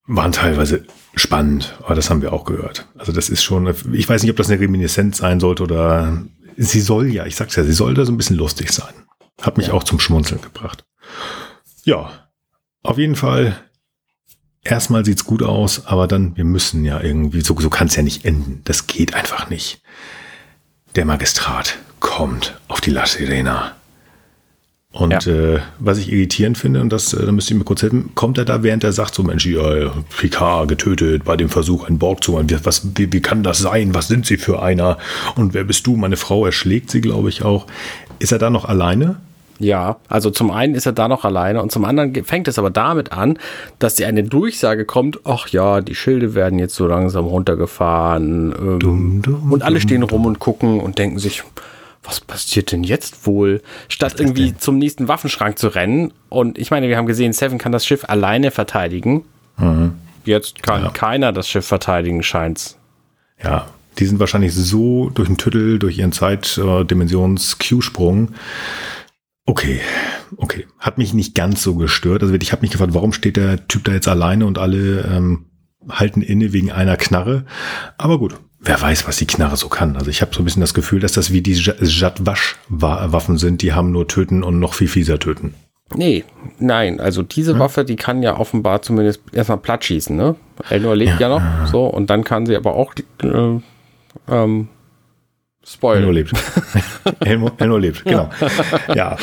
waren teilweise spannend, aber das haben wir auch gehört. Also das ist schon, ich weiß nicht, ob das eine Reminiszenz sein sollte oder sie soll ja, ich sag's ja, sie soll da so ein bisschen lustig sein. Hat mich ja. auch zum Schmunzeln gebracht. Ja, auf jeden Fall. Erstmal sieht's gut aus, aber dann, wir müssen ja irgendwie, so, so kann's ja nicht enden. Das geht einfach nicht. Der Magistrat kommt auf die La Sirena. Und ja. äh, was ich irritierend finde, und das, äh, da müsst ihr mir kurz helfen, kommt er da, während er sagt, so Mensch, ja, Picard getötet bei dem Versuch, einen Borg zu machen. Was, wie, wie kann das sein? Was sind sie für einer? Und wer bist du? Meine Frau erschlägt sie, glaube ich, auch. Ist er da noch alleine? Ja, also zum einen ist er da noch alleine und zum anderen fängt es aber damit an, dass die eine Durchsage kommt, ach ja, die Schilde werden jetzt so langsam runtergefahren ähm, dum, dum, und alle stehen rum und gucken und denken sich, was passiert denn jetzt wohl? Statt irgendwie zum nächsten Waffenschrank zu rennen. Und ich meine, wir haben gesehen, Seven kann das Schiff alleine verteidigen. Mhm. Jetzt kann ja. keiner das Schiff verteidigen, scheint's. Ja, die sind wahrscheinlich so durch den Tüttel, durch ihren Zeitdimensions-Q-Sprung. Okay, okay. Hat mich nicht ganz so gestört. Also ich habe mich gefragt, warum steht der Typ da jetzt alleine und alle ähm, halten inne wegen einer Knarre. Aber gut, wer weiß, was die Knarre so kann. Also ich habe so ein bisschen das Gefühl, dass das wie die Jadwasch-Waffen sind, die haben nur töten und noch viel fieser töten. Nee, nein, also diese ja. Waffe, die kann ja offenbar zumindest erstmal platt schießen, ne? Elnor lebt ja, ja noch, so, und dann kann sie aber auch äh, ähm, Spoiler. Elnor lebt. [laughs] Elnor, Elnor lebt, genau. Ja,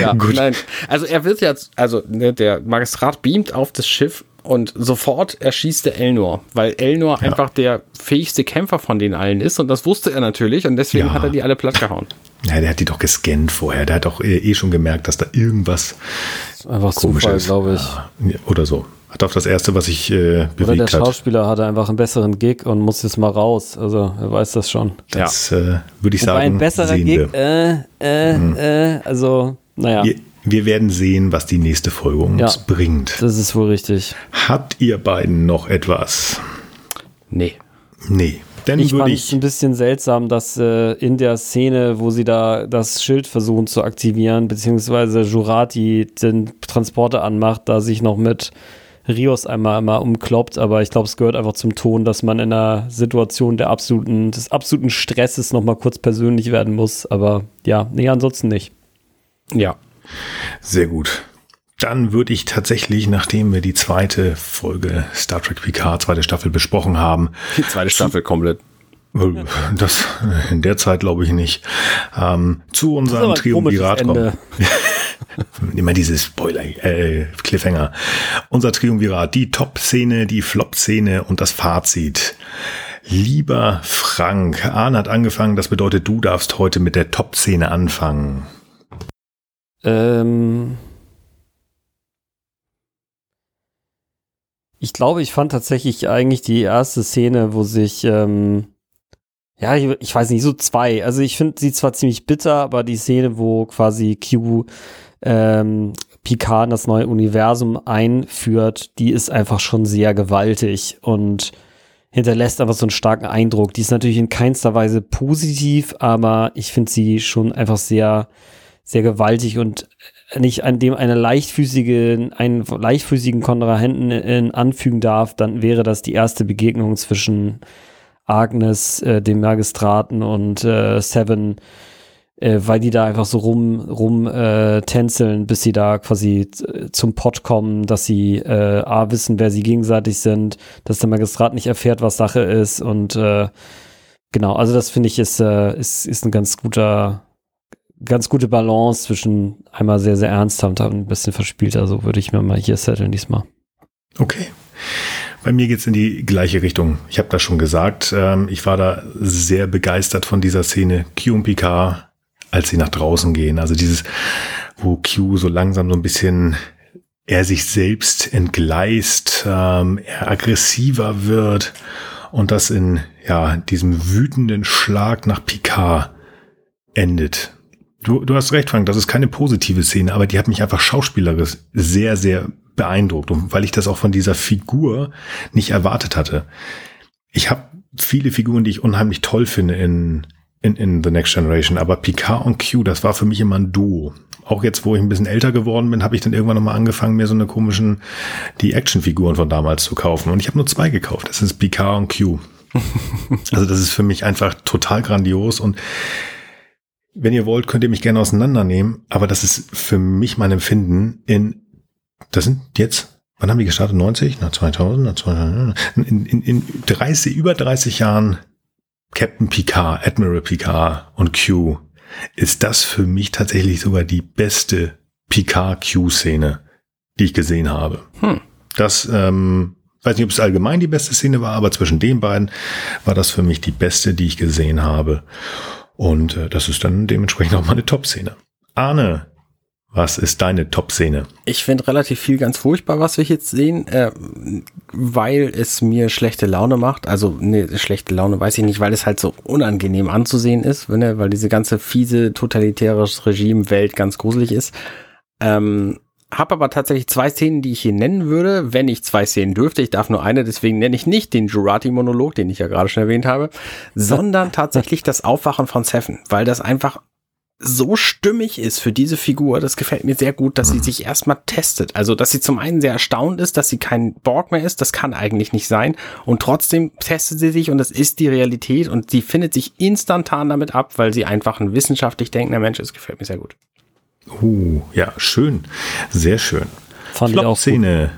ja gut. Nein, also er wird jetzt, also ne, der Magistrat beamt auf das Schiff und sofort erschießt er Elnor, weil Elnor ja. einfach der fähigste Kämpfer von den allen ist und das wusste er natürlich und deswegen ja. hat er die alle platt gehauen. Ja, der hat die doch gescannt vorher. Der hat doch eh, eh schon gemerkt, dass da irgendwas einfach Zufall, glaube ich. Ja, oder so. Hat auf das erste, was ich äh, bewegt Oder der Schauspieler hat. hatte einfach einen besseren Gig und muss jetzt mal raus. Also er weiß das schon. Das äh, würde ich Wobei sagen. Ein besserer. Gig, äh, äh, mhm. äh, also naja. Wir, wir werden sehen, was die nächste Folge uns ja, bringt. Das ist wohl richtig. Habt ihr beiden noch etwas? Nee. Nee. Dann ich fand es ein bisschen seltsam, dass äh, in der Szene, wo sie da das Schild versuchen zu aktivieren, beziehungsweise Jurati den Transporter anmacht, da sich noch mit Rios einmal, einmal umkloppt, aber ich glaube, es gehört einfach zum Ton, dass man in einer Situation der absoluten, des absoluten Stresses nochmal kurz persönlich werden muss. Aber ja, nee, ansonsten nicht. Ja, sehr gut. Dann würde ich tatsächlich, nachdem wir die zweite Folge Star Trek Picard, zweite Staffel besprochen haben. Die zweite Staffel komplett. Das in der Zeit glaube ich nicht. Ähm, zu unserem Triumvirat kommen. [laughs] Immer dieses Spoiler, äh, Cliffhanger. Unser Triumvirat, die Top-Szene, die Flop-Szene und das Fazit. Lieber Frank, Arne hat angefangen, das bedeutet, du darfst heute mit der Top-Szene anfangen. Ähm, ich glaube, ich fand tatsächlich eigentlich die erste Szene, wo sich, ähm, ja, ich, ich, weiß nicht, so zwei. Also ich finde sie zwar ziemlich bitter, aber die Szene, wo quasi Q ähm, Picard in das neue Universum einführt, die ist einfach schon sehr gewaltig und hinterlässt einfach so einen starken Eindruck. Die ist natürlich in keinster Weise positiv, aber ich finde sie schon einfach sehr sehr gewaltig und nicht an dem eine leichtfüßige, einen leichtfüßigen Kontrahenten in, anfügen darf, dann wäre das die erste Begegnung zwischen Agnes, äh, dem Magistraten und äh, Seven, äh, weil die da einfach so rum, rum äh, tänzeln, bis sie da quasi zum Pott kommen, dass sie äh, A wissen, wer sie gegenseitig sind, dass der Magistrat nicht erfährt, was Sache ist und äh, genau, also das finde ich ist, äh, ist, ist ein ganz guter ganz gute Balance zwischen einmal sehr, sehr ernsthaft und ein bisschen verspielter. So würde ich mir mal hier setteln diesmal. Okay. Bei mir geht's in die gleiche Richtung. Ich habe das schon gesagt. Ähm, ich war da sehr begeistert von dieser Szene. Q und Picard, als sie nach draußen gehen. Also dieses, wo Q so langsam so ein bisschen er sich selbst entgleist, ähm, er aggressiver wird und das in ja diesem wütenden Schlag nach Picard endet. Du, du hast recht, Frank, das ist keine positive Szene, aber die hat mich einfach schauspielerisch sehr, sehr beeindruckt. Und weil ich das auch von dieser Figur nicht erwartet hatte. Ich habe viele Figuren, die ich unheimlich toll finde in, in, in The Next Generation, aber Picard und Q, das war für mich immer ein Duo. Auch jetzt, wo ich ein bisschen älter geworden bin, habe ich dann irgendwann nochmal angefangen, mir so eine komischen, die Actionfiguren von damals zu kaufen. Und ich habe nur zwei gekauft. Das ist Picard und Q. [laughs] also das ist für mich einfach total grandios und wenn ihr wollt, könnt ihr mich gerne auseinandernehmen, aber das ist für mich mein Empfinden in, das sind jetzt, wann haben die gestartet? 90? Nach 2000? Nach 2000 in, in, in 30, über 30 Jahren Captain Picard, Admiral Picard und Q ist das für mich tatsächlich sogar die beste Picard-Q-Szene, die ich gesehen habe. Hm. Das, ähm, weiß nicht, ob es allgemein die beste Szene war, aber zwischen den beiden war das für mich die beste, die ich gesehen habe. Und äh, das ist dann dementsprechend auch meine Top-Szene. Arne, was ist deine Top-Szene? Ich finde relativ viel ganz furchtbar, was wir jetzt sehen, äh, weil es mir schlechte Laune macht. Also, ne, schlechte Laune weiß ich nicht, weil es halt so unangenehm anzusehen ist, ne, weil diese ganze fiese, totalitäre Regime-Welt ganz gruselig ist. Ähm, hab aber tatsächlich zwei Szenen, die ich hier nennen würde, wenn ich zwei Szenen dürfte. Ich darf nur eine, deswegen nenne ich nicht den Jurati-Monolog, den ich ja gerade schon erwähnt habe, sondern [laughs] tatsächlich das Aufwachen von Seven, weil das einfach so stimmig ist für diese Figur, das gefällt mir sehr gut, dass sie sich erstmal testet. Also, dass sie zum einen sehr erstaunt ist, dass sie kein Borg mehr ist, das kann eigentlich nicht sein. Und trotzdem testet sie sich und das ist die Realität und sie findet sich instantan damit ab, weil sie einfach ein wissenschaftlich denkender Mensch ist. Gefällt mir sehr gut. Uh, ja, schön. Sehr schön. Fand Flop-Szene.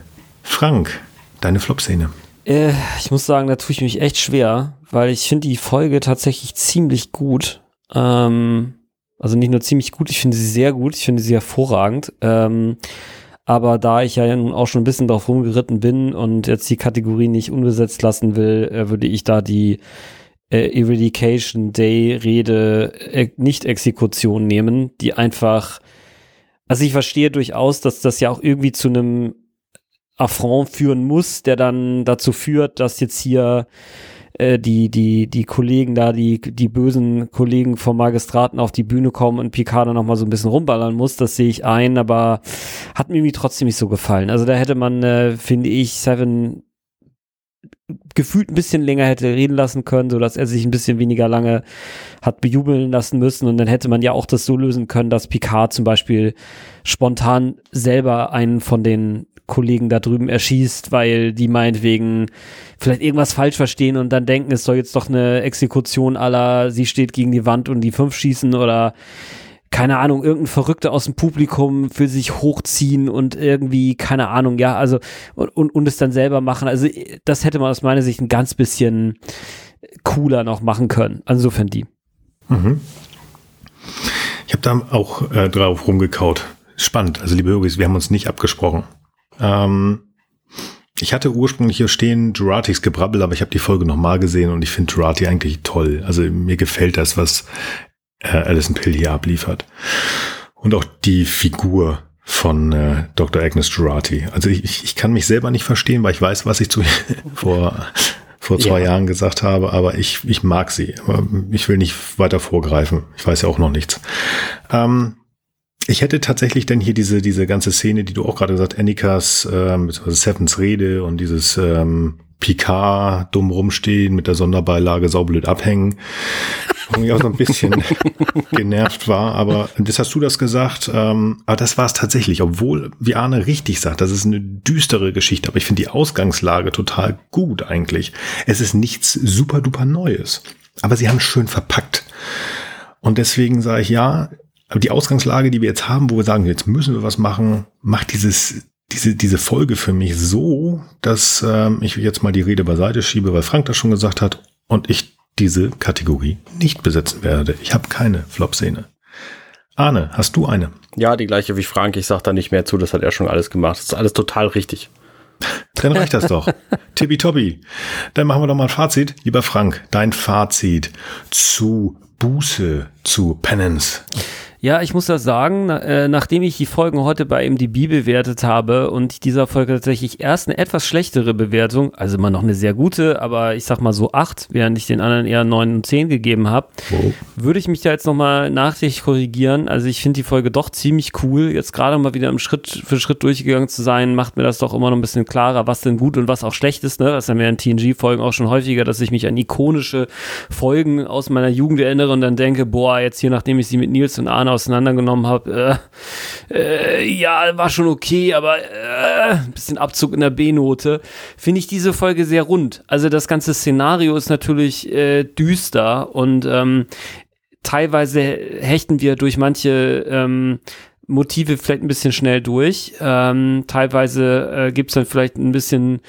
Frank, deine Flop-Szene. Äh, ich muss sagen, da tue ich mich echt schwer, weil ich finde die Folge tatsächlich ziemlich gut. Ähm, also nicht nur ziemlich gut, ich finde sie sehr gut, ich finde sie hervorragend. Ähm, aber da ich ja nun auch schon ein bisschen drauf rumgeritten bin und jetzt die Kategorie nicht unbesetzt lassen will, äh, würde ich da die äh, Eradication Day Rede äh, nicht Exekution nehmen, die einfach, also ich verstehe durchaus, dass das ja auch irgendwie zu einem Affront führen muss, der dann dazu führt, dass jetzt hier äh, die, die, die Kollegen da, die, die bösen Kollegen vom Magistraten auf die Bühne kommen und Picard dann nochmal so ein bisschen rumballern muss, das sehe ich ein, aber hat mir irgendwie trotzdem nicht so gefallen. Also da hätte man, äh, finde ich, Seven gefühlt ein bisschen länger hätte reden lassen können, so dass er sich ein bisschen weniger lange hat bejubeln lassen müssen. Und dann hätte man ja auch das so lösen können, dass Picard zum Beispiel spontan selber einen von den Kollegen da drüben erschießt, weil die meinetwegen vielleicht irgendwas falsch verstehen und dann denken, es soll jetzt doch eine Exekution aller, sie steht gegen die Wand und die fünf schießen oder keine Ahnung, irgendein Verrückter aus dem Publikum für sich hochziehen und irgendwie, keine Ahnung, ja, also und, und, und es dann selber machen. Also das hätte man aus meiner Sicht ein ganz bisschen cooler noch machen können. Insofern die. Mhm. Ich habe da auch äh, drauf rumgekaut. Spannend. Also liebe Höris, wir haben uns nicht abgesprochen. Ähm, ich hatte ursprünglich hier stehen Juratis Gebrabbel, aber ich habe die Folge nochmal gesehen und ich finde Jurati eigentlich toll. Also mir gefällt das, was äh, Alison Pill hier abliefert. Und auch die Figur von äh, Dr. Agnes Jurati. Also ich, ich kann mich selber nicht verstehen, weil ich weiß, was ich zu [laughs] vor vor zwei ja. Jahren gesagt habe, aber ich, ich mag sie. Aber ich will nicht weiter vorgreifen. Ich weiß ja auch noch nichts. Ähm, ich hätte tatsächlich denn hier diese, diese ganze Szene, die du auch gerade gesagt, Annikas, ähm, Sevens Rede und dieses ähm, Picard dumm rumstehen, mit der Sonderbeilage saublöd abhängen, wo ich auch so ein bisschen [laughs] genervt war. Aber das hast du das gesagt. Ähm, aber das war es tatsächlich, obwohl, wie Arne richtig sagt, das ist eine düstere Geschichte. Aber ich finde die Ausgangslage total gut eigentlich. Es ist nichts super duper Neues. Aber sie haben es schön verpackt. Und deswegen sage ich ja, aber die Ausgangslage, die wir jetzt haben, wo wir sagen, jetzt müssen wir was machen, macht dieses, diese, diese Folge für mich so, dass ähm, ich jetzt mal die Rede beiseite schiebe, weil Frank das schon gesagt hat und ich diese Kategorie nicht besetzen werde. Ich habe keine Flop-Szene. Arne, hast du eine? Ja, die gleiche wie Frank. Ich sage da nicht mehr zu, das hat er schon alles gemacht. Das ist alles total richtig. Dann reicht das doch. [laughs] Tibi Dann machen wir doch mal ein Fazit. Lieber Frank, dein Fazit zu Buße, zu Penance. Ja, ich muss das sagen, na, äh, nachdem ich die Folgen heute bei MDB bewertet habe und dieser Folge tatsächlich erst eine etwas schlechtere Bewertung, also immer noch eine sehr gute, aber ich sag mal so acht, während ich den anderen eher neun und zehn gegeben habe, Oh. würde ich mich da jetzt nochmal nachträglich korrigieren. Also ich finde die Folge doch ziemlich cool. Jetzt gerade mal wieder im Schritt für Schritt durchgegangen zu sein, macht mir das doch immer noch ein bisschen klarer, was denn gut und was auch schlecht ist. Ne? Das haben wir in TNG-Folgen auch schon häufiger, dass ich mich an ikonische Folgen aus meiner Jugend erinnere und dann denke, boah, jetzt hier, nachdem ich sie mit Nils und Arne auseinandergenommen habe, äh, äh, ja, war schon okay, aber äh, ein bisschen Abzug in der B-Note, finde ich diese Folge sehr rund. Also das ganze Szenario ist natürlich äh, düster und ähm, teilweise hechten wir durch manche ähm, Motive vielleicht ein bisschen schnell durch. Ähm, teilweise äh, gibt's dann vielleicht ein bisschen,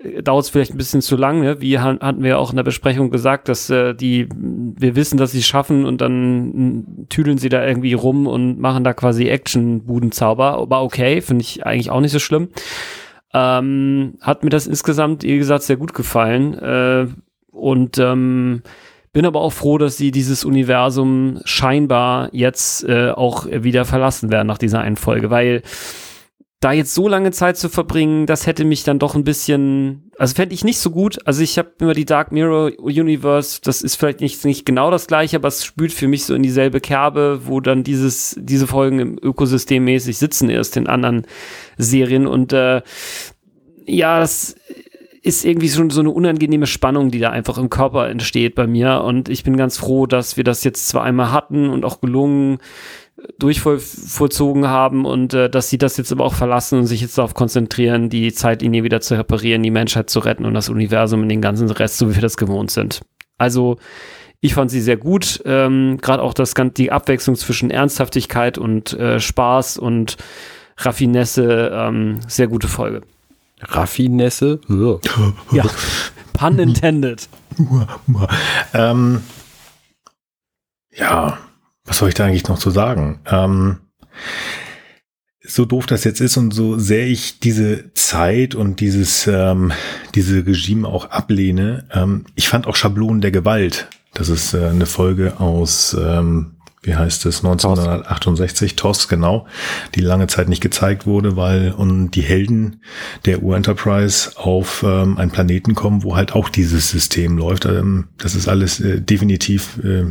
äh, dauert es vielleicht ein bisschen zu lange. Wie han- hatten wir auch in der Besprechung gesagt, dass äh, die, wir wissen, dass sie es schaffen und dann mm, tüdeln sie da irgendwie rum und machen da quasi Action-Budenzauber. Aber okay, finde ich eigentlich auch nicht so schlimm. Ähm, hat mir das insgesamt, wie gesagt, sehr gut gefallen. Äh, und ähm, bin aber auch froh, dass sie dieses Universum scheinbar jetzt äh, auch wieder verlassen werden nach dieser einen Folge, weil da jetzt so lange Zeit zu verbringen, das hätte mich dann doch ein bisschen, also fände ich nicht so gut. Also ich habe immer die Dark Mirror Universe, das ist vielleicht nicht, nicht genau das gleiche, aber es spült für mich so in dieselbe Kerbe, wo dann dieses, diese Folgen im Ökosystem mäßig sitzen erst in anderen Serien und äh, ja, das ist irgendwie schon so eine unangenehme Spannung, die da einfach im Körper entsteht bei mir. Und ich bin ganz froh, dass wir das jetzt zwar einmal hatten und auch gelungen durchvollzogen haben und äh, dass sie das jetzt aber auch verlassen und sich jetzt darauf konzentrieren, die Zeitlinie wieder zu reparieren, die Menschheit zu retten und das Universum in den ganzen Rest, so wie wir das gewohnt sind. Also ich fand sie sehr gut, ähm, gerade auch das die Abwechslung zwischen Ernsthaftigkeit und äh, Spaß und Raffinesse, ähm, sehr gute Folge. Raffinesse. Ja, [laughs] pun intended. Ähm, ja, was soll ich da eigentlich noch zu sagen? Ähm, so doof das jetzt ist und so sehr ich diese Zeit und dieses ähm, diese Regime auch ablehne, ähm, ich fand auch Schablonen der Gewalt. Das ist äh, eine Folge aus ähm, wie heißt es 1968 TOS genau, die lange Zeit nicht gezeigt wurde, weil und die Helden der U-Enterprise auf ähm, einen Planeten kommen, wo halt auch dieses System läuft. Ähm, das ist alles äh, definitiv äh,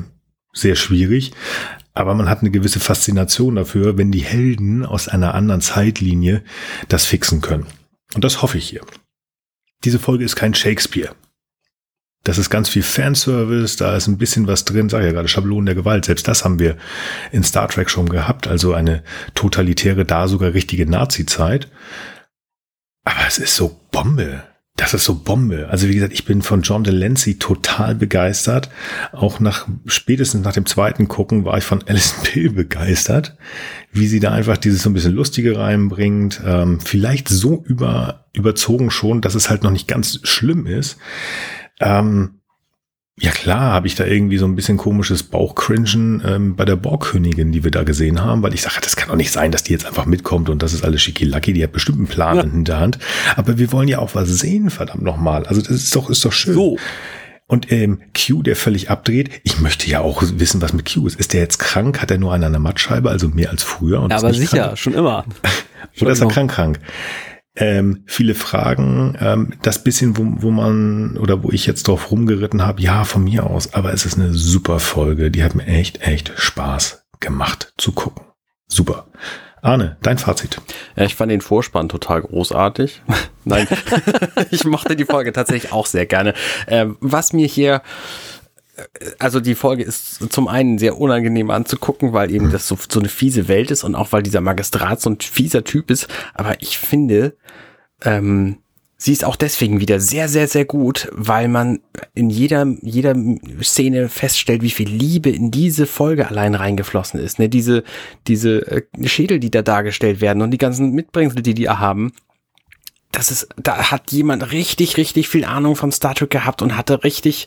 sehr schwierig. Aber man hat eine gewisse Faszination dafür, wenn die Helden aus einer anderen Zeitlinie das fixen können. Und das hoffe ich hier. Diese Folge ist kein Shakespeare. Das ist ganz viel Fanservice, da ist ein bisschen was drin, sag ja gerade, Schablonen der Gewalt. Selbst das haben wir in Star Trek schon gehabt, also eine totalitäre, da sogar richtige Nazi-Zeit. Aber es ist so Bombe. Das ist so Bombe. Also wie gesagt, ich bin von John Delancey total begeistert. Auch nach spätestens nach dem zweiten Gucken war ich von [laughs] Alison Pill begeistert, wie sie da einfach dieses so ein bisschen lustige reinbringt. Ähm, vielleicht so über überzogen schon, dass es halt noch nicht ganz schlimm ist. Ähm, ja klar, habe ich da irgendwie so ein bisschen komisches Bauchcringen ähm, bei der Borgkönigin, die wir da gesehen haben, weil ich sage, das kann doch nicht sein, dass die jetzt einfach mitkommt und das ist alles schickilacki, die hat bestimmt einen Plan Ja. in Hinterhand. Aber wir wollen ja auch was sehen, verdammt nochmal. Also das ist doch, ist doch schön. So. Und ähm, Q, der völlig abdreht, ich möchte ja auch wissen, was mit Q ist. Ist der jetzt krank? Hat er nur an der Mattscheibe, also mehr als früher? Und Ja, aber sicher, krank? schon immer. [laughs] Oder ist er krank krank? Ähm, viele Fragen, ähm, das bisschen, wo, wo man oder wo ich jetzt drauf rumgeritten habe, ja, von mir aus, aber es ist eine super Folge, die hat mir echt, echt Spaß gemacht zu gucken. Super. Arne, dein Fazit. Ja, ich fand den Vorspann total großartig. [laughs] Nein, [laughs] ich mochte die Folge tatsächlich auch sehr gerne. Ähm, was mir hier, also die Folge ist zum einen sehr unangenehm anzugucken, weil eben das so, so eine fiese Welt ist und auch weil dieser Magistrat so ein fieser Typ ist. Aber ich finde, ähm, sie ist auch deswegen wieder sehr, sehr, sehr gut, weil man in jeder, jeder Szene feststellt, wie viel Liebe in diese Folge allein reingeflossen ist. Ne? Diese, diese äh, Schädel, die da dargestellt werden und die ganzen Mitbringsel, die die haben. Das ist, da hat jemand richtig, richtig viel Ahnung von Star Trek gehabt und hatte richtig,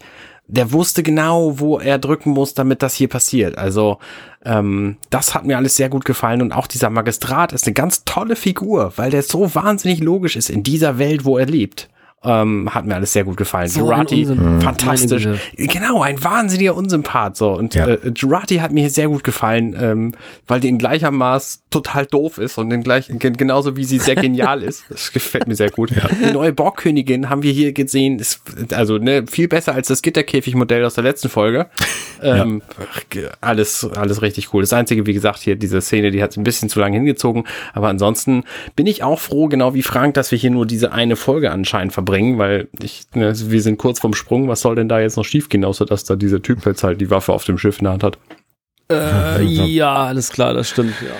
der wusste genau, wo er drücken muss, damit das hier passiert. Also ähm, das hat mir alles sehr gut gefallen und auch dieser Magistrat ist eine ganz tolle Figur, weil der so wahnsinnig logisch ist in dieser Welt, wo er lebt. Ähm, hat mir alles sehr gut gefallen. So Jurati, Unsymp- fantastisch. Genau, ein wahnsinniger Unsympath. So. Und Ja. äh, Jurati hat mir sehr gut gefallen, ähm, weil die in gleicher Maß total doof ist und in gleich, gen- genauso wie sie sehr genial ist. [laughs] Das gefällt mir sehr gut. Die neue Borgkönigin haben wir hier gesehen. Ist, also ne, viel besser als das Gitterkäfigmodell aus der letzten Folge. Ähm, Alles, alles richtig cool. Das Einzige, wie gesagt, hier diese Szene, die hat es ein bisschen zu lange hingezogen. Aber ansonsten bin ich auch froh, genau wie Frank, dass wir hier nur diese eine Folge anscheinend verbringen, weil ich, ne, wir sind kurz vom Sprung. Was soll denn da jetzt noch schiefgehen, außer dass da dieser Typ jetzt halt die Waffe auf dem Schiff in der Hand hat? Äh, ja, alles klar, das stimmt, ja.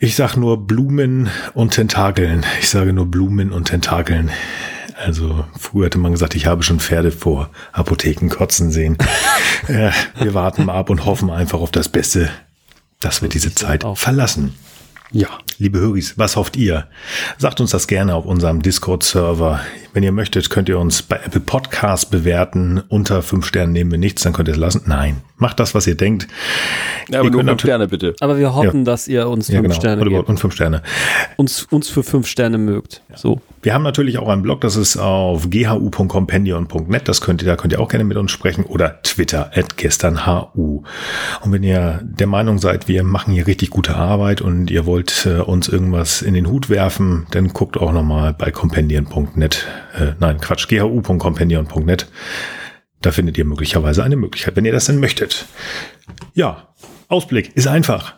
Ich sag nur Blumen und Tentakeln. Ich sage nur Blumen und Tentakeln. Also früher hätte man gesagt, ich habe schon Pferde vor Apotheken kotzen sehen. [laughs] äh, wir warten mal ab und hoffen einfach auf das Beste, dass wir diese Zeit auch. verlassen. Ja. Liebe Höris, was hofft ihr? Sagt uns das gerne auf unserem Discord-Server. Wenn ihr möchtet, könnt ihr uns bei Apple Podcasts bewerten. Unter fünf Sternen nehmen wir nichts, dann könnt ihr es lassen. Nein, macht das, was ihr denkt. Ja, aber Ihr nur fünf Sterne bitte. Aber wir hoffen, dass ihr uns Ja, fünf genau. Sterne Und, gebt. und fünf Sterne. Uns, uns für fünf Sterne mögt. So. Wir haben natürlich auch einen Blog, das ist auf ghu.compendion.net. Das könnt ihr, da könnt ihr auch gerne mit uns sprechen oder Twitter at gesternhu. Und wenn ihr der Meinung seid, wir machen hier richtig gute Arbeit und ihr wollt äh, uns irgendwas in den Hut werfen, dann guckt auch nochmal bei compendion.net, äh, nein, Quatsch, ghu.compendion.net. Da findet ihr möglicherweise eine Möglichkeit, wenn ihr das denn möchtet. Ja, Ausblick ist einfach.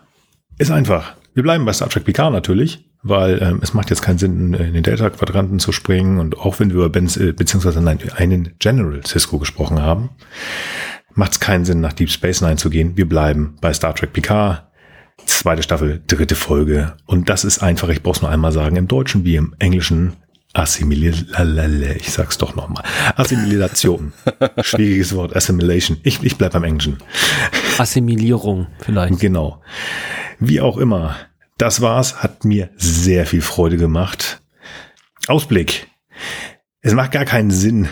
Ist einfach. Wir bleiben bei Star Trek Picard natürlich, weil ähm, es macht jetzt keinen Sinn, in den Delta-Quadranten zu springen. Und auch wenn wir über Benz, äh, beziehungsweise nein, einen General Cisco gesprochen haben, macht es keinen Sinn, nach Deep Space Nine zu gehen. Wir bleiben bei Star Trek Picard. Zweite Staffel, dritte Folge. Und das ist einfach, ich brauch's nur einmal sagen, im Deutschen wie im Englischen Assimilation. Ich sag's doch nochmal. Assimilation. [laughs] Schwieriges Wort. Assimilation. Ich, ich bleib beim Englischen. Assimilierung vielleicht. Genau. Wie auch immer. Das war's. Hat mir sehr viel Freude gemacht. Ausblick. Es macht gar keinen Sinn,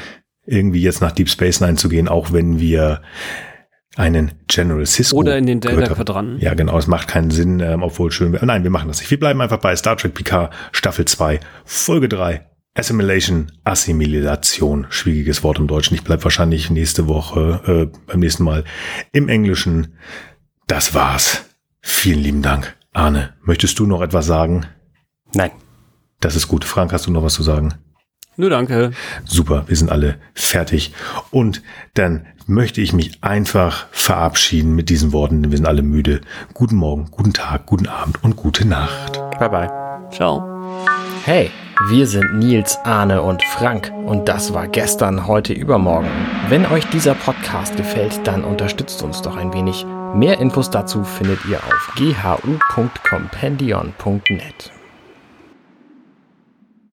irgendwie jetzt nach Deep Space Nine zu gehen, auch wenn wir einen General Cisco Oder in den. Delta-Quadranten. Ja, genau. Es macht keinen Sinn, ähm, obwohl schön wäre. Nein, wir machen das nicht. Wir bleiben einfach bei Star Trek Picard Staffel 2, Folge 3. Assimilation, Assimilation, schwieriges Wort im Deutschen. Ich bleib wahrscheinlich nächste Woche, äh, beim nächsten Mal im Englischen. Das war's. Vielen lieben Dank. Arne, möchtest du noch etwas sagen? Nein. Das ist gut. Frank, hast du noch was zu sagen? Nö, danke. Super, wir sind alle fertig. Und dann möchte ich mich einfach verabschieden mit diesen Worten, denn wir sind alle müde. Guten Morgen, guten Tag, guten Abend und gute Nacht. Bye bye. Ciao. Hey, wir sind Nils, Arne und Frank und das war gestern, heute, übermorgen. Wenn euch dieser Podcast gefällt, dann unterstützt uns doch ein wenig. Mehr Infos dazu findet ihr auf ghu.compendion.net.